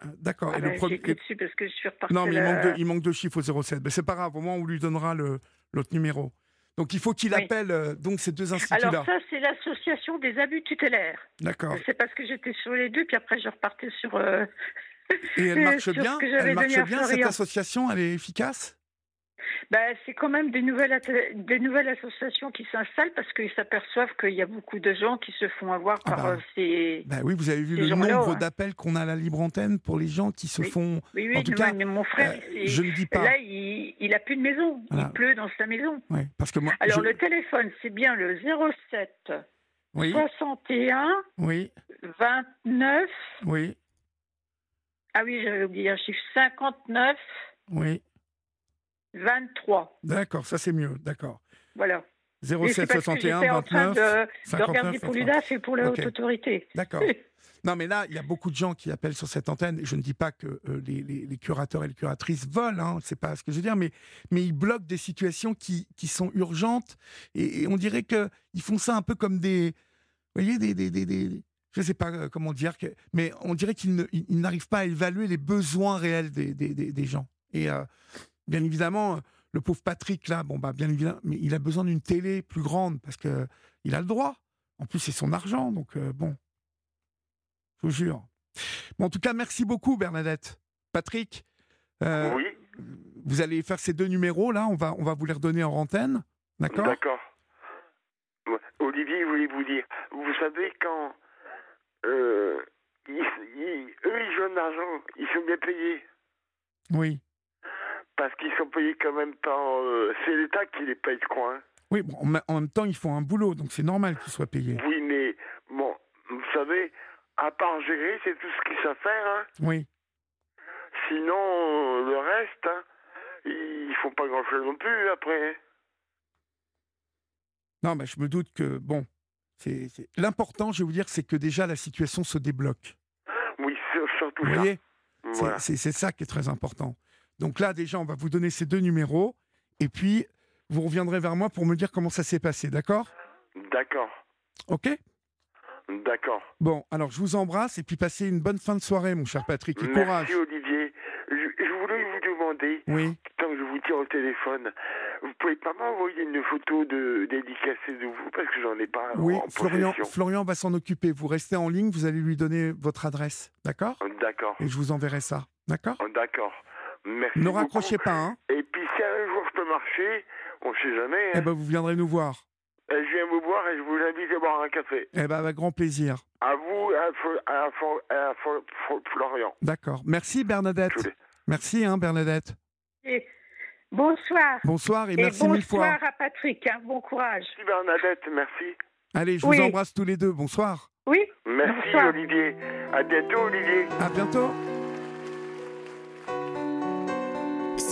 Ah, D'accord. Ah et ben, le premier. dessus parce que je suis. Non, mais il manque, de, il manque de chiffres au 07. Mais c'est pas grave, au moins on lui donnera l'autre numéro. Donc il faut qu'il Oui. appelle euh, donc ces deux instituts-là. Alors ça, c'est l'association des abus tutélaires. D'accord. C'est parce que j'étais sur les deux, puis après je repartais sur... euh, Et elle marche bien Elle marche bien, cette association Elle est efficace? Ben, c'est quand même des nouvelles, des nouvelles associations qui s'installent parce qu'ils s'aperçoivent qu'il y a beaucoup de gens qui se font avoir Ah par bah. euh, ces... Bah oui, vous avez vu le nombre d'appels qu'on a à la libre antenne pour les gens qui se Oui. font. Oui, oui, en tout mais- cas, mais mon frère, euh, je ne dis pas. là, il, il a plus de maison. Voilà. Il pleut dans sa maison. Ouais, parce que moi. Alors, je- le téléphone, c'est bien le 07 Oui, 61 oui, 29... oui, Ah oui, j'avais oublié un chiffre. 59 oui. 23. D'accord, ça c'est mieux. D'accord. Voilà. Et c'est 07 parce que 61 j'étais en train 29 de, de 59 regarder pour 23. l'UDAF et pour la Ok. haute autorité. D'accord. Non, mais là, il y a beaucoup de gens qui appellent sur cette antenne. Je ne dis pas que euh, les, les- les curateurs et les curatrices volent, hein, c'est pas ce que je veux dire, mais, mais ils bloquent des situations qui, qui sont urgentes. Et, et on dirait qu'ils font ça un peu comme des. Vous voyez, des. des, des, des- je ne sais pas euh, comment dire, mais on dirait qu'ils n'arrivent pas à évaluer les besoins réels des, des, des- des gens. Et euh, bien évidemment, euh, le pauvre Patrick, là, bon, bah, bien évidemment, mais il a besoin d'une télé plus grande parce que il a le droit. En plus, c'est son argent, donc euh, bon. Je vous jure. Bon, en tout cas, merci beaucoup, Bernadette. Patrick, euh, Oui. vous allez faire ces deux numéros là, on va, on va vous les redonner en antenne, d'accord? D'accord. Olivier, je voulais vous dire, vous savez quand euh, ils- ils- eux ils jouent de l'argent, ils sont bien payés. Oui. Parce qu'ils sont payés quand même par. euh, c'est l'État qui les paye, je crois. hein. Oui, bon, en même temps, ils font un boulot, donc c'est normal qu'ils soient payés. Oui, mais bon, vous savez, à part gérer, c'est tout ce qu'ils savent faire. hein. Oui. Sinon, euh, le reste, hein, ils font pas grand-chose non plus après. hein. Non, mais je me doute que, bon, l'important, je vais vous dire, c'est que déjà la situation se débloque. Oui, surtout Vous ça. voyez? C'est- Voilà. C'est c'est ça qui est très important. Donc là, déjà, on va vous donner ces deux numéros, et puis vous reviendrez vers moi pour me dire comment ça s'est passé, d'accord? D'accord, Ok? D'accord. Bon, alors je vous embrasse, et puis passez une bonne fin de soirée, mon cher Patrick, et courage. Merci Olivier. Je, je voulais vous demander, Oui. tant que je vous tiens au téléphone, vous pouvez pas m'envoyer une photo de dédicacée de vous parce que j'en ai pas Oui, en Florian. Florian va s'en occuper. Vous restez en ligne, vous allez lui donner votre adresse, d'accord? D'accord, Et je vous enverrai ça, d'accord? D'accord. Merci Ne beaucoup. raccrochez pas, hein Et puis si un jour je peux marcher, on sait jamais. Eh hein. ben, vous viendrez nous voir. Euh, Je viens vous boire et je vous invite à boire un café. Eh ben, avec grand plaisir. À vous, à, Fo- à, Florian. D'accord. Merci, Bernadette. Merci, hein, Bernadette. Et bonsoir. Bonsoir et, Et merci mille fois. bonsoir à Patrick. hein. Bon courage. Merci Bernadette, merci. Allez, je Oui. vous embrasse tous les deux. Bonsoir. Oui. Merci Bonsoir. Olivier. À bientôt Olivier. À bientôt.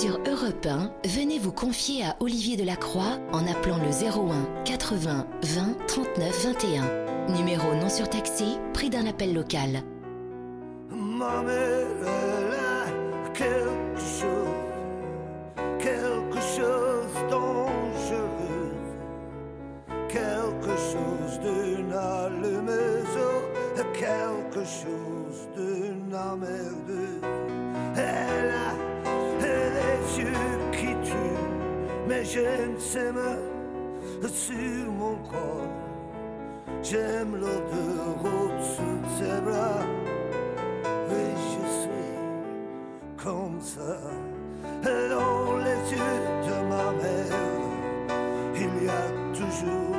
Sur Europe 1, venez vous confier à Olivier Delacroix en appelant le 01 80 20 39 21. Numéro non surtaxé, prix d'un appel local. Quelque chose, quelque chose quelque chose d'une allumeuse, quelque chose d'une emmerdeuse. Mains sur mon corps. J'aime l'odeur au-dessous de ses bras. Oui, je suis comme ça. Dans les yeux de ma mère, il y a toujours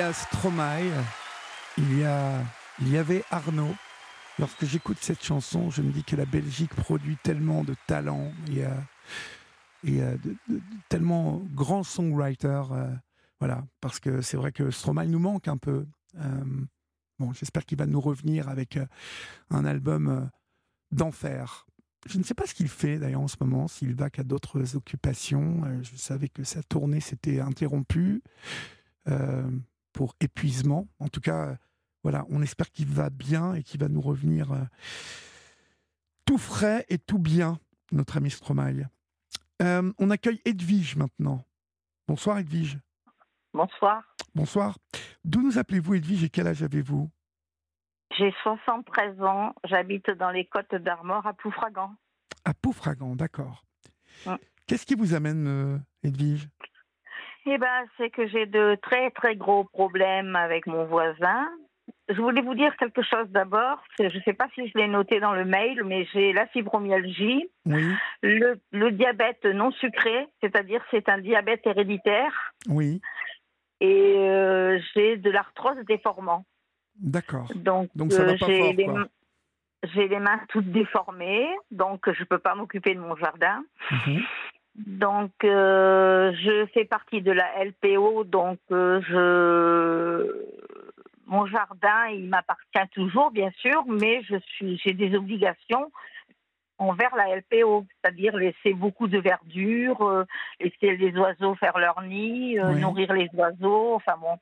a Stromae, il y, a, il y avait Arnaud. Lorsque j'écoute cette chanson, je me dis que la Belgique produit tellement de talents et, euh, et euh, de, tellement grands songwriters. euh, voilà, parce que c'est vrai que Stromae nous manque un peu. Euh, bon, j'espère qu'il va nous revenir avec euh, un album d'enfer. Je ne sais pas ce qu'il fait d'ailleurs en ce moment, s'il va qu'à d'autres occupations. Je savais que sa tournée s'était interrompue pour épuisement. En tout cas, euh, voilà, on espère qu'il va bien et qu'il va nous revenir euh, tout frais et tout bien, notre ami Stromae. Euh, on accueille Edwige maintenant. Bonsoir Edwige. Bonsoir. Bonsoir. D'où nous appelez-vous Edwige et quel âge avez-vous? J'ai 73 ans. J'habite dans les Côtes d'Armor à Ploufragan. À Poufragan, d'accord. Mm. Qu'est-ce qui vous amène, Edwige? Eh ben, c'est que j'ai de très très gros problèmes avec mon voisin. Je voulais vous dire quelque chose d'abord. Je ne sais pas si je l'ai noté dans le mail, mais j'ai la fibromyalgie, Oui, le, le diabète non sucré, c'est-à-dire c'est un diabète héréditaire, oui, et euh, j'ai de l'arthrose déformant. d'accord. Donc, Donc ça va euh, pas j'ai fort, les, quoi. mains- j'ai les mains toutes déformées, donc je ne peux pas m'occuper de mon jardin. Mhm. Donc, euh, je fais partie de la LPO, donc euh, je mon jardin, il m'appartient toujours, bien sûr, mais je suis j'ai des obligations envers la LPO, c'est-à-dire laisser beaucoup de verdure, euh, laisser les oiseaux faire leur nid, Oui. nourrir les oiseaux, enfin bon.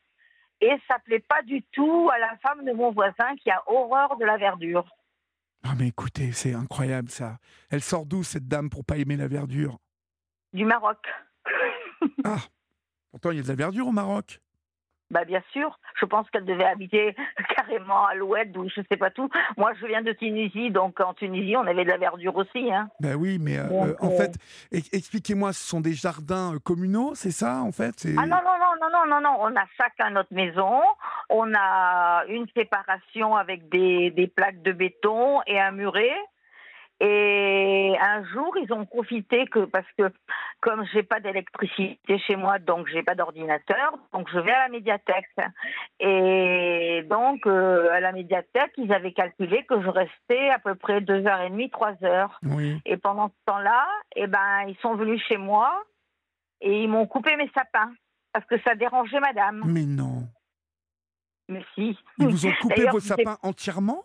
Et ça plaît pas du tout à la femme de mon voisin qui a horreur de la verdure. Ah mais écoutez, c'est incroyable ça. Elle sort d'où cette dame pour pas aimer la verdure? Du Maroc. Ah, pourtant il y a de la verdure au Maroc. Bah bien sûr, je pense qu'elle devait habiter carrément à l'ouest ou je sais pas tout. Moi, je viens de Tunisie, donc en Tunisie, on avait de la verdure aussi. Hein. Ben oui, mais euh, Donc, en euh, fait, expliquez-moi, ce sont des jardins euh, communaux, c'est ça en fait? Ah non, non, non, non, non, non, non, on a chacun notre maison, on a une séparation avec des, des plaques de béton et un muret. Et un jour, ils ont profité que parce que comme j'ai pas d'électricité chez moi, donc j'ai pas d'ordinateur, donc je vais à la médiathèque. Et donc euh, à la médiathèque, ils avaient calculé que je restais à peu près deux heures et demie, trois heures. Oui. Et pendant ce temps-là, eh ben, ils sont venus chez moi et ils m'ont coupé mes sapins parce que ça dérangeait madame. Mais non. Mais si. Ils vous ont coupé vos sapins entièrement?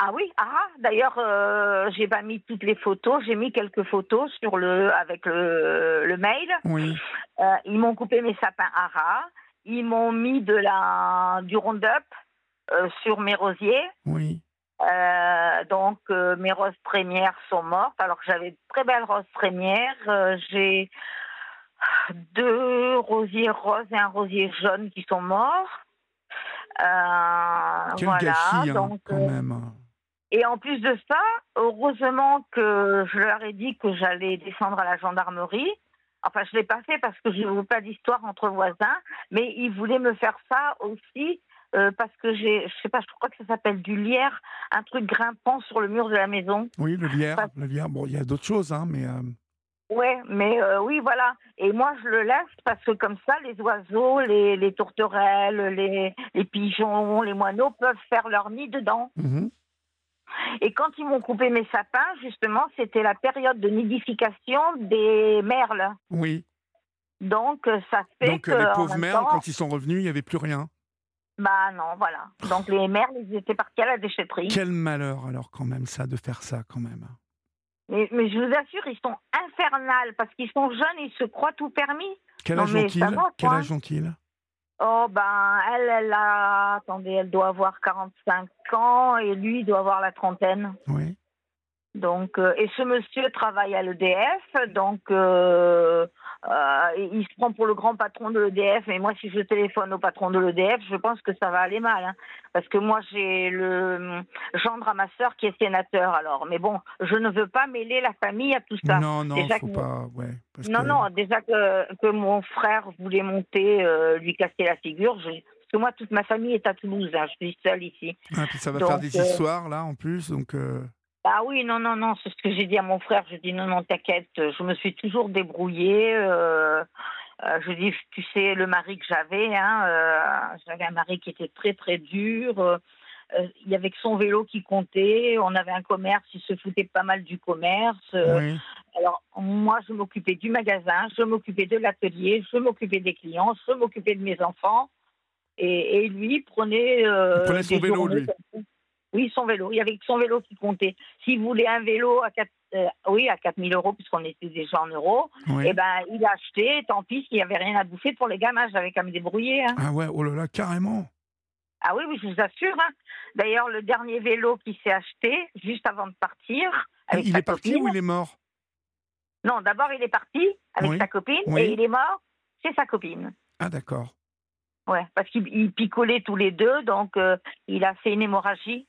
Ah oui, ah, d'ailleurs, euh, j'ai pas mis toutes les photos, j'ai mis quelques photos sur le, avec le, le mail. Oui. Euh, ils m'ont coupé mes sapins à ras, ils m'ont mis de la, du Roundup euh, sur mes rosiers. Oui. Euh, donc mes roses premières sont mortes. Alors que j'avais de très belles roses premières. J'ai deux rosiers roses et un rosier jaune qui sont morts. Quel voilà. gâchis, hein, donc, quand même. Et en plus de ça, heureusement que je leur ai dit que j'allais descendre à la gendarmerie. Enfin, je l'ai pas fait parce que je ne veux pas d'histoire entre voisins, mais ils voulaient me faire ça aussi euh, parce que j'ai, je sais pas, je crois que ça s'appelle du lierre, un truc grimpant sur le mur de la maison. Oui, le lierre. Le lierre. Bon, il y a d'autres choses, hein, mais. euh, Ouais, mais euh, oui, voilà. Et moi, je le laisse parce que comme ça, les oiseaux, les, les tourterelles, les, les pigeons, les moineaux peuvent faire leur nid dedans. mhm. Et quand ils m'ont coupé mes sapins, justement, c'était la période de nidification des merles. Oui. Donc, euh, ça fait Donc que. euh, les en pauvres merles, temps- quand ils sont revenus, il n'y avait plus rien. Bah non, voilà. Donc, les merles, ils étaient partis à la déchetterie. Quel malheur alors quand même ça de faire ça quand même. Mais, mais je vous assure, ils sont infernales parce qu'ils sont jeunes, ils se croient tout permis. Quel âge ont-ils? Quel âge ont-ils? Oh, ben, elle, elle a. Attendez, elle doit avoir 45 ans et lui, il doit avoir la trentaine. Oui. Donc, euh, et ce monsieur travaille à l'EDF, donc euh, euh, il se prend pour le grand patron de l'EDF, mais moi, si je téléphone au patron de l'EDF, je pense que ça va aller mal. Hein. parce que moi, j'ai le gendre à ma sœur qui est sénateur, alors. Mais bon, je ne veux pas mêler la famille à tout ça. Non, non, déjà faut pas. Ouais, non, non, déjà que, que, mon frère voulait monter, euh, lui casser la figure, parce que moi, toute ma famille est à Toulouse, hein, je suis seule ici. Ah, puis ça va faire des euh, histoires, là, en plus, donc... Ah oui, non, non, non, c'est ce que j'ai dit à mon frère. Je dis non, non, t'inquiète, je me suis toujours débrouillée. Euh, euh, je dis, tu sais, le mari que j'avais, hein, euh, j'avais un mari qui était très, très dur. il y avait que son vélo qui comptait. On avait un commerce, il se foutait pas mal du commerce. Alors, moi, je m'occupais du magasin, je m'occupais de l'atelier, je m'occupais des clients, je m'occupais de mes enfants. Et, et lui prenait. il prenait son vélo, lui. Oui, son vélo. Il y avait son vélo qui comptait. S'il voulait un vélo à 4, euh, oui, à 4000 euros, puisqu'on était déjà en euros, eh ben, il a acheté, tant pis, il n'y avait rien à bouffer pour les gamins. J'avais quand même débrouillé. Hein. Ah ouais, oh là là, carrément. Ah oui, oui, je vous assure. Hein. D'ailleurs, le dernier vélo qui s'est acheté, juste avant de partir. Ah, il est parti ou il est mort? Non, d'abord, il est parti avec sa copine et il est mort c'est sa copine. Ah, d'accord. Ouais, parce qu'ils picolaient tous les deux, donc euh, il a fait une hémorragie.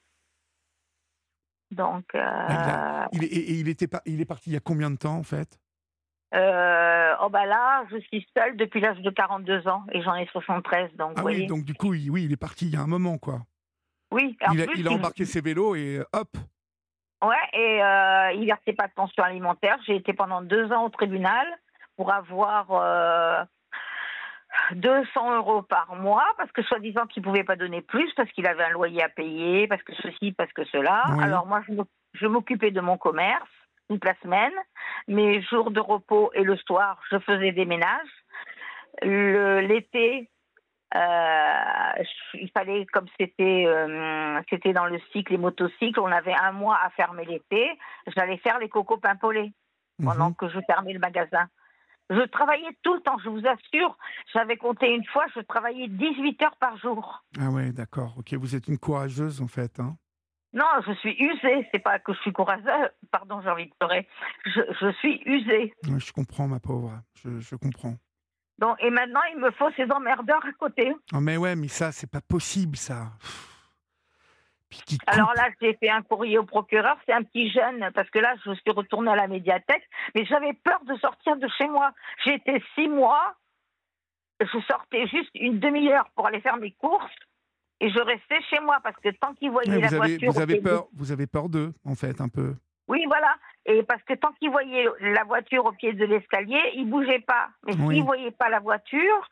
Donc. Ah, il, est, et, il, était pas, il est parti il y a combien de temps en fait? Euh, oh bah là, je suis seule depuis l'âge de 42 ans et j'en ai 73. Donc, ah oui, donc du coup, il, oui, il est parti il y a un moment, quoi. Oui. il, a, il a embarqué ses vélos et hop. Ouais, et euh, il versait pas de pension alimentaire. J'ai été pendant deux ans au tribunal pour avoir euh, 200 euros par mois, parce que soi-disant qu'il ne pouvait pas donner plus, parce qu'il avait un loyer à payer, parce que ceci, parce que cela. Alors moi, je m'occupais de mon commerce toute la semaine. Mes jours de repos et le soir, je faisais des ménages. L'été, euh, il fallait, comme c'était euh, c'était dans le cycle, les motocycles, on avait un mois à fermer l'été. J'allais faire les cocos pimpolés pendant mhm. que je fermais le magasin. Je travaillais tout le temps, je vous assure. J'avais compté une fois, je travaillais 18 heures par jour. Ah ouais, d'accord. Ok, vous êtes une courageuse en fait. Hein non, je suis usée. C'est pas que je suis courageuse. Pardon, j'ai envie de pleurer. Je, suis usée. je comprends, ma pauvre. Je, je comprends. Donc, et maintenant, il me faut ces emmerdeurs à côté. Oh, mais ouais, mais ça, c'est pas possible, ça. Alors là, j'ai fait un courrier au procureur, c'est un petit jeune, parce que là, je suis retournée à la médiathèque, mais j'avais peur de sortir de chez moi. Été six mois, je sortais juste une demi-heure pour aller faire mes courses, et je restais chez moi, parce que tant qu'ils voyaient la voiture... Vous avez, peur, vous avez peur d'eux, en fait, un peu Oui, voilà. Et parce que tant qu'ils voyaient la voiture au pied de l'escalier, ils ne bougeaient pas. Mais s'ils ne voyaient pas la voiture,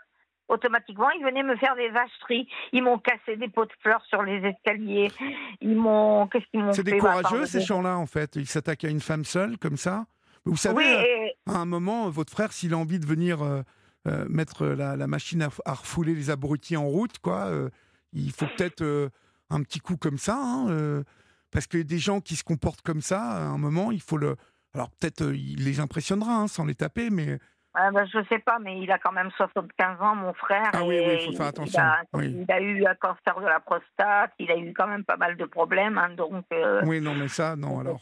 automatiquement, ils venaient me faire des vacheries. Ils m'ont cassé des pots de fleurs sur les escaliers. Ils m'ont. Qu'est-ce qu'ils m'ont fait C'est des courageux, ces gens-là, en fait. Ils s'attaquent à une femme seule, comme ça. Vous savez, euh, à un moment, votre frère, s'il a envie de venir euh, euh, mettre la, machine à, refouler les abrutis en route, quoi, il faut peut-être un petit coup comme ça. Hein, parce que des gens qui se comportent comme ça, à un moment, il faut le. Alors peut-être il les impressionnera hein, sans les taper, mais je ben, je sais pas, mais il a quand même 75 ans, mon frère. Ah oui, il faut faire attention. Il a, eu un cancer de la prostate, il a eu quand même pas mal de problèmes. Hein, donc, euh, oui, non, mais ça, non, alors.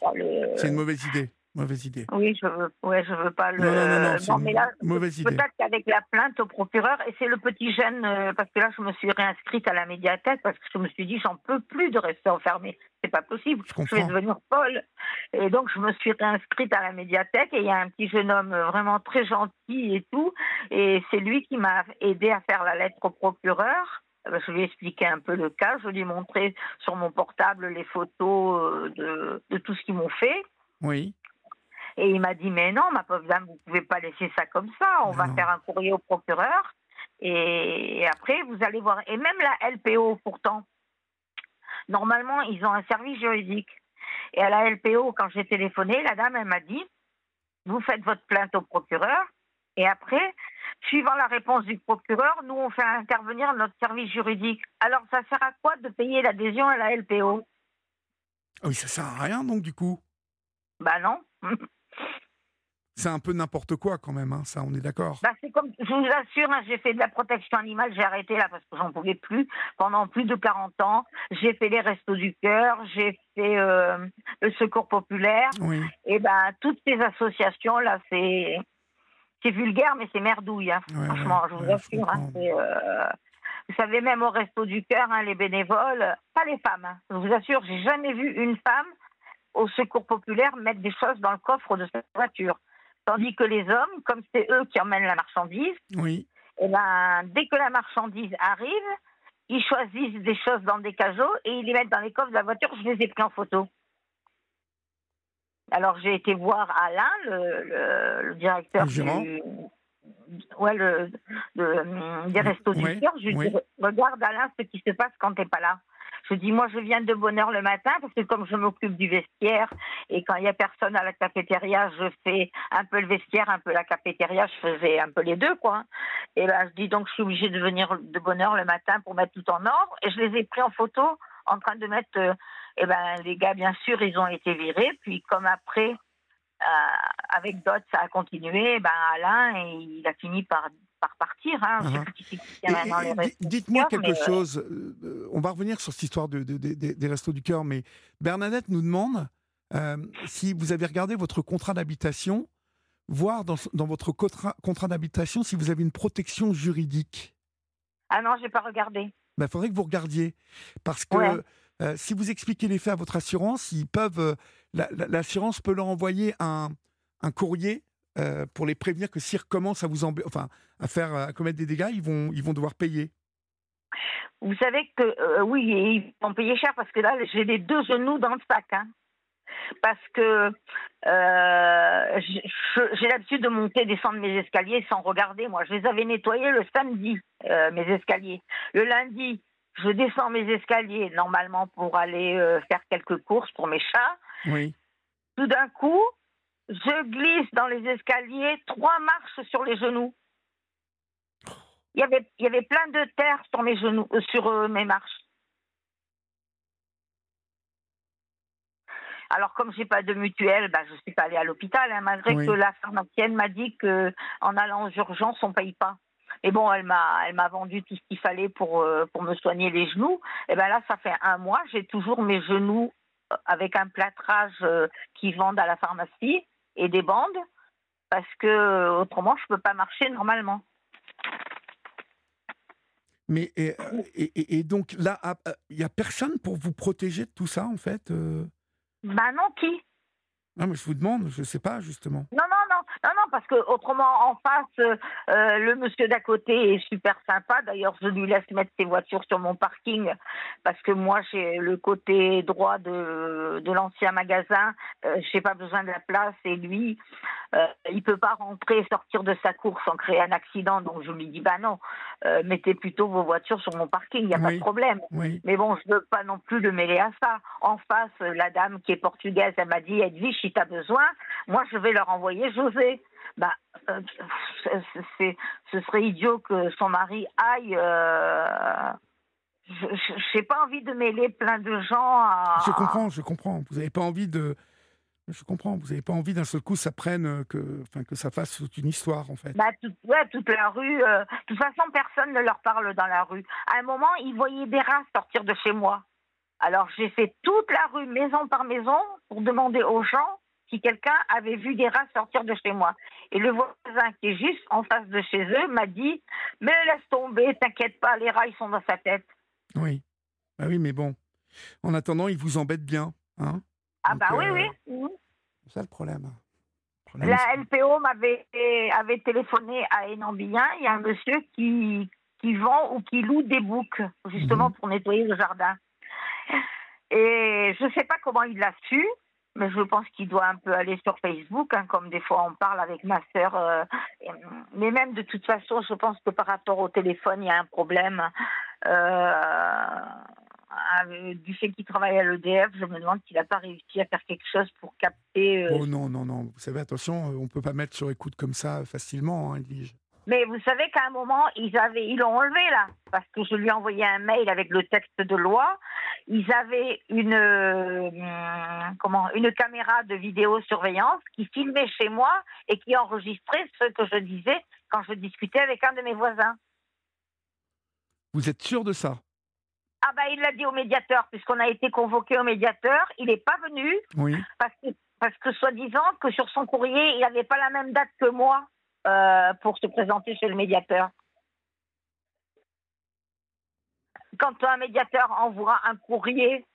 C'est une mauvaise idée. Mauvaise idée. Oui, je veux, ouais, je veux pas le. Non, non, non, non, mais là, mauvaise idée. Peut-être qu'avec la plainte au procureur, et c'est le petit jeune, euh, parce que là, je me suis réinscrite à la médiathèque parce que je me suis dit, j'en peux plus de rester enfermée. C'est pas possible. Je, vais devenir folle. Et donc, je me suis réinscrite à la médiathèque et il y a un petit jeune homme vraiment très gentil et tout. Et c'est lui qui m'a aidé à faire la lettre au procureur. Euh, je lui ai expliqué un peu le cas. Je lui ai montré sur mon portable les photos euh, de, de tout ce qu'ils m'ont fait. Oui. Et il m'a dit, mais non, ma pauvre dame, vous pouvez pas laisser ça comme ça. On va faire un courrier au procureur. Et après, vous allez voir. Et même la LPO, pourtant, normalement, ils ont un service juridique. Et à la LPO, quand j'ai téléphoné, la dame, elle m'a dit, vous faites votre plainte au procureur. Et après, suivant la réponse du procureur, nous, on fait intervenir notre service juridique. Alors, ça sert à quoi de payer l'adhésion à la LPO ah Oui, ça sert à rien, donc, du coup? Bah non. C'est un peu n'importe quoi quand même, hein, ça, on est d'accord. Bah, c'est comme, je vous assure, hein, j'ai fait de la protection animale, j'ai arrêté là parce que j'en pouvais plus pendant plus de 40 ans. J'ai fait les restos du cœur, j'ai fait euh, le secours populaire. Et ben toutes ces associations là, c'est c'est vulgaire, mais c'est merdouille. Hein. Franchement, je vous assure. Euh, vous savez, même au resto du cœur, les bénévoles, pas les femmes. Je vous assure, j'ai jamais vu une femme au secours populaire mettre des choses dans le coffre de cette voiture. Tandis que les hommes, comme c'est eux qui emmènent la marchandise, oui. et eh ben, dès que la marchandise arrive, ils choisissent des choses dans des cajots et ils les mettent dans les coffres de la voiture. Je les ai pris en photo. Alors j'ai été voir Alain, le, le, directeur du, ouais, le, des restos du cœur. Je lui dis regarde Alain ce qui se passe quand tu n'es pas là. Je dis, moi, je viens de bonne heure le matin parce que comme je m'occupe du vestiaire et quand il n'y a personne à la cafétéria, je fais un peu le vestiaire, un peu la cafétéria, je faisais un peu les deux, quoi. Et là, je dis donc, je suis obligée de venir de bonne heure le matin pour mettre tout en ordre. Et je les ai pris en photo en train de mettre, euh, eh ben, les gars, bien sûr, ils ont été virés. Puis, comme après, euh, avec d'autres, ça a continué, ben, Alain, il a fini par partir. Hein. Uh-huh. Dites-moi quelque euh, chose. Euh, on va revenir sur cette histoire de, des Restos du Cœur, mais Bernadette nous demande euh, si vous avez regardé votre contrat d'habitation, voir dans, dans votre contrat, contrat d'habitation si vous avez une protection juridique. Ah non, je n'ai pas regardé. Il ben, faudrait que vous regardiez. Parce que si vous expliquez les faits à votre assurance, ils peuvent, l'assurance peut leur envoyer un, un courrier euh, pour les prévenir que s'ils recommencent à vous enfin, à faire à commettre des dégâts, ils vont, ils vont devoir payer. Vous savez que euh, oui, ils vont payer cher parce que là, j'ai les deux genoux dans le sac. Hein. Parce que euh, j'ai l'habitude de monter et descendre mes escaliers sans regarder. Moi, je les avais nettoyés le samedi, mes escaliers. Le lundi, je descends mes escaliers normalement pour aller faire quelques courses pour mes chats. Oui. Tout d'un coup, je glisse dans les escaliers, trois marches sur les genoux. Il y avait, il y avait plein de terre sur mes genoux, euh, sur euh, mes marches. Alors, comme j'ai pas de mutuelle, bah, je suis pas allée à l'hôpital, hein, malgré que la pharmacienne m'a dit que en allant aux urgences, on paye pas. Et bon, elle m'a, elle m'a vendu tout ce qu'il fallait pour, euh, pour me soigner les genoux. Et ben là, ça fait un mois, j'ai toujours mes genoux avec un plâtrage qui vendent à la pharmacie et des bandes parce que autrement je peux pas marcher normalement. Mais et, et, donc là, ah, ah, il n'y a personne pour vous protéger de tout ça en fait euh? Bah non, qui? Non, mais je vous demande, je ne sais pas justement. Non, non, non, non, parce que autrement en face, euh, euh, le monsieur d'à côté est super sympa. D'ailleurs, je lui laisse mettre ses voitures sur mon parking parce que moi, j'ai le côté droit de, de l'ancien magasin. Euh, j'ai pas besoin de la place et lui, euh, il peut pas rentrer et sortir de sa course sans créer un accident. Donc je lui dis bah non, euh, mettez plutôt vos voitures sur mon parking, il n'y a pas de problème. Mais bon, je veux pas non plus le mêler à ça. En face, la dame qui est portugaise, elle m'a dit Edwige, si tu as besoin, moi je vais leur envoyer José. Bah, euh, c'est, ce serait idiot que son mari aille. je n'ai pas envie de mêler plein de gens à... Je comprends, je comprends. Vous n'avez pas envie de, je comprends. Vous n'avez pas envie d'un seul coup ça prenne, euh, que, enfin, que ça fasse toute une histoire, en fait. Bah, ouais, toute la rue. Euh, de toute façon, personne ne leur parle dans la rue. À un moment, ils voyaient des rats sortir de chez moi. Alors, j'ai fait toute la rue, maison par maison, pour demander aux gens si quelqu'un avait vu des rats sortir de chez moi. Et le voisin qui est juste en face de chez eux m'a dit Mais laisse tomber, t'inquiète pas, les rats, ils sont dans sa tête. Oui. Bah oui, mais bon. En attendant, ils vous embêtent bien. Hein ah bah oui, oui. Euh, c'est ça le problème. la LPO m'avait avait téléphoné à Enambien. Il y a un monsieur qui, qui vend ou qui loue des boucs, justement, mhm. pour nettoyer le jardin. Et je ne sais pas comment il l'a su, mais je pense qu'il doit un peu aller sur Facebook, hein, comme des fois on parle avec ma sœur. Euh, mais même de toute façon, je pense que par rapport au téléphone, il y a un problème. Euh, du fait qu'il travaille à l'EDF, je me demande s'il n'a pas réussi à faire quelque chose pour capter. Euh, oh non, non, non. Vous savez, attention, on ne peut pas mettre sur écoute comme ça facilement, hein. Mais vous savez qu'à un moment, ils avaient, ils l'ont enlevé là, parce que je lui ai envoyé un mail avec le texte de loi. Ils avaient une, euh, comment, une caméra de vidéosurveillance qui filmait chez moi et qui enregistrait ce que je disais quand je discutais avec un de mes voisins. Vous êtes sûr de ça? Ah bah il l'a dit au médiateur, puisqu'on a été convoqué au médiateur, il n'est pas venu. Oui. Parce que, parce que soi-disant que sur son courrier, il n'avait pas la même date que moi. Euh, pour se présenter chez le médiateur. Quand un médiateur envoie un courrier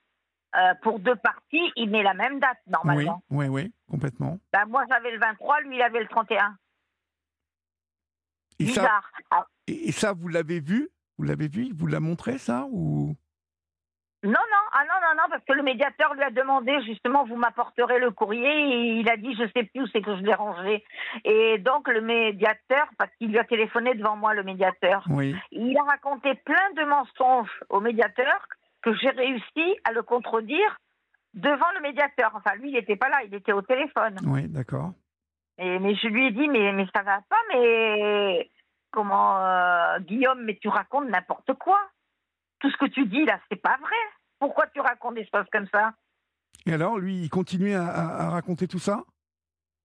euh, pour deux parties, il met la même date normalement. Oui, oui, oui, complètement. Ben, moi j'avais le 23, lui il avait le 31. Et Bizarre. Ça, et ça, vous l'avez vu? Vous l'avez vu? Il vous l'a montré ça ou? Non, non, ah non, non, non, parce que le médiateur lui a demandé justement, vous m'apporterez le courrier, et il a dit, je sais plus où c'est que je l'ai rangé. Et donc le médiateur, parce qu'il lui a téléphoné devant moi, le médiateur, oui. il a raconté plein de mensonges au médiateur que j'ai réussi à le contredire devant le médiateur. Enfin, lui, il n'était pas là, il était au téléphone. Oui, d'accord. Et, mais je lui ai dit, mais, mais ça va pas, mais comment, euh, Guillaume, mais tu racontes n'importe quoi tout ce que tu dis là, c'est pas vrai. Pourquoi tu racontes des choses comme ça? Et alors, lui, il continue à, raconter tout ça?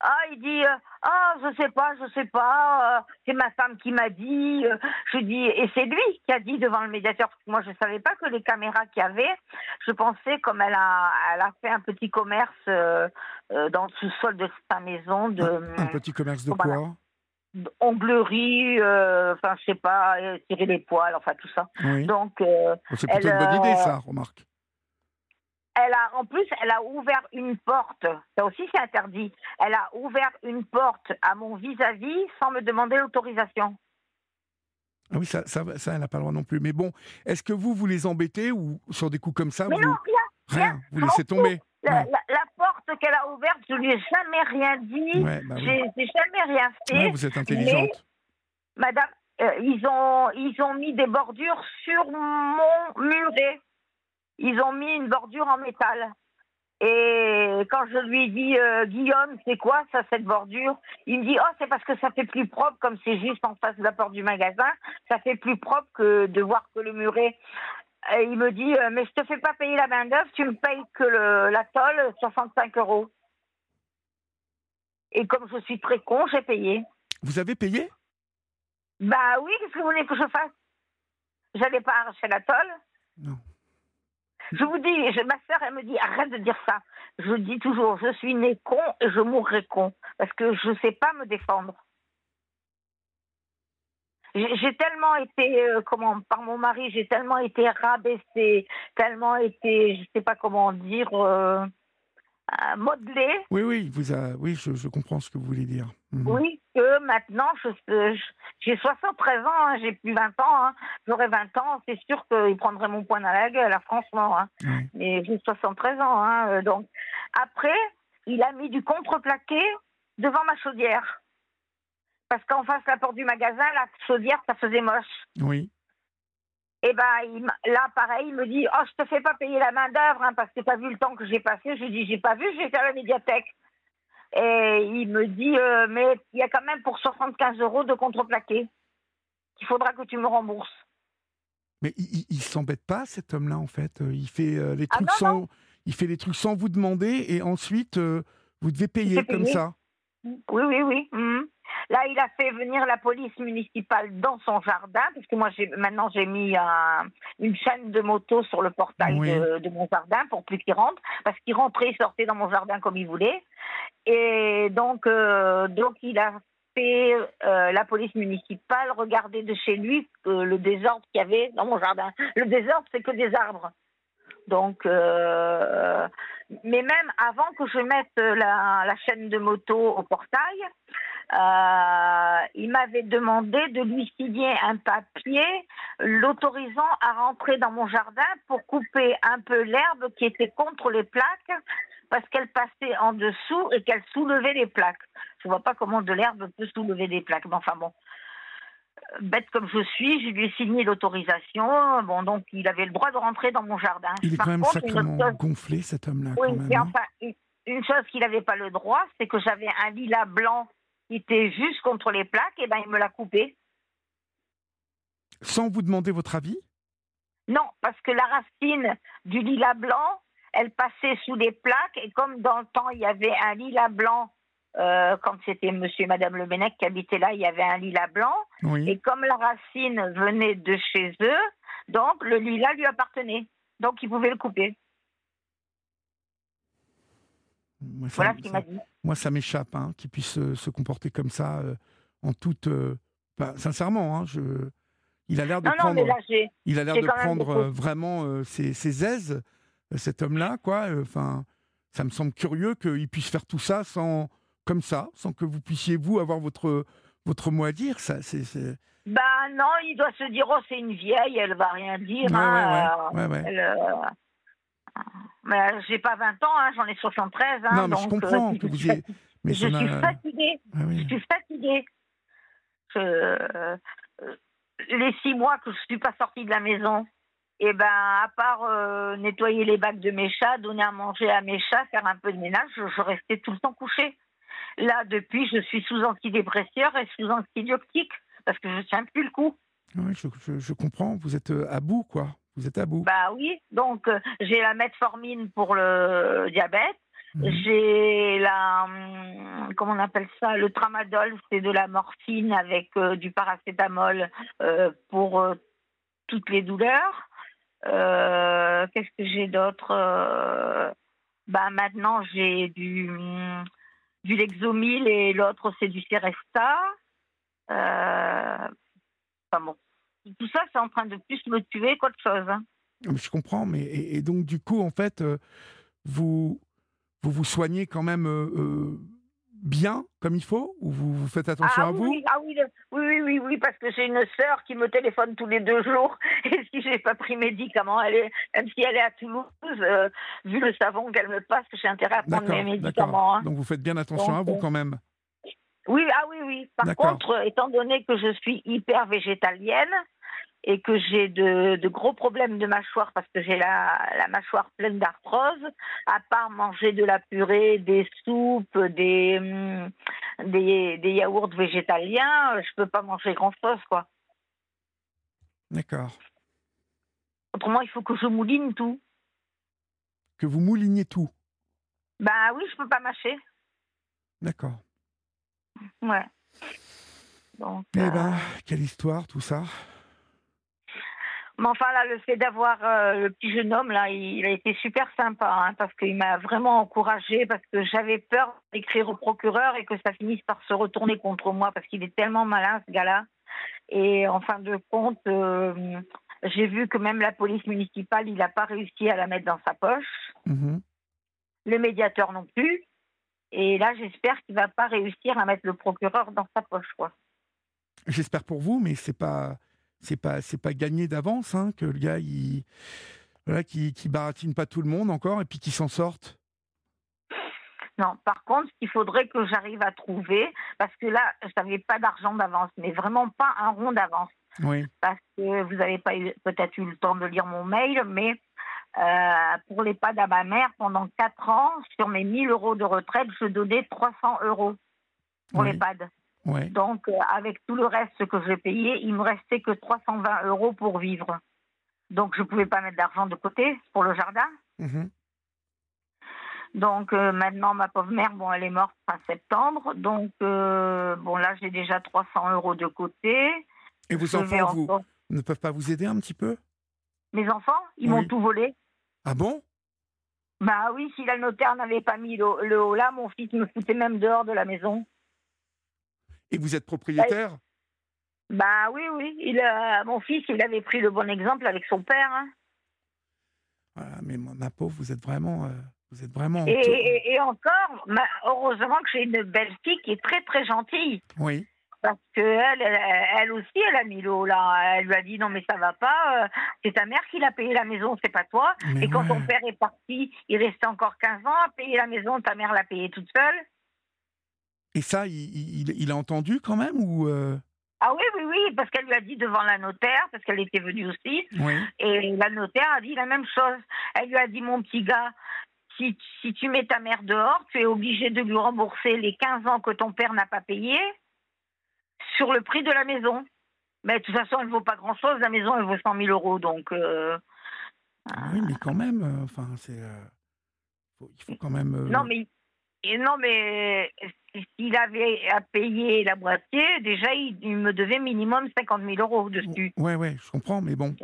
Ah, il dit euh, Ah, je sais pas, je sais pas, euh, c'est ma femme qui m'a dit. Euh, je dis Et c'est lui qui a dit devant le médiateur, parce que moi je savais pas que les caméras qu'il y avait, je pensais, comme elle a, elle a fait un petit commerce dans le sous-sol de sa maison. De, un, petit commerce de quoi? Onglerie, euh, enfin, je sais pas, euh, tirer les poils, enfin, tout ça. Donc. Euh, c'est plutôt une bonne idée, ça, remarque. Elle a, en plus, elle a ouvert une porte. Ça aussi, c'est interdit. Elle a ouvert une porte à mon vis-à-vis sans me demander l'autorisation. Ah oui, ça, ça, ça elle n'a pas le droit non plus. Mais bon, est-ce que vous, vous les embêtez ou sur des coups comme ça Mais vous... non, rien, rien. Vous laissez tomber. La, porte qu'elle a ouverte, je lui ai jamais rien dit. Bah j'ai jamais rien fait. vous êtes intelligente. madame, euh, ils, ont, ils ont mis des bordures sur mon muret. Ils ont mis une bordure en métal. Et quand je lui dit, euh, Guillaume, c'est quoi ça, cette bordure? Il me dit, oh, c'est parce que ça fait plus propre, comme c'est juste en face de la porte du magasin, ça fait plus propre que de voir que le muret. Et il me dit, euh, mais je te fais pas payer la main d'œuvre, tu me payes que le, la tôle, 65 euros. Et comme je suis très con, j'ai payé. Vous avez payé? Bah oui, qu'est-ce que vous voulez que je fasse? J'allais pas arracher la tôle. Non. Je vous dis, je, ma sœur, elle me dit, arrête de dire ça. Je dis toujours, je suis né con et je mourrai con. Parce que je ne sais pas me défendre. J'ai tellement été, euh, comment, par mon mari, j'ai tellement été rabaissée, tellement été, je sais pas comment dire, euh, euh modelée. Oui, oui, vous oui, je, comprends ce que vous voulez dire. Mhm. Oui, que maintenant, j'ai 73 ans, hein, j'ai plus 20 ans, hein. j'aurais 20 ans, c'est sûr qu'il prendrait mon poing dans la gueule, hein, franchement. Hein. Mais j'ai 73 ans, hein, donc. Après, il a mis du contreplaqué devant ma chaudière. Parce qu'en face de la porte du magasin, la chaudière, ça faisait moche. Oui. Et ben là, pareil, il me dit Oh, je te fais pas payer la main-d'œuvre hein, parce que tu as vu le temps que j'ai passé. Je lui dis J'ai pas vu, j'étais à la médiathèque. Et il me dit euh, Mais il y a quand même pour 75 euros de contreplaqué. Il faudra que tu me rembourses. Mais il, il, s'embête pas, cet homme-là, en fait. Euh, il fait, euh, les ah trucs sans, il fait les trucs sans vous demander et ensuite, vous devez payer comme ça. Oui, oui, oui. Hum. Là, il a fait venir la police municipale dans son jardin, parce que moi, maintenant, j'ai mis une chaîne de moto sur le portail de, mon jardin pour plus qu'il rentre, parce qu'il rentrait et sortait dans mon jardin comme il voulait. Et donc, euh, donc il a fait euh, la police municipale regarder de chez lui euh, le désordre qu'il y avait dans mon jardin. Le désordre, c'est que des arbres. Donc, mais même avant que je mette la, chaîne de moto au portail, euh, il m'avait demandé de lui signer un papier l'autorisant à rentrer dans mon jardin pour couper un peu l'herbe qui était contre les plaques parce qu'elle passait en dessous et qu'elle soulevait les plaques. Je vois pas comment de l'herbe peut soulever des plaques, mais enfin bon. Bête comme je suis, je lui ai signé l'autorisation. Bon, donc il avait le droit de rentrer dans mon jardin. Il est quand même sacrément gonflé, cet homme-là. Oui, enfin, une chose qu'il n'avait pas le droit, c'est que j'avais un lilas blanc qui était juste contre les plaques, et ben il me l'a coupé. Sans vous demander votre avis Non, parce que la racine du lilas blanc, elle passait sous les plaques, et comme dans le temps il y avait un lilas blanc, euh, quand c'était monsieur et madame Le qui habitaient là, il y avait un lilas blanc, et comme la racine venait de chez eux, donc le lilas lui appartenait, donc il pouvait le couper. voilà ce qu'il m'a dit. Moi, ça m'échappe hein, qu'il puisse se comporter comme ça euh, en toute. sincèrement, hein, je, il a l'air de prendre. il a l'air de prendre vraiment ses, aises, cet homme-là, quoi. Enfin, ça me semble curieux qu'il puisse faire tout ça sans, comme ça, sans que vous puissiez vous avoir votre votre mot à dire. Ça, c'est. Bah non, il doit se dire oh c'est une vieille, elle va rien dire. hein, mais j'ai pas 20 ans, hein, j'en ai 73. Hein, non, mais je comprends que vous ayez. Mais je, suis fatiguée. Je suis fatiguée. les six mois que je suis pas sortie de la maison, et eh ben à part euh, nettoyer les bacs de mes chats, donner à manger à mes chats, faire un peu de ménage, je, restais tout le temps couchée. Là, depuis, je suis sous antidépresseur et sous antibiotique parce que je tiens plus le coup. Oui, je, je comprends. Vous êtes euh, à bout, quoi. Vous êtes à bout. Bah oui. Donc euh, j'ai la metformine pour le diabète. Mhm. J'ai la, hum, comment on appelle ça, le tramadol, c'est de la morphine avec du paracétamol pour toutes les douleurs. Euh, qu'est-ce que j'ai d'autre euh, bah, Maintenant, j'ai du, du Lexomil et l'autre, c'est du Seresta. Euh, bon. Tout ça, c'est en train de plus me tuer qu'autre chose. Hein. Je comprends, mais et, donc du coup, en fait, vous, vous vous soignez quand même bien comme il faut ou vous, faites attention ah à vous ah oui, oui, oui, oui, parce que j'ai une sœur qui me téléphone tous les deux jours et si j'ai pas pris médicaments, elle est, même si elle est à Toulouse, euh, vu le savon qu'elle me passe, j'ai intérêt à prendre mes médicaments. Hein. Donc vous faites bien attention à vous euh, quand même. Oui, ah oui, oui. Par contre, étant donné que je suis hyper végétalienne, et que j'ai de, gros problèmes de mâchoire parce que j'ai la, mâchoire pleine d'arthrose, à part manger de la purée, des soupes, des, hum, des, yaourts végétaliens, je peux pas manger grand-chose, quoi. D'accord. Autrement, il faut que je mouline tout. Que vous mouliniez tout Bah oui, je peux pas mâcher. D'accord. Ouais. Donc, eh ben, euh, quelle histoire tout ça mais enfin, là, le fait d'avoir euh, le petit jeune homme, là, il, a été super sympa, hein, parce qu'il m'a vraiment encouragé, parce que j'avais peur d'écrire au procureur et que ça finisse par se retourner contre moi, parce qu'il est tellement malin, ce gars-là. Et en fin de compte, euh, j'ai vu que même la police municipale, il n'a pas réussi à la mettre dans sa poche. Mhm. Le médiateur non plus. Et là, j'espère qu'il va pas réussir à mettre le procureur dans sa poche, quoi. J'espère pour vous, mais c'est pas c'est pas c'est pas gagné d'avance hein, que le gars il voilà qui qui baratine pas tout le monde encore et puis qui s'en sorte. Non, par contre, il faudrait que j'arrive à trouver, parce que là, je n'avais pas d'argent d'avance, mais vraiment pas un rond d'avance. Oui. Parce que vous n'avez pas peut-être eu le temps de lire mon mail, mais euh, pour l'EHPAD à ma mère, pendant 4 ans, sur mes 1000 euros de retraite, je donnais 300 euros pour les l'EHPAD. Donc, euh, avec tout le reste que j'ai payé, il me restait que 320 euros pour vivre. Donc, je ne pouvais pas mettre d'argent de côté pour le jardin. Mhm. Donc, euh, maintenant, ma pauvre mère, bon, elle est morte fin septembre. Donc, euh, bon, là, j'ai déjà 300 euros de côté. Et vos enfants, vous, ne peuvent pas vous aider un petit peu? Mes enfants, ils m'ont tout volé. Ah bon? Bah oui, si la notaire n'avait pas mis le, le haut là, mon fils me foutait même dehors de la maison. Et vous êtes propriétaire? Bah oui, oui. Il, mon fils, il avait pris le bon exemple avec son père. Hein. Voilà, mais ma, pauvre, vous êtes vraiment. Euh, vous êtes vraiment. Et, encore, heureusement que j'ai une belle fille qui est très très gentille. Oui. Parce qu'elle, elle, aussi, elle a mis l'eau là. Elle lui a dit non mais ça va pas. Euh, c'est ta mère qui l'a payé la maison, c'est pas toi. et quand ton père est parti, il restait encore 15 ans à payer la maison. Ta mère l'a payé toute seule. Et ça, il, a entendu quand même ou euh? Ah oui, oui, oui, parce qu'elle lui a dit devant la notaire, parce qu'elle était venue aussi. Et la notaire a dit la même chose. Elle lui a dit, mon petit gars, si, si tu mets ta mère dehors, tu es obligé de lui rembourser les 15 ans que ton père n'a pas payé sur le prix de la maison. Mais de toute façon, elle ne vaut pas grand-chose. La maison, elle vaut 100 000 euros. Donc. Euh, oui, mais quand même, euh, enfin, c'est. il faut quand même. Non, mais non, mais s'il avait à payer la moitié, déjà, il, me devait minimum 50 000 euros dessus. Ouais, ouais, je comprends, mais bon.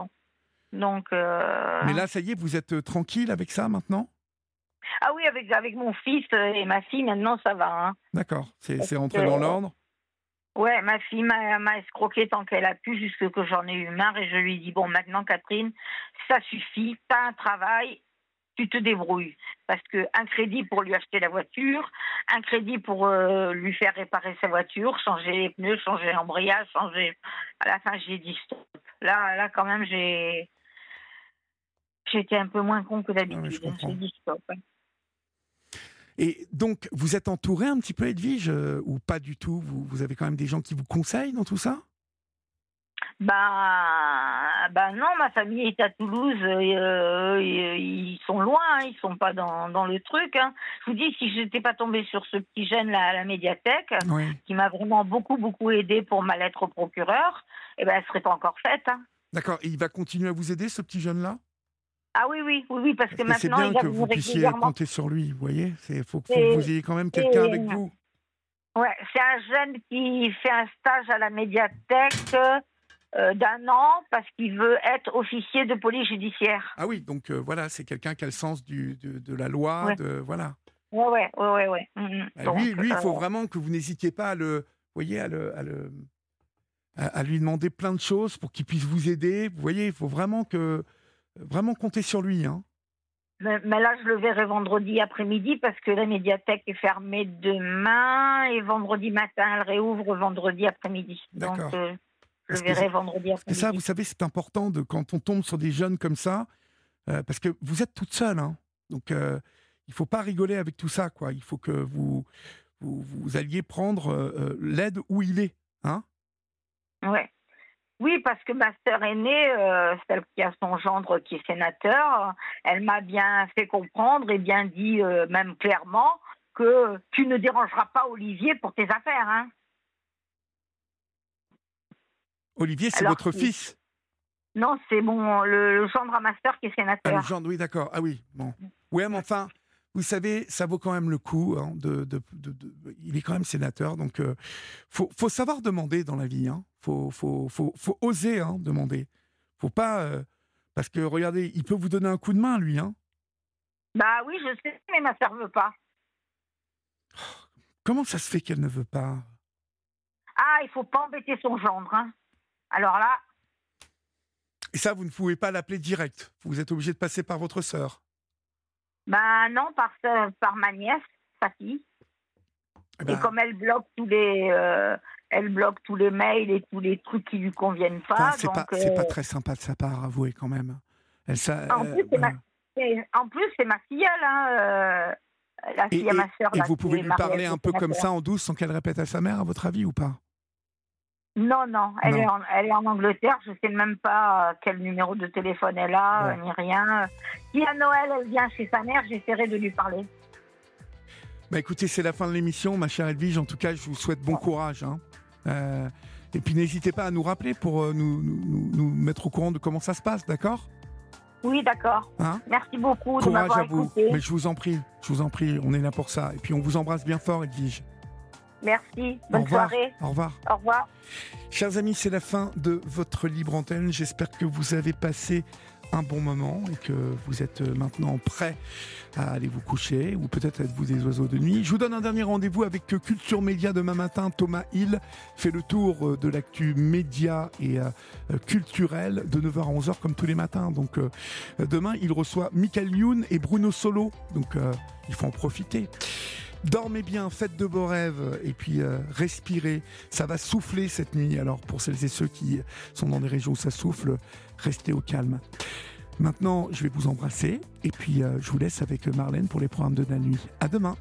Donc. Euh, mais là, ça y est, vous êtes euh, tranquille avec ça maintenant? Ah oui, avec, avec mon fils et ma fille, maintenant, ça va. Hein. D'accord, c'est rentré dans l'ordre? Ouais, ma fille m'a escroqué tant qu'elle a pu, jusque que j'en ai eu marre. Et je lui ai dit Bon, maintenant, Catherine, ça suffit, t'as un travail, tu te débrouilles. Parce que un crédit pour lui acheter la voiture, un crédit pour euh, lui faire réparer sa voiture, changer les pneus, changer l'embrayage, changer. À la fin, j'ai dit stop. Là, là, quand même, j'ai. J'étais un peu moins con que d'habitude. j'ai dit stop. Et donc, vous êtes entouré un petit peu, Edwige, euh, ou pas du tout? Vous, vous, avez quand même des gens qui vous conseillent dans tout ça? Bah, bah non, ma famille est à Toulouse, euh, ils sont loin, hein, ils sont pas dans, dans le truc. Hein. Je vous dis, si je n'étais pas tombée sur ce petit jeune là à la médiathèque, qui m'a vraiment beaucoup beaucoup aidé pour ma lettre au procureur, eh ben elle serait pas encore faite. Hein. D'accord, et il va continuer à vous aider, ce petit jeune là ah oui, oui, oui, parce que maintenant. C'est bien que vous puissiez compter sur lui, vous voyez Il faut, que vous ayez quand même quelqu'un avec vous. Ouais, c'est un jeune qui fait un stage à la médiathèque euh, d'un an parce qu'il veut être officier de police judiciaire. Ah oui, donc euh, voilà, c'est quelqu'un qui a le sens du, de, la loi, de voilà. Ouais, ouais, ouais, ouais. Mm, mm. Bah, lui, lui, il faut euh, vraiment que vous n'hésitiez pas à le, voyez, à le, à le, à lui demander plein de choses pour qu'il puisse vous aider. Vous voyez, il faut vraiment que vraiment compter sur lui. Hein. Mais, là, je le verrai vendredi après-midi parce que la médiathèque est fermée demain et vendredi matin, elle réouvre vendredi après-midi. Donc, euh, je le verrai vendredi après-midi. ça, vous savez, c'est important de, quand on tombe sur des jeunes comme ça, euh, parce que vous êtes toute seule. Hein. donc, euh, il ne faut pas rigoler avec tout ça. quoi. Il faut que vous, vous, vous alliez prendre l'aide où il est. Hein ouais. Oui, parce que ma sœur aînée, euh, celle qui a son gendre qui est sénateur, elle m'a bien fait comprendre et bien dit, euh, même clairement, que tu ne dérangeras pas Olivier pour tes affaires. Hein. Olivier, c'est votre fils Non, c'est mon le, gendre à ma sœur qui est sénateur. Ah, le gendre, oui, d'accord. Ah oui, bon. Oui, mais enfin, vous savez, ça vaut quand même le coup. Hein, de, il est quand même sénateur, donc il euh, faut, faut, savoir demander dans la vie. Hein. Faut, faut, faut, faut, oser hein, demander. Faut pas euh, parce que regardez, il peut vous donner un coup de main, lui. Hein. Bah oui, je sais, mais ma sœur veut pas. Comment ça se fait qu'elle ne veut pas? Ah, il faut pas embêter son gendre. Hein. Alors là. Et ça, vous ne pouvez pas l'appeler direct. Vous êtes obligé de passer par votre sœur. Ben non, par, par ma nièce, sa fille. Eh et ben. comme elle bloque tous les, euh, elle bloque tous les mails et tous les trucs qui lui conviennent pas. c'est pas, pas, très sympa de sa part, avouez quand même. Elle, ça, en, plus, c'est ma, ma filleule, hein, euh, la fille à ma soeur. Et vous pouvez lui parler un peu comme ça en douce sans qu'elle répète à sa mère, à votre avis, ou pas? Non, non, elle, Est en, elle est en Angleterre. Je ne sais même pas euh, quel numéro de téléphone elle a, euh, ni rien. Si à Noël, elle vient chez sa mère, j'essaierai de lui parler. Bah écoutez, c'est la fin de l'émission, ma chère Edwige. En tout cas, je vous souhaite bon courage. Hein. Euh, et puis n'hésitez pas à nous rappeler pour nous, nous, nous, mettre au courant de comment ça se passe, d'accord? Oui, d'accord. Hein? Merci beaucoup courage de m'avoir à vous. Mais je vous en prie, je vous en prie, on est là pour ça. Et puis on vous embrasse bien fort, Edwige. Merci. Bonne soirée. Au revoir. Au revoir. Chers amis, c'est la fin de votre libre antenne. J'espère que vous avez passé un bon moment et que vous êtes maintenant prêts à aller vous coucher ou peut-être êtes-vous des oiseaux de nuit. Je vous donne un dernier rendez-vous avec Culture Média demain matin. Thomas Hill fait le tour de l'actu média et euh, culturel de 9h à 11h comme tous les matins. Donc euh, demain, il reçoit Michael Youn et Bruno Solo. Donc euh, il faut en profiter. Dormez bien, faites de beaux rêves et puis euh, respirez. Ça va souffler cette nuit. Alors pour celles et ceux qui sont dans des régions où ça souffle, restez au calme. Maintenant, je vais vous embrasser et puis euh, je vous laisse avec Marlène pour les programmes de la nuit. À demain.